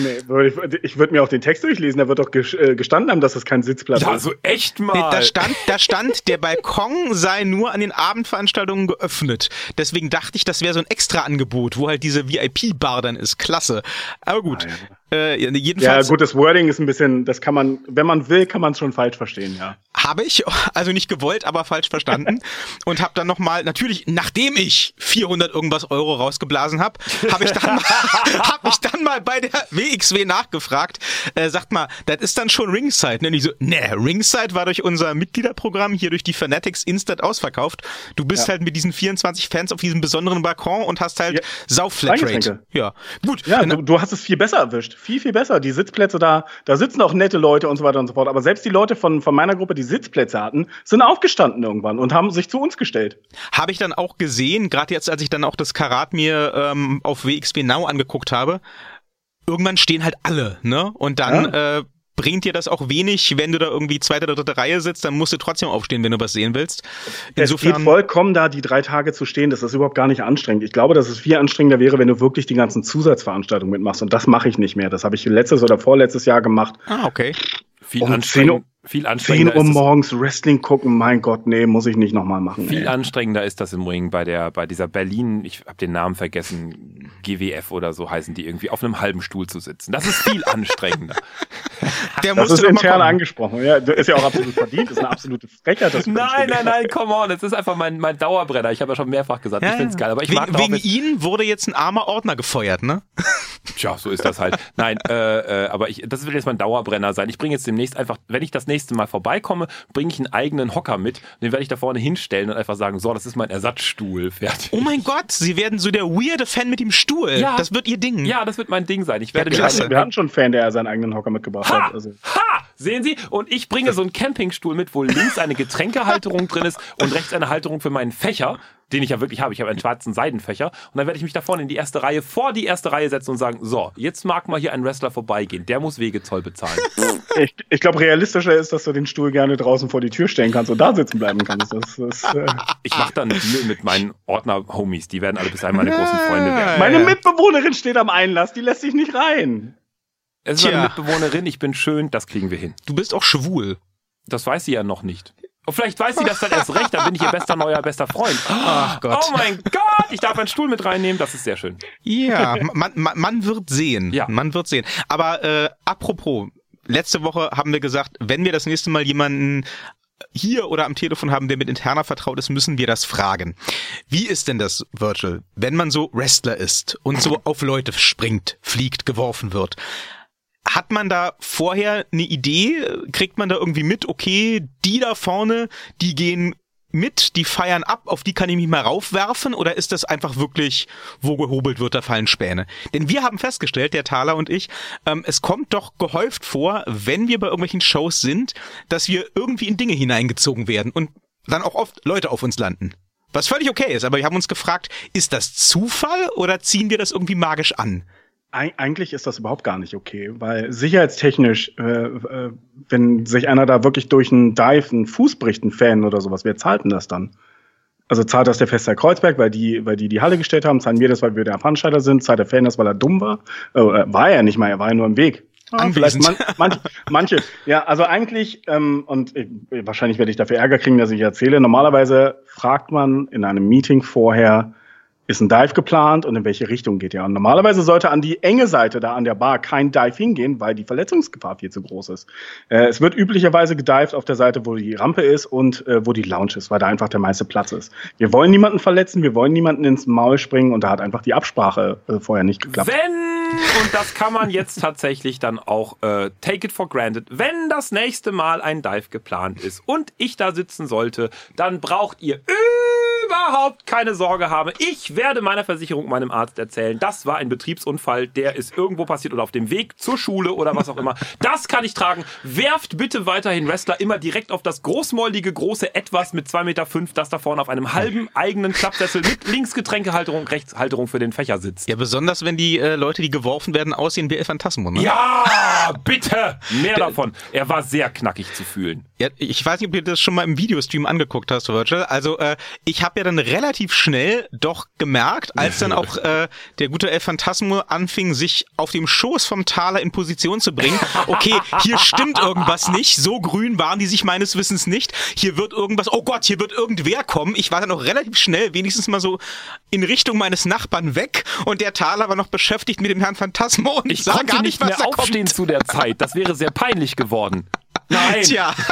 Nee, ich, ich würde mir auch den Text durchlesen, da wird doch äh, gestanden haben, dass das kein Sitzplatz ja, ist. Ja, also echt mal. Nee, da stand, da stand, der Balkon sei nur an den Abendveranstaltungen geöffnet. Deswegen dachte ich, das wäre so ein Extra-Angebot, wo halt diese VIP-Bar dann ist. Klasse. Aber gut. Ah. Äh, jedenfalls, ja, gut, das Wording ist ein bisschen, das kann man, wenn man will, kann man es schon falsch verstehen, ja. Habe ich, also nicht gewollt, aber falsch verstanden. und habe dann nochmal, natürlich, nachdem ich 400 irgendwas Euro rausgeblasen habe, habe ich, dann hab ich dann mal bei der WXW nachgefragt. Äh, sagt mal, das ist dann schon Ringside. Ne? Und ich so, ne, Ringside war durch unser Mitgliederprogramm, hier durch die Fanatics Instant ausverkauft. Du bist ja. halt mit diesen 24 Fans auf diesem besonderen Balkon und hast halt ja. Sau-Flatrate. Ja, gut. Ja, du, du hast es viel besser erwischt viel, viel besser. Die Sitzplätze da, da sitzen auch nette Leute und so weiter und so fort. Aber selbst die Leute von, von meiner Gruppe, die Sitzplätze hatten, sind aufgestanden irgendwann und haben sich zu uns gestellt. Habe ich dann auch gesehen, gerade jetzt, als ich dann auch das Karat mir ähm, auf WXW Now angeguckt habe, irgendwann stehen halt alle, ne? Und dann ja. äh, bringt dir das auch wenig, wenn du da irgendwie zweite oder dritte Reihe sitzt, dann musst du trotzdem aufstehen, wenn du was sehen willst. Insofern es geht vollkommen da, die drei Tage zu stehen, das ist überhaupt gar nicht anstrengend. Ich glaube, dass es viel anstrengender wäre, wenn du wirklich die ganzen Zusatzveranstaltungen mitmachst. Und das mache ich nicht mehr. Das habe ich letztes oder vorletztes Jahr gemacht. Ah, okay. Viel anstrengend viel anstrengender 10 Uhr morgens Wrestling gucken, mein Gott, nee, muss ich nicht nochmal machen. Viel ey. anstrengender ist das im Ring bei der, bei dieser Berlin, ich habe den Namen vergessen, GWF oder so heißen die irgendwie, auf einem halben Stuhl zu sitzen. Das ist viel anstrengender. Der das ist intern angesprochen. Ja, ist ja auch absolut verdient. Das ist eine absolute Frechheit. Das nein, nein, nein, come on. Es ist einfach mein, mein Dauerbrenner. Ich habe ja schon mehrfach gesagt, ja, ich finde es geil. Aber ich wegen, mag wegen Ihnen wurde jetzt ein armer Ordner gefeuert, ne? Tja, so ist das halt. Nein, äh, äh, aber ich, das wird jetzt mein Dauerbrenner sein. Ich bringe jetzt demnächst einfach, wenn ich das nächste Mal vorbeikomme, bringe ich einen eigenen Hocker mit. Den werde ich da vorne hinstellen und einfach sagen, so, das ist mein Ersatzstuhl. Fertig. Oh mein Gott, Sie werden so der weirde Fan mit dem Stuhl. Ja. Das wird Ihr Ding. Ja, das wird mein Ding sein. Ich werde ja, wir, wir hatten schon einen Fan, der seinen eigenen Hocker mitgebracht ha! hat. Also. Ha! Sehen Sie? Und ich bringe so einen Campingstuhl mit, wo links eine Getränkehalterung drin ist und rechts eine Halterung für meinen Fächer, den ich ja wirklich habe. Ich habe einen schwarzen Seidenfächer. Und dann werde ich mich da vorne in die erste Reihe, vor die erste Reihe setzen und sagen, so, jetzt mag mal hier ein Wrestler vorbeigehen. Der muss Wegezoll bezahlen. Ich, ich glaube, realistischer ist, dass du den Stuhl gerne draußen vor die Tür stellen kannst und da sitzen bleiben kannst. Das, das, äh ich mache da einen Deal mit meinen Ordner-Homies. Die werden alle bis einmal meine großen Freunde werden. Meine Mitbewohnerin steht am Einlass. Die lässt sich nicht rein. Es ist Tja. eine Mitbewohnerin, ich bin schön, das kriegen wir hin. Du bist auch schwul. Das weiß sie ja noch nicht. Und vielleicht weiß sie das dann erst recht, dann bin ich ihr bester neuer bester Freund. Ach Gott. Oh mein Gott, ich darf einen Stuhl mit reinnehmen, das ist sehr schön. Ja, man, man, man wird sehen. Ja. Man wird sehen. Aber äh, apropos, letzte Woche haben wir gesagt, wenn wir das nächste Mal jemanden hier oder am Telefon haben, der mit interner vertraut ist, müssen wir das fragen. Wie ist denn das, Virtual, wenn man so Wrestler ist und so auf Leute springt, fliegt, geworfen wird? Hat man da vorher eine Idee? Kriegt man da irgendwie mit, okay, die da vorne, die gehen mit, die feiern ab, auf die kann ich mich mal raufwerfen oder ist das einfach wirklich, wo gehobelt wird, da fallen Späne? Denn wir haben festgestellt, der Thaler und ich, ähm, es kommt doch gehäuft vor, wenn wir bei irgendwelchen Shows sind, dass wir irgendwie in Dinge hineingezogen werden und dann auch oft Leute auf uns landen. Was völlig okay ist, aber wir haben uns gefragt, ist das Zufall oder ziehen wir das irgendwie magisch an? Eigentlich ist das überhaupt gar nicht okay, weil sicherheitstechnisch, äh, äh, wenn sich einer da wirklich durch einen Dive einen Fuß bricht, ein Fan oder sowas, wer zahlt denn das dann? Also zahlt das der Fester Kreuzberg, weil die, weil die die Halle gestellt haben, zahlen wir das, weil wir der Veranstalter sind, zahlt der Fan das, weil er dumm war? Äh, war er nicht mal, er war ja nur im Weg. Ah, vielleicht man, man, manche. Ja, also eigentlich, ähm, und ich, wahrscheinlich werde ich dafür Ärger kriegen, dass ich erzähle, normalerweise fragt man in einem Meeting vorher, ist ein Dive geplant und in welche Richtung geht er? Und normalerweise sollte an die enge Seite da an der Bar kein Dive hingehen, weil die Verletzungsgefahr viel zu groß ist. Äh, es wird üblicherweise gedived auf der Seite, wo die Rampe ist und äh, wo die Lounge ist, weil da einfach der meiste Platz ist. Wir wollen niemanden verletzen, wir wollen niemanden ins Maul springen und da hat einfach die Absprache äh, vorher nicht geklappt. Wenn, und das kann man jetzt tatsächlich dann auch äh, take it for granted, wenn das nächste Mal ein Dive geplant ist und ich da sitzen sollte, dann braucht ihr überhaupt keine Sorge haben. Ich werde meiner Versicherung, meinem Arzt erzählen, das war ein Betriebsunfall, der ist irgendwo passiert oder auf dem Weg zur Schule oder was auch immer. Das kann ich tragen. Werft bitte weiterhin Wrestler immer direkt auf das großmäulige große Etwas mit 2,5 Meter, fünf, das da vorne auf einem halben eigenen Klappsessel mit links Getränkehalterung, rechts Halterung für den Fächer sitzt. Ja, besonders wenn die äh, Leute, die geworfen werden, aussehen wie El Phantasmo, ne? Ja, bitte! Mehr davon. Er war sehr knackig zu fühlen. Ja, ich weiß nicht, ob du das schon mal im Videostream angeguckt hast, Virgil. Also äh, ich habe ja dann relativ schnell doch gemerkt, als dann auch äh, der gute El Phantasmo anfing, sich auf dem Schoß vom Taler in Position zu bringen. Okay, hier stimmt irgendwas nicht. So grün waren die sich meines Wissens nicht. Hier wird irgendwas, oh Gott, hier wird irgendwer kommen. Ich war dann auch relativ schnell, wenigstens mal so in Richtung meines Nachbarn weg und der Taler war noch beschäftigt mit dem Herrn Phantasmo und ich sah konnte gar nicht, nicht mehr aufstehen kommt. zu der Zeit. Das wäre sehr peinlich geworden. Nein. Tja.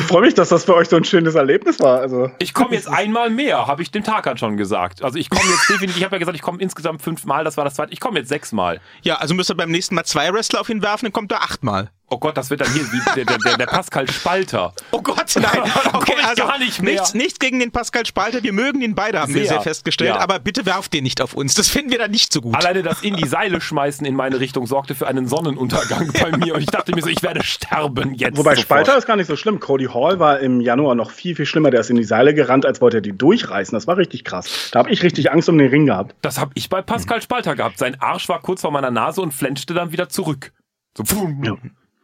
Ich freue mich, dass das für euch so ein schönes Erlebnis war. Also ich komme jetzt einmal mehr, habe ich dem Tarkan schon gesagt. Also ich komme jetzt definitiv, ich habe ja gesagt, ich komme insgesamt fünfmal, das war das zweite. Ich komme jetzt sechsmal. Ja, also müsst ihr beim nächsten Mal zwei Wrestler auf ihn werfen, dann kommt er achtmal. Oh Gott, das wird dann hier wie der, der, der Pascal Spalter. Oh Gott, nein. Okay, also gar nicht mehr. Nichts, nichts gegen den Pascal Spalter. Wir mögen ihn beide, haben sehr. wir sehr festgestellt. Ja. Aber bitte werft den nicht auf uns. Das finden wir dann nicht so gut. Alleine das in die Seile schmeißen in meine Richtung sorgte für einen Sonnenuntergang bei mir. Und ich dachte mir so, ich werde sterben jetzt. Wobei sofort. Spalter ist gar nicht so schlimm. Cody Hall war im Januar noch viel, viel schlimmer. Der ist in die Seile gerannt, als wollte er die durchreißen. Das war richtig krass. Da habe ich richtig Angst um den Ring gehabt. Das habe ich bei Pascal Spalter gehabt. Sein Arsch war kurz vor meiner Nase und flenschte dann wieder zurück. So, pfum. Ja.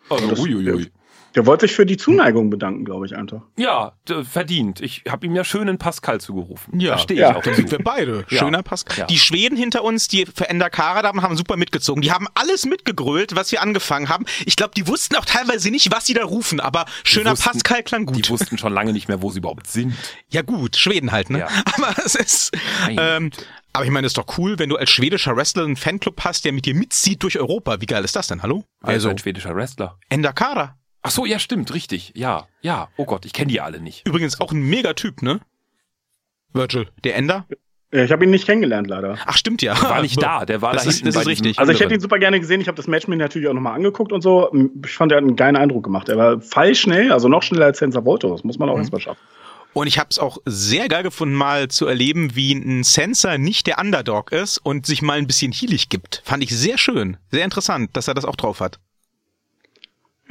Also, das, uiuiui. Der wollte sich für die Zuneigung bedanken, glaube ich, einfach. Ja, verdient. Ich habe ihm ja schönen Pascal zugerufen. Ja, stehe ja. ich auch. Da sind wir beide. Schöner ja. Pascal. Ja. Die Schweden hinter uns, die für Endakara haben, haben super mitgezogen. Die haben alles mitgegrölt, was wir angefangen haben. Ich glaube, die wussten auch teilweise nicht, was sie da rufen, aber schöner wussten, Pascal klang gut. Die wussten schon lange nicht mehr, wo sie überhaupt sind. Ja gut, Schweden halt, ne? Ja. Aber es ist... Ähm, aber ich meine, es ist doch cool, wenn du als schwedischer Wrestler einen Fanclub hast, der mit dir mitzieht durch Europa. Wie geil ist das denn? Hallo? Also ein schwedischer Wrestler. Endakara. Ach so, ja, stimmt, richtig. Ja, ja. Oh Gott, ich kenne die alle nicht. Übrigens auch ein Megatyp, ne? Virgil, der Ender? Ich habe ihn nicht kennengelernt, leider. Ach, stimmt ja. Der war nicht da, der war das da ist, Das ist richtig. Also ich hätte ihn super gerne gesehen. Ich habe das Match mir natürlich auch nochmal angeguckt und so. Ich fand, er hat einen geilen Eindruck gemacht. Er war fallschnell, also noch schneller als Sensor Volto. Das muss man auch mhm. erstmal schaffen. Und ich habe es auch sehr geil gefunden, mal zu erleben, wie ein Sensor nicht der Underdog ist und sich mal ein bisschen heelig gibt. Fand ich sehr schön, sehr interessant, dass er das auch drauf hat.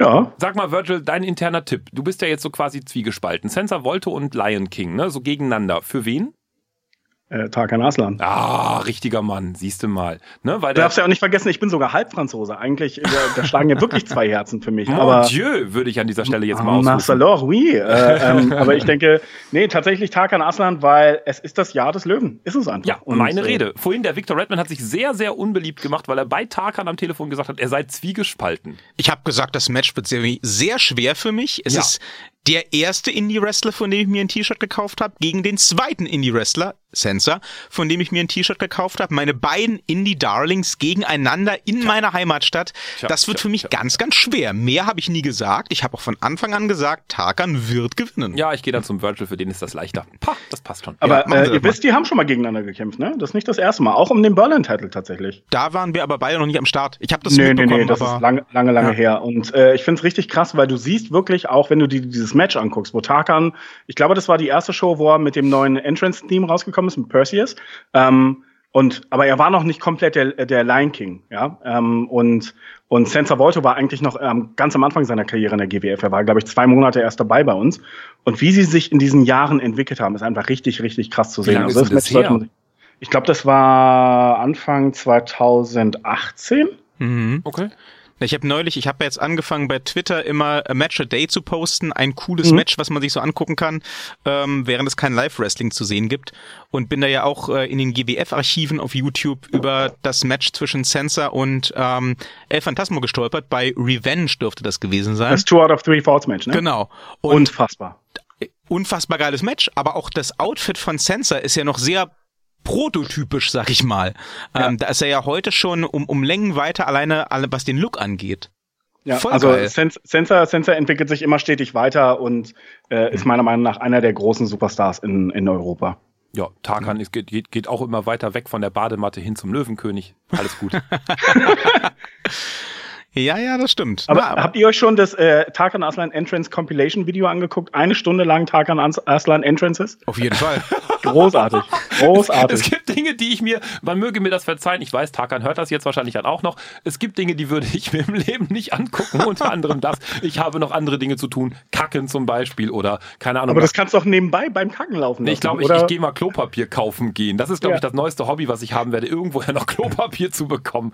Ja. Sag mal, Virgil, dein interner Tipp. Du bist ja jetzt so quasi zwiegespalten. Sensor Volto und Lion King, ne? So gegeneinander. Für wen? Äh, Tarkan Aslan. Ah, richtiger Mann, siehst du mal. Ne, weil du darfst ja auch nicht vergessen, ich bin sogar Halbfranzose. Eigentlich, äh, da schlagen ja wirklich zwei Herzen für mich. Mon aber, Dieu, würde ich an dieser Stelle jetzt mal ausrufen. Marcelor, oui. Äh, ähm, aber ich denke, nee, tatsächlich Tarkan Aslan, weil es ist das Jahr des Löwen. Ist es einfach. Ja, Und meine äh, Rede. Vorhin, der Victor Redman hat sich sehr, sehr unbeliebt gemacht, weil er bei Tarkan am Telefon gesagt hat, er sei zwiegespalten. Ich habe gesagt, das Match wird sehr, sehr schwer für mich. Es ja. ist der erste Indie-Wrestler, von dem ich mir ein T-Shirt gekauft habe, gegen den zweiten Indie-Wrestler, Sensor, von dem ich mir ein T-Shirt gekauft habe. Meine beiden Indie-Darlings gegeneinander in tja. meiner Heimatstadt. Tja, das wird tja, für mich ganz, ganz schwer. Mehr habe ich nie gesagt. Ich habe auch von Anfang an gesagt, Tarkan wird gewinnen. Ja, ich gehe dann zum Virtual, für den ist das leichter. Pah, das passt schon. Aber ja, äh, ihr wisst, die haben schon mal gegeneinander gekämpft, ne? Das ist nicht das erste Mal. Auch um den Berlin-Title tatsächlich. Da waren wir aber beide noch nicht am Start. Ich habe das nee, mitbekommen. Nee, nee, das ist lange, lange, lange ja. her. Und äh, ich finde es richtig krass, weil du siehst wirklich auch, wenn du die, dieses Match anguckst, wo Tarkan, ich glaube, das war die erste Show, wo er mit dem neuen Entrance-Theme rausgekommen ist, mit Perseus. Ähm, und, aber er war noch nicht komplett der, der Lion King, ja. Ähm, und, und Sensor Volto war eigentlich noch ähm, ganz am Anfang seiner Karriere in der GWF. Er war, glaube ich, zwei Monate erst dabei bei uns. Und wie sie sich in diesen Jahren entwickelt haben, ist einfach richtig, richtig krass zu sehen. Wie lange also das, das man, ich glaube, das war Anfang 2018. Mhm. Okay. Ich habe neulich, ich habe jetzt angefangen bei Twitter immer a Match a Day zu posten, ein cooles mhm. Match, was man sich so angucken kann, ähm, während es kein Live-Wrestling zu sehen gibt. Und bin da ja auch äh, in den GWF-Archiven auf YouTube über das Match zwischen Sensor und ähm, El Phantasmo gestolpert. Bei Revenge dürfte das gewesen sein. Das Two out of Three Falls Match, ne? Genau. Und Unfassbar unfassbar geiles Match, aber auch das Outfit von Sensor ist ja noch sehr prototypisch, sag ich mal. Ja. Ähm, da ist er ja heute schon um, um Längen weiter, alleine was den Look angeht. Ja, Voll also Sens Sensor, Sensor entwickelt sich immer stetig weiter und äh, ist meiner Meinung nach einer der großen Superstars in, in Europa. Ja, Tarkan ist, geht, geht auch immer weiter weg von der Badematte hin zum Löwenkönig. Alles gut. Ja, ja, das stimmt. Aber, Na, aber habt ihr euch schon das äh, Tarkan Aslan Entrance Compilation Video angeguckt? Eine Stunde lang Tarkan As- Aslan Entrances? auf jeden Fall. Großartig. Es Großartig. gibt Dinge, die ich mir, man möge mir das verzeihen, ich weiß, Tarkan hört das jetzt wahrscheinlich dann auch noch. Es gibt Dinge, die würde ich mir im Leben nicht angucken, unter anderem das. Ich habe noch andere Dinge zu tun, kacken zum Beispiel oder keine Ahnung. Aber das was. kannst du auch nebenbei beim Kacken laufen Nee, ich glaube, ich, ich gehe mal Klopapier kaufen gehen. Das ist, glaube Ja. ich, das neueste Hobby, was ich haben werde, irgendwoher noch Klopapier zu bekommen.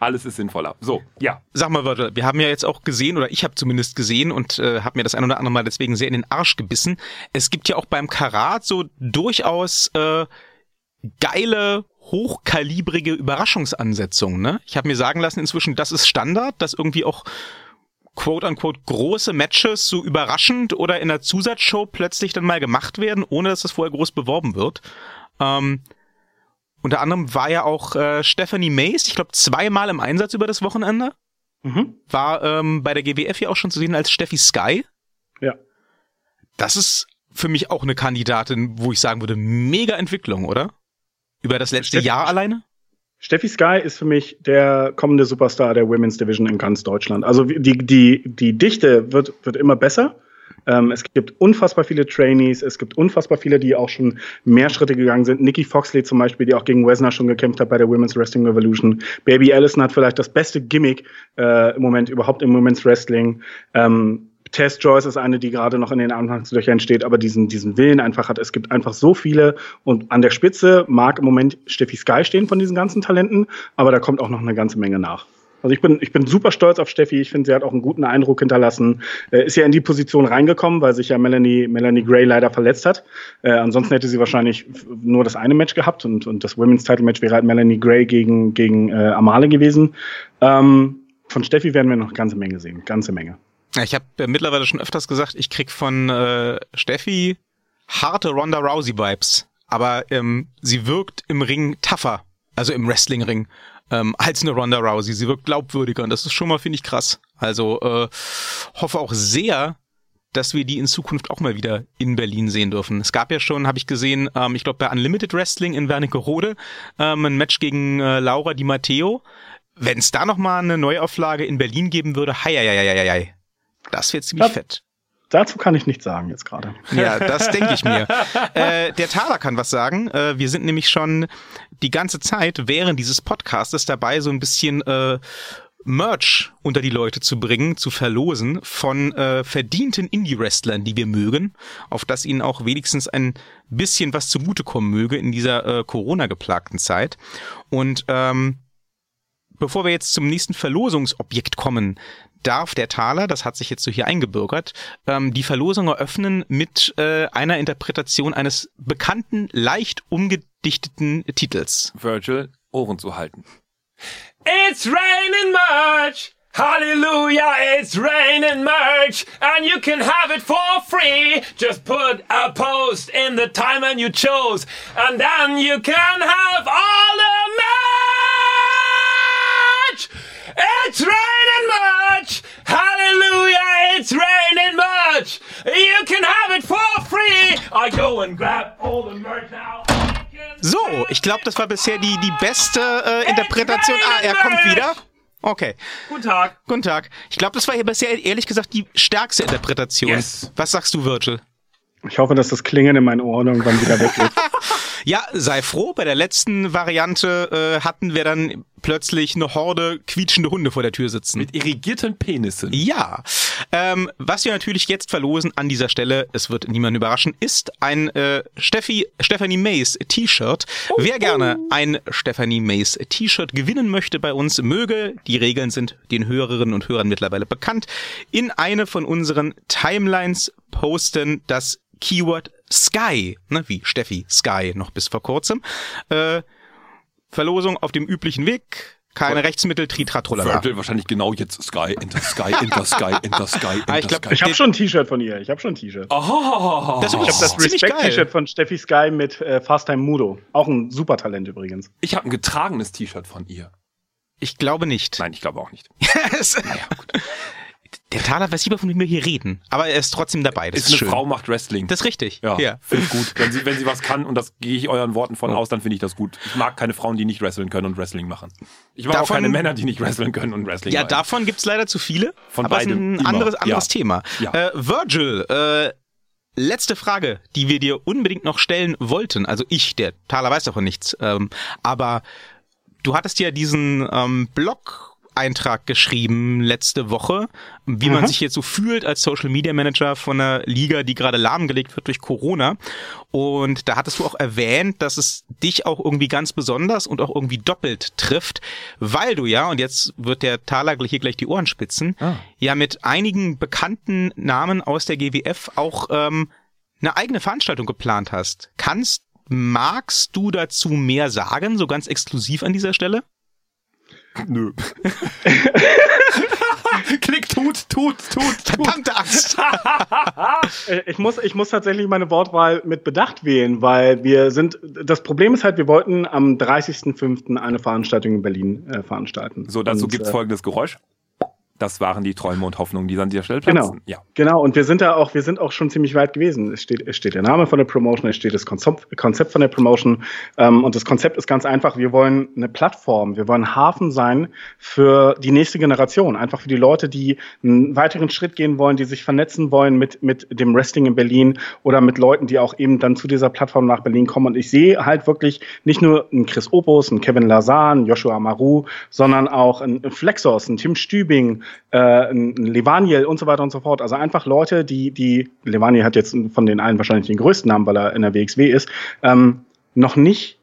Alles ist sinnvoller. So, ja. Sag mal, Wörter, wir haben ja jetzt auch gesehen, oder ich habe zumindest gesehen und äh, habe mir das ein oder andere Mal deswegen sehr in den Arsch gebissen. Es gibt ja auch beim Karat so durchaus äh, geile, hochkalibrige Überraschungsansetzungen. Ne? Ich habe mir sagen lassen inzwischen, das ist Standard, dass irgendwie auch quote-unquote große Matches so überraschend oder in der Zusatzshow plötzlich dann mal gemacht werden, ohne dass das vorher groß beworben wird. Ähm, unter anderem war ja auch äh, Stephanie Mace, ich glaube, zweimal im Einsatz über das Wochenende. Mhm. War ähm, bei der GWF ja auch schon zu sehen als Steffi Sky. Ja. Das ist für mich auch eine Kandidatin, wo ich sagen würde, mega Entwicklung, oder? Über das letzte Steffi- Jahr alleine? Steffi Sky ist für mich der kommende Superstar der Women's Division in ganz Deutschland. Also die, die, die Dichte wird, wird immer besser. Ähm, es gibt unfassbar viele Trainees, es gibt unfassbar viele, die auch schon mehr Schritte gegangen sind. Nikki Foxley zum Beispiel, die auch gegen Wesner schon gekämpft hat bei der Women's Wrestling Revolution. Baby Allison hat vielleicht das beste Gimmick äh, im Moment überhaupt im Women's Wrestling. Ähm, Tess Joyce ist eine, die gerade noch in den Anfangslöchern steht, aber diesen, diesen Willen einfach hat. Es gibt einfach so viele und an der Spitze mag im Moment Steffi Sky stehen von diesen ganzen Talenten, aber da kommt auch noch eine ganze Menge nach. Also ich bin, ich bin super stolz auf Steffi. Ich finde, sie hat auch einen guten Eindruck hinterlassen. Äh, ist ja in die Position reingekommen, weil sich ja Melanie, Melanie Gray leider verletzt hat. Äh, ansonsten hätte sie wahrscheinlich nur das eine Match gehabt und, und das Women's Title Match wäre halt Melanie Gray gegen, gegen äh, Amale gewesen. Ähm, von Steffi werden wir noch eine ganze Menge sehen. Ganze Menge. Ja, Ich habe äh, mittlerweile schon öfters gesagt, ich krieg von äh, Steffi harte Ronda Rousey Vibes, aber ähm, sie wirkt im Ring tougher, also im Wrestling-Ring, ähm, als eine Ronda Rousey. Sie wirkt glaubwürdiger und das ist schon mal, finde ich, krass. Also äh, hoffe auch sehr, dass wir die in Zukunft auch mal wieder in Berlin sehen dürfen. Es gab ja schon, habe ich gesehen, ähm, ich glaube bei Unlimited Wrestling in Wernigerode ähm, ein Match gegen äh, Laura Di Matteo. Wenn es da noch mal eine Neuauflage in Berlin geben würde, hei, hei, hei, hei, hei. Das wäre ziemlich Ja. fett. Dazu kann ich nichts sagen jetzt gerade. Ja, das denke ich mir. Äh, der Taler kann was sagen. Äh, wir sind nämlich schon die ganze Zeit während dieses Podcastes dabei, so ein bisschen äh, Merch unter die Leute zu bringen, zu verlosen von äh, verdienten Indie-Wrestlern, die wir mögen, auf das ihnen auch wenigstens ein bisschen was zugutekommen möge in dieser äh, Corona-geplagten Zeit. Und ähm, bevor wir jetzt zum nächsten Verlosungsobjekt kommen, darf der Taler, das hat sich jetzt so hier eingebürgert, ähm, die Verlosung eröffnen mit äh, einer Interpretation eines bekannten, leicht umgedichteten Titels. Virgil, Ohren zu halten. It's raining merch! Hallelujah, it's raining merch! And you can have it for free! Just put a post in the time and you chose, and then you can have all the It's raining merch! Hallelujah, it's raining merch! You can have it for free! I go and grab all the merch now. So, ich glaube, das war bisher die, die beste äh, Interpretation. Ah, er kommt wieder. Okay, Guten Tag. guten Tag. Ich glaube, das war hier bisher ehrlich gesagt die stärkste Interpretation. Yes. Was sagst du, Virgil? Ich hoffe, dass das Klingen in meinen Ohren irgendwann wieder weg ist. Ja, sei froh. Bei der letzten Variante äh, hatten wir dann plötzlich eine Horde quietschende Hunde vor der Tür sitzen. Mit irrigierten Penissen. Ja, ähm, was wir natürlich jetzt verlosen an dieser Stelle, es wird niemand überraschen, ist ein äh, Steffi, Stephanie Mays T-Shirt. Wer gerne ein Stephanie Mays T-Shirt gewinnen möchte bei uns, möge, die Regeln sind den Hörerinnen und Hörern mittlerweile bekannt, in eine von unseren Timelines posten das Keyword Sky, ne, wie Steffi Sky noch bis vor kurzem. Äh, Verlosung auf dem üblichen Weg. Keine Rechtsmittel, Tritratrolala. Virgil wahrscheinlich genau jetzt Sky, Enter Sky, Enter Sky, Enter Sky, Enter Ah, ich glaub, Sky. Ich habe schon ein T-Shirt von ihr. Ich habe schon ein T-Shirt. Oh, Das ist Ich habe das. Respect-T-Shirt von Steffi Sky mit äh, Fast Time Mudo. Auch ein super Talent übrigens. ich habe ein getragenes T-Shirt von ihr. Ich glaube nicht. Nein, ich glaube auch nicht. Es- Der Taler weiß lieber, von wem wir hier reden. Aber er ist trotzdem dabei. Das ist, ist eine schön. Frau macht Wrestling. Das ist richtig. ja, ja. finde ich gut. Wenn sie, wenn sie was kann, und das gehe ich euren Worten von aus, dann finde ich das gut. Ich mag keine Frauen, die nicht wresteln können und Wrestling machen. Ich mag auch Davon- keine Männer, die nicht wresteln können und Wrestling Ja, machen. davon gibt's leider zu viele. Von aber beidem ist ein anderes, anderes Ja. Thema. Ja. Äh, Virgil, äh, letzte Frage, die wir dir unbedingt noch stellen wollten. Also ich, der Thaler weiß davon nichts. Ähm, aber du hattest ja diesen ähm, Blog-Eintrag geschrieben letzte Woche, wie man sich jetzt so fühlt als Social Media Manager von einer Liga, die gerade lahmgelegt wird durch Corona. Und da hattest du auch erwähnt, dass es dich auch irgendwie ganz besonders und auch irgendwie doppelt trifft, weil du ja, und jetzt wird der Taler hier gleich die Ohren spitzen, Ah. ja mit einigen bekannten Namen aus der GWF auch ähm, eine eigene Veranstaltung geplant hast. Kannst, magst du dazu mehr sagen, so ganz exklusiv an dieser Stelle? Nö. Klick, tut, tut, tut, tut. Verdammte Axt! Äh, Ich muss, ich muss tatsächlich meine Wortwahl mit Bedacht wählen, weil wir sind, das Problem ist halt, wir wollten am 30.05. eine Veranstaltung in Berlin äh, veranstalten. So, dazu Und, gibt's äh, folgendes Geräusch. Das waren die Träume und Hoffnungen, die an dieser Stelle Genau. platzen. Ja. Genau, und wir sind da auch, wir sind auch schon ziemlich weit gewesen. Es steht, es steht der Name von der Promotion, es steht das Konzept, von der Promotion. Ähm, und das Konzept ist ganz einfach. Wir wollen eine Plattform, wir wollen Hafen sein für die nächste Generation. Einfach für die Leute, die einen weiteren Schritt gehen wollen, die sich vernetzen wollen mit, mit dem Wrestling in Berlin oder mit Leuten, die auch eben dann zu dieser Plattform nach Berlin kommen. Und ich sehe halt wirklich nicht nur einen Chris Opus, einen Kevin Lazan, Joshua Amaru, sondern auch einen Flexos, einen Tim Stübing, äh, einen Levaniel und so weiter und so fort. Also einfach Leute, die, die, Levaniel hat jetzt von den allen wahrscheinlich den größten Namen, weil er in der WXW ist, ähm, noch nicht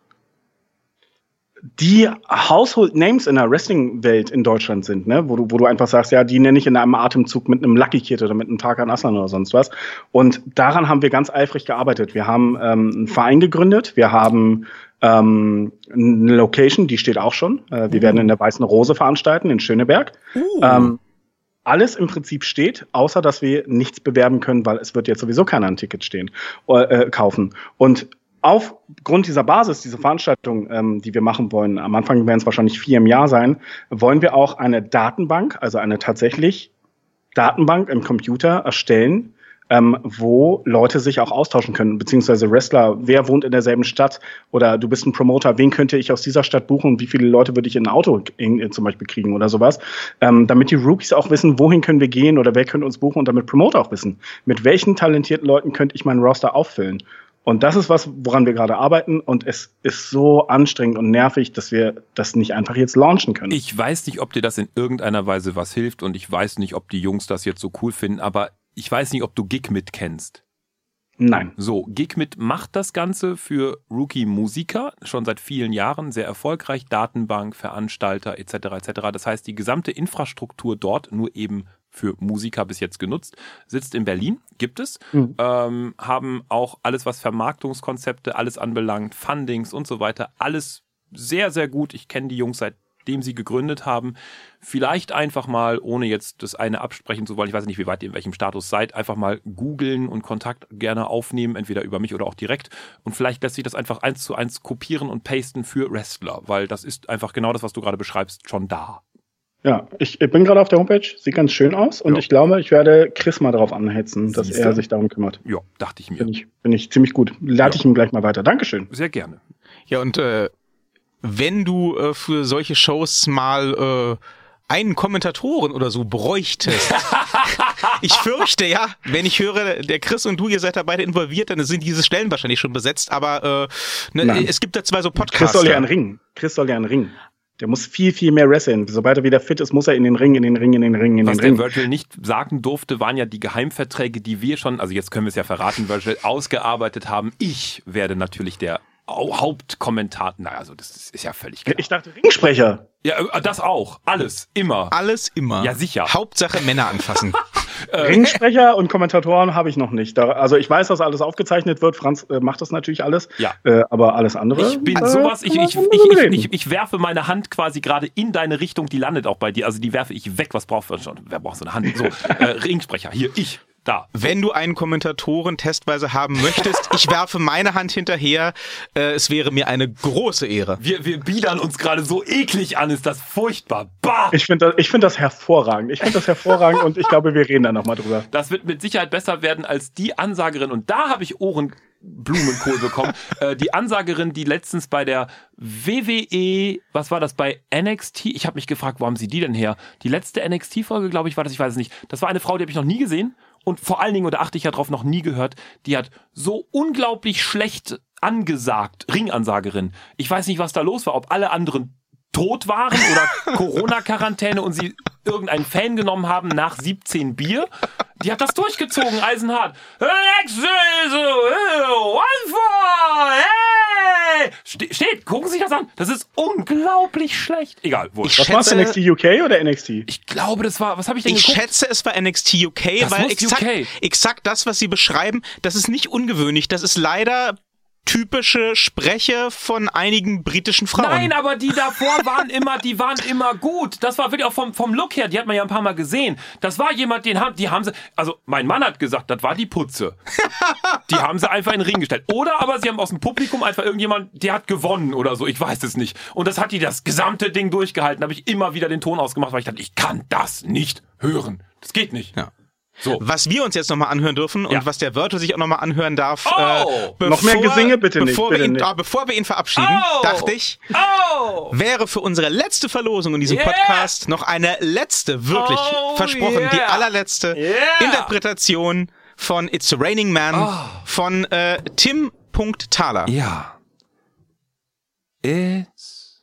die Household Names in der Wrestling-Welt in Deutschland sind, ne? wo, du, wo du einfach sagst, ja, die nenne ich in einem Atemzug mit einem Lucky Kid oder mit einem Tarkan Aslan oder sonst was. Und daran haben wir ganz eifrig gearbeitet. Wir haben ähm, einen Verein gegründet, wir haben ähm, eine Location, die steht auch schon. Äh, wir werden in der Weißen Rose veranstalten in Schöneberg. Ähm, alles im Prinzip steht, außer dass wir nichts bewerben können, weil es wird jetzt sowieso keiner ein Ticket stehen, äh, kaufen. Und aufgrund dieser Basis, dieser Veranstaltung, ähm, die wir machen wollen, am Anfang werden es wahrscheinlich vier im Jahr sein, wollen wir auch eine Datenbank, also eine tatsächlich Datenbank im Computer erstellen, ähm, wo Leute sich auch austauschen können, beziehungsweise Wrestler, wer wohnt in derselben Stadt oder du bist ein Promoter, wen könnte ich aus dieser Stadt buchen und wie viele Leute würde ich in ein Auto in, äh, zum Beispiel kriegen oder sowas, ähm, damit die Rookies auch wissen, wohin können wir gehen oder wer könnte uns buchen und damit Promoter auch wissen, mit welchen talentierten Leuten könnte ich meinen Roster auffüllen. Und das ist was, woran wir gerade arbeiten und es ist so anstrengend und nervig, dass wir das nicht einfach jetzt launchen können. Ich weiß nicht, ob dir das in irgendeiner Weise was hilft und ich weiß nicht, ob die Jungs das jetzt so cool finden, aber ich weiß nicht, ob du Gigmit kennst. Nein. So, Gigmit macht das Ganze für Rookie-Musiker schon seit vielen Jahren sehr erfolgreich. Datenbank, Veranstalter etc. etc. Das heißt, die gesamte Infrastruktur dort nur eben für Musiker bis jetzt genutzt, sitzt in Berlin, gibt es, Mhm. ähm, haben auch alles, was Vermarktungskonzepte, alles anbelangt, Fundings und so weiter, alles sehr, sehr gut. Ich kenne die Jungs seitdem sie gegründet haben. Vielleicht einfach mal, ohne jetzt das eine absprechen zu wollen, ich weiß nicht, wie weit ihr in welchem Status seid, einfach mal googeln und Kontakt gerne aufnehmen, entweder über mich oder auch direkt. Und vielleicht lässt sich das einfach eins zu eins kopieren und pasten für Wrestler, weil das ist einfach genau das, was du gerade beschreibst, schon da. Ja, ich, ich bin gerade auf der Homepage, sieht ganz schön aus und Ja. ich glaube, ich werde Chris mal darauf anhetzen, dass Siehste. er sich darum kümmert. Ja, dachte ich mir. Bin ich, bin ich ziemlich gut. Leite Ja. ich ihm gleich mal weiter. Dankeschön. Sehr gerne. Ja, und äh, wenn du äh, für solche Shows mal äh, einen Kommentatoren oder so bräuchtest. ich fürchte ja, wenn ich höre, der Chris und du, ihr seid da beide involviert, dann sind diese Stellen wahrscheinlich schon besetzt, aber äh, ne, Nein. es gibt da zwei so Chris Podcasts. soll ja einen Ring. Chris soll ja einen Ring. Der muss viel, viel mehr wresteln. Sobald er wieder fit ist, muss er in den Ring, in den Ring, in den Ring, in Was den der Ring. Virgil nicht sagen durfte, waren ja die Geheimverträge, die wir schon, also jetzt können wir es ja verraten, Virgil, ausgearbeitet haben. Ich werde natürlich der Au- Hauptkommentator. Naja, also das ist, ja völlig klar. Ich dachte Ringsprecher. Ja, äh, das auch. Alles. Immer. Alles immer. Ja, sicher. Hauptsache Männer anfassen. Ringsprecher und Kommentatoren habe ich noch nicht. Da, also ich weiß, dass alles aufgezeichnet wird. Franz äh, macht das natürlich alles. Ja. Äh, aber alles andere. Ich bin äh, sowas, ich, ich, ich, ich, reden. ich, ich werfe meine Hand quasi gerade in deine Richtung, die landet auch bei dir. Also die werfe ich weg. Was braucht man schon? Wer braucht so eine Hand? So, äh, Ringsprecher, hier, ich. Da. Wenn du einen Kommentatoren testweise haben möchtest, ich werfe meine Hand hinterher. Äh, es wäre mir eine große Ehre. Wir, wir biedern uns gerade so eklig an, ist das furchtbar. Bah! Ich finde das, ich find das hervorragend. Ich finde das hervorragend und ich glaube, wir reden da nochmal drüber. Das wird mit Sicherheit besser werden als die Ansagerin. Und da habe ich Ohrenblumenkohl bekommen. äh, die Ansagerin, die letztens bei der WWE, was war das, bei NXT? Ich habe mich gefragt, wo haben sie die denn her? Die letzte NXT-Folge, glaube ich, war das, ich weiß es nicht. Das war eine Frau, die habe ich noch nie gesehen. Und vor allen Dingen, oder achte ich ja drauf, noch nie gehört, die hat so unglaublich schlecht angesagt, Ringansagerin. Ich weiß nicht, was da los war, ob alle anderen tot waren oder Corona-Quarantäne und sie irgendeinen Fan genommen haben nach 17 Bier. Die hat das durchgezogen, eisenhart. Hey! Ste steht, gucken Sie sich das an. Das ist unglaublich schlecht. Egal, wo. Ich Was war's, schätze, NXT UK oder NXT? Ich glaube, das war, was habe ich denn ich geguckt? schätze, es war NXT UK, Das weil muss exakt, UK. exakt das, was sie beschreiben, das ist nicht ungewöhnlich. Das ist leider typische Spreche von einigen britischen Frauen. Nein, aber die davor waren immer, die waren immer gut. Das war wirklich auch vom, vom Look her, die hat man ja ein paar Mal gesehen. Das war jemand, den haben, die haben sie, also mein Mann hat gesagt, das war die Putze. Die haben sie einfach in den Ring gestellt. Oder aber sie haben aus dem Publikum einfach irgendjemand, der hat gewonnen oder so, ich weiß es nicht. Und das hat die das gesamte Ding durchgehalten. Da habe ich immer wieder den Ton ausgemacht, weil ich dachte, ich kann das nicht hören. Das geht nicht. Ja. So. Was wir uns jetzt nochmal anhören dürfen und Ja. was der Virtual sich auch nochmal anhören darf, Oh! äh, Noch mehr Gesinge? Bitte nicht, bevor bitte wir ihn, nicht. ah, bevor wir ihn verabschieden, Oh! dachte ich, Oh! wäre für unsere letzte Verlosung in diesem Yeah! Podcast noch eine letzte, wirklich Oh, versprochen, die yeah! allerletzte Yeah! Interpretation von It's Raining Man Oh. von äh, Tim Thaler. Ja. It's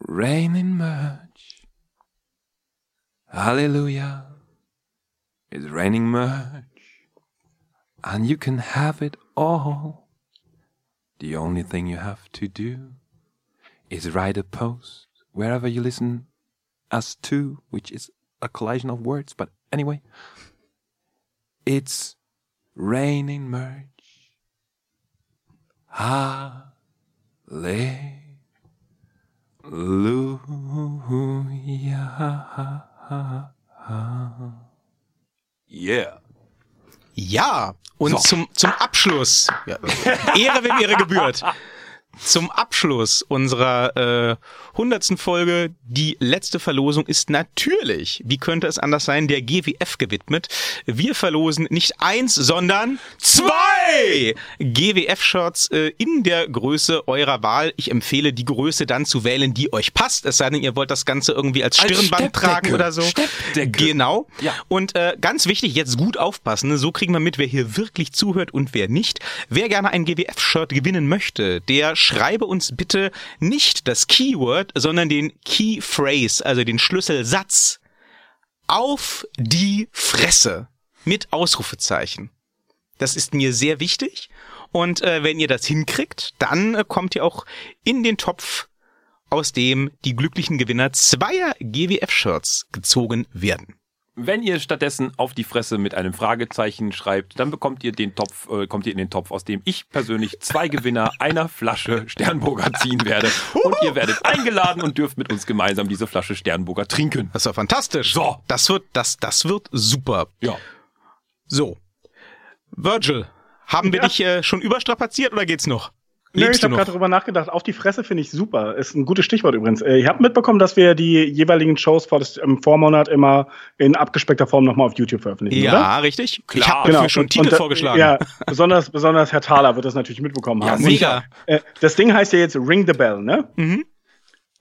raining much. Hallelujah. It's raining much. And you can have it all. The only thing you have to do is write a post wherever you listen us to, which is a collision of words, but anyway. It's raining merch. Hallelujah. Yeah. Ja, und So. zum, zum Abschluss, ja, Ehre, wem Ehre gebührt, zum Abschluss unserer äh, hundertsten Folge, die letzte Verlosung ist natürlich, wie könnte es anders sein, der GWF gewidmet. Wir verlosen nicht eins, sondern zwei GWF-Shirts äh, in der Größe eurer Wahl. Ich empfehle, die Größe dann zu wählen, die euch passt, es sei denn, ihr wollt das Ganze irgendwie als Als Stirnband tragen Steppdecke. oder so. Steppdecke. Genau. Ja. Und äh, ganz wichtig, jetzt gut aufpassen, ne? so kriegen wir mit, wer hier wirklich zuhört und wer nicht. Wer gerne ein GWF-Shirt gewinnen möchte, der schreibe uns bitte nicht das Keyword, sondern den Key Phrase, also den Schlüsselsatz auf die Fresse mit Ausrufezeichen. Das ist mir sehr wichtig. Und äh, wenn ihr das hinkriegt, dann äh, kommt ihr auch in den Topf, aus dem die glücklichen Gewinner zweier GWF-Shirts gezogen werden. Wenn ihr stattdessen auf die Fresse mit einem Fragezeichen schreibt, dann bekommt ihr den Topf, äh, kommt ihr in den Topf, aus dem ich persönlich zwei Gewinner einer Flasche Sternburger ziehen werde. Und ihr werdet eingeladen und dürft mit uns gemeinsam diese Flasche Sternburger trinken. Das war fantastisch. So. Das wird, das, das wird super. Ja. So. Virgil, haben wir Ja. dich äh, schon überstrapaziert oder geht's noch? Nö, ich habe gerade drüber nachgedacht. Auf die Fresse finde ich super. Ist ein gutes Stichwort übrigens. Äh, Ich habe mitbekommen, dass wir die jeweiligen Shows vor das, im Vormonat immer in abgespeckter Form nochmal auf YouTube veröffentlichen, oder? Ja, richtig. Ich Klar. habe dafür schon und- Titel und, vorgeschlagen. Ja, besonders, besonders Herr Thaler wird das natürlich mitbekommen Ja, haben. mega. Und, äh, das Ding heißt ja jetzt Ring the Bell, ne? Mhm.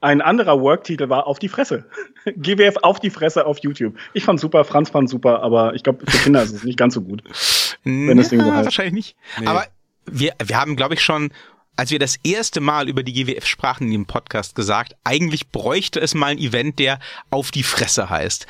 Ein anderer Worktitel war Auf die Fresse. GWF auf die Fresse auf YouTube. Ich fand super, Franz fand super, aber ich glaube, für Kinder ist es nicht ganz so gut. Wenn das Ding so heißt. Wahrscheinlich nicht. Nee. Aber wir, wir haben, glaube ich, schon, als wir das erste Mal über die GWF sprachen in dem Podcast gesagt, eigentlich bräuchte es mal ein Event, der auf die Fresse heißt.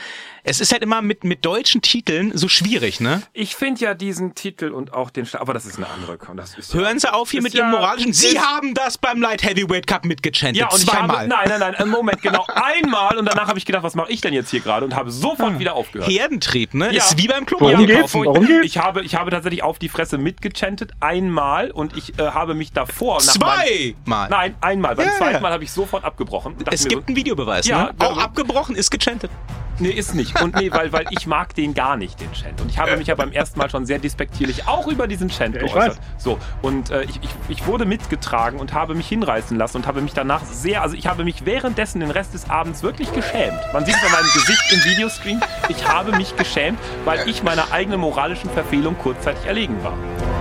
Es ist halt immer mit, mit deutschen Titeln so schwierig, ne? Ich finde ja diesen Titel und auch den, Sta- aber das ist eine andere. Das ist Hören Sie auf hier mit Ihrem ja- moralischen. Sie haben das beim Light Heavyweight Cup mitgechantet. Ja, und ich Zweimal. habe, nein, nein, nein, Moment, genau einmal und danach habe ich gedacht, was mache ich denn jetzt hier gerade und habe sofort wieder aufgehört. Herdentrieb, ne? Ja. Ist wie beim Club. Worum Ja, geht's? Worum ich, geht's? ich habe, ich habe tatsächlich auf die Fresse mitgechantet, einmal und ich äh, habe mich davor. Zweimal. Meinem, nein, einmal. Beim Ja, zweiten Mal habe ich sofort abgebrochen. Es gibt einen Videobeweis, Ja, ne? Auch abgebrochen ist gechantet. Nee, ist nicht. Und nee, weil, weil ich mag den gar nicht, den Chant. Und ich habe mich ja beim ersten Mal schon sehr despektierlich auch über diesen Chant Ja, ich geäußert. weiß. So, und äh, ich, ich, ich wurde mitgetragen und habe mich hinreißen lassen und habe mich danach sehr, also ich habe mich währenddessen den Rest des Abends wirklich geschämt. Man sieht es an meinem Gesicht im Videostream. Ich habe mich geschämt, weil ich meiner eigenen moralischen Verfehlung kurzzeitig erlegen war.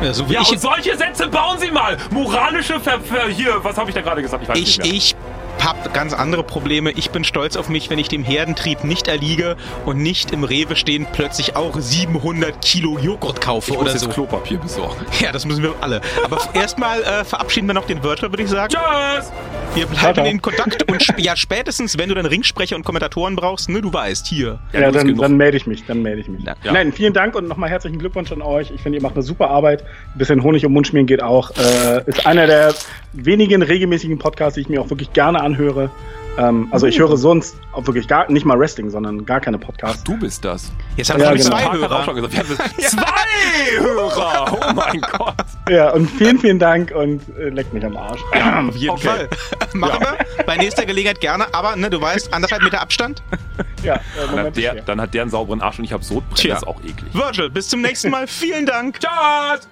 Ja, so wie Ja, ich, und solche Sätze bauen Sie mal! Moralische Ver... Ver hier, was habe ich da gerade gesagt? Ich weiß ich, nicht mehr. ich hab ganz andere Probleme. Ich bin stolz auf mich, wenn ich dem Herdentrieb nicht erliege und nicht im Rewe stehen plötzlich auch 700 Kilo Joghurt kaufe Ich muss oder jetzt so. Klopapier besorgen. Ja, das müssen wir alle. Aber erstmal äh, verabschieden wir noch den Virtual, würde ich sagen. Tschüss! Wir bleiben ciao. in Kontakt und sp ja, spätestens, wenn du dann Ringsprecher und Kommentatoren brauchst, ne, du weißt, hier. Ja, Ja, dann, dann melde ich mich, dann melde ich mich. Ja. Nein, vielen Dank und nochmal herzlichen Glückwunsch an euch. Ich finde, ihr macht eine super Arbeit. Ein bisschen Honig um Mund schmieren geht auch. Äh, ist einer der wenigen regelmäßigen Podcasts, die ich mir auch wirklich gerne anhöre. Ähm, also ich höre sonst auch wirklich gar nicht mal Wrestling, sondern gar keine Podcasts. Du bist das. Jetzt haben Ja, wir genau. zwei hat auch schon Hörer. gesagt, wir haben zwei Hörer! Oh mein Gott! Ja, und vielen, vielen Dank und äh, leckt mich am Arsch. Auf jeden Okay. Fall. Machen Ja. wir. Bei nächster Gelegenheit gerne, aber ne, du weißt, anderthalb Meter Abstand. ja, äh, Dann Moment, hat, der, ja. dann hat der einen sauberen Arsch und ich habe Sodbrennen. Tja. Das ist auch eklig. Virgil, bis zum nächsten Mal. Vielen Dank. Tschüss!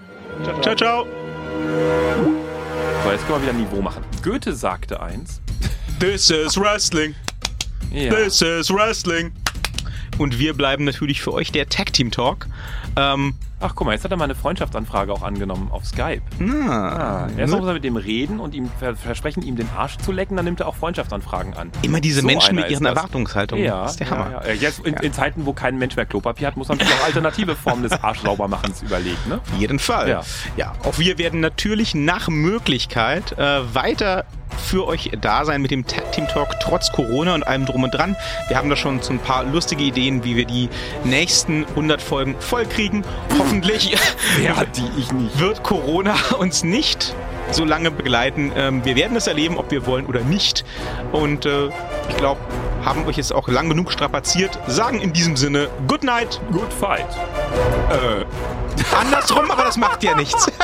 Ciao, ciao. So, jetzt können wir wieder Niveau machen. Goethe sagte eins. This is Wrestling. Ja. This is Wrestling. Und wir bleiben natürlich für euch der Tag Team Talk. Ähm, Ach, guck mal, jetzt hat er mal eine Freundschaftsanfrage auch angenommen auf Skype. na, Ah, erst muss er mit dem reden und ihm ver- versprechen, ihm den Arsch zu lecken, dann nimmt er auch Freundschaftsanfragen an. immer diese So Menschen mit ihren. Erwartungshaltungen. Ja, das ist der ja, Hammer. ja. Äh, Jetzt in, in Zeiten, wo kein Mensch mehr Klopapier hat, muss man sich auch alternative Formen des Arschsaubermachens überlegen. Ne? Auf jeden Fall. Ja. ja, auch wir werden natürlich nach Möglichkeit äh, weiter für euch da sein mit dem Tag Team Talk trotz Corona und allem drum und dran. Wir haben da schon so ein paar lustige Ideen, wie wir die nächsten 100 Folgen vollkriegen. Hoffentlich nicht. wird Corona uns nicht so lange begleiten. Ähm, wir werden es erleben, ob wir wollen oder nicht. Und äh, ich glaube, haben euch jetzt auch lang genug strapaziert. Sagen in diesem Sinne Good Night. Good fight. Äh. Andersrum, aber das macht ja nichts.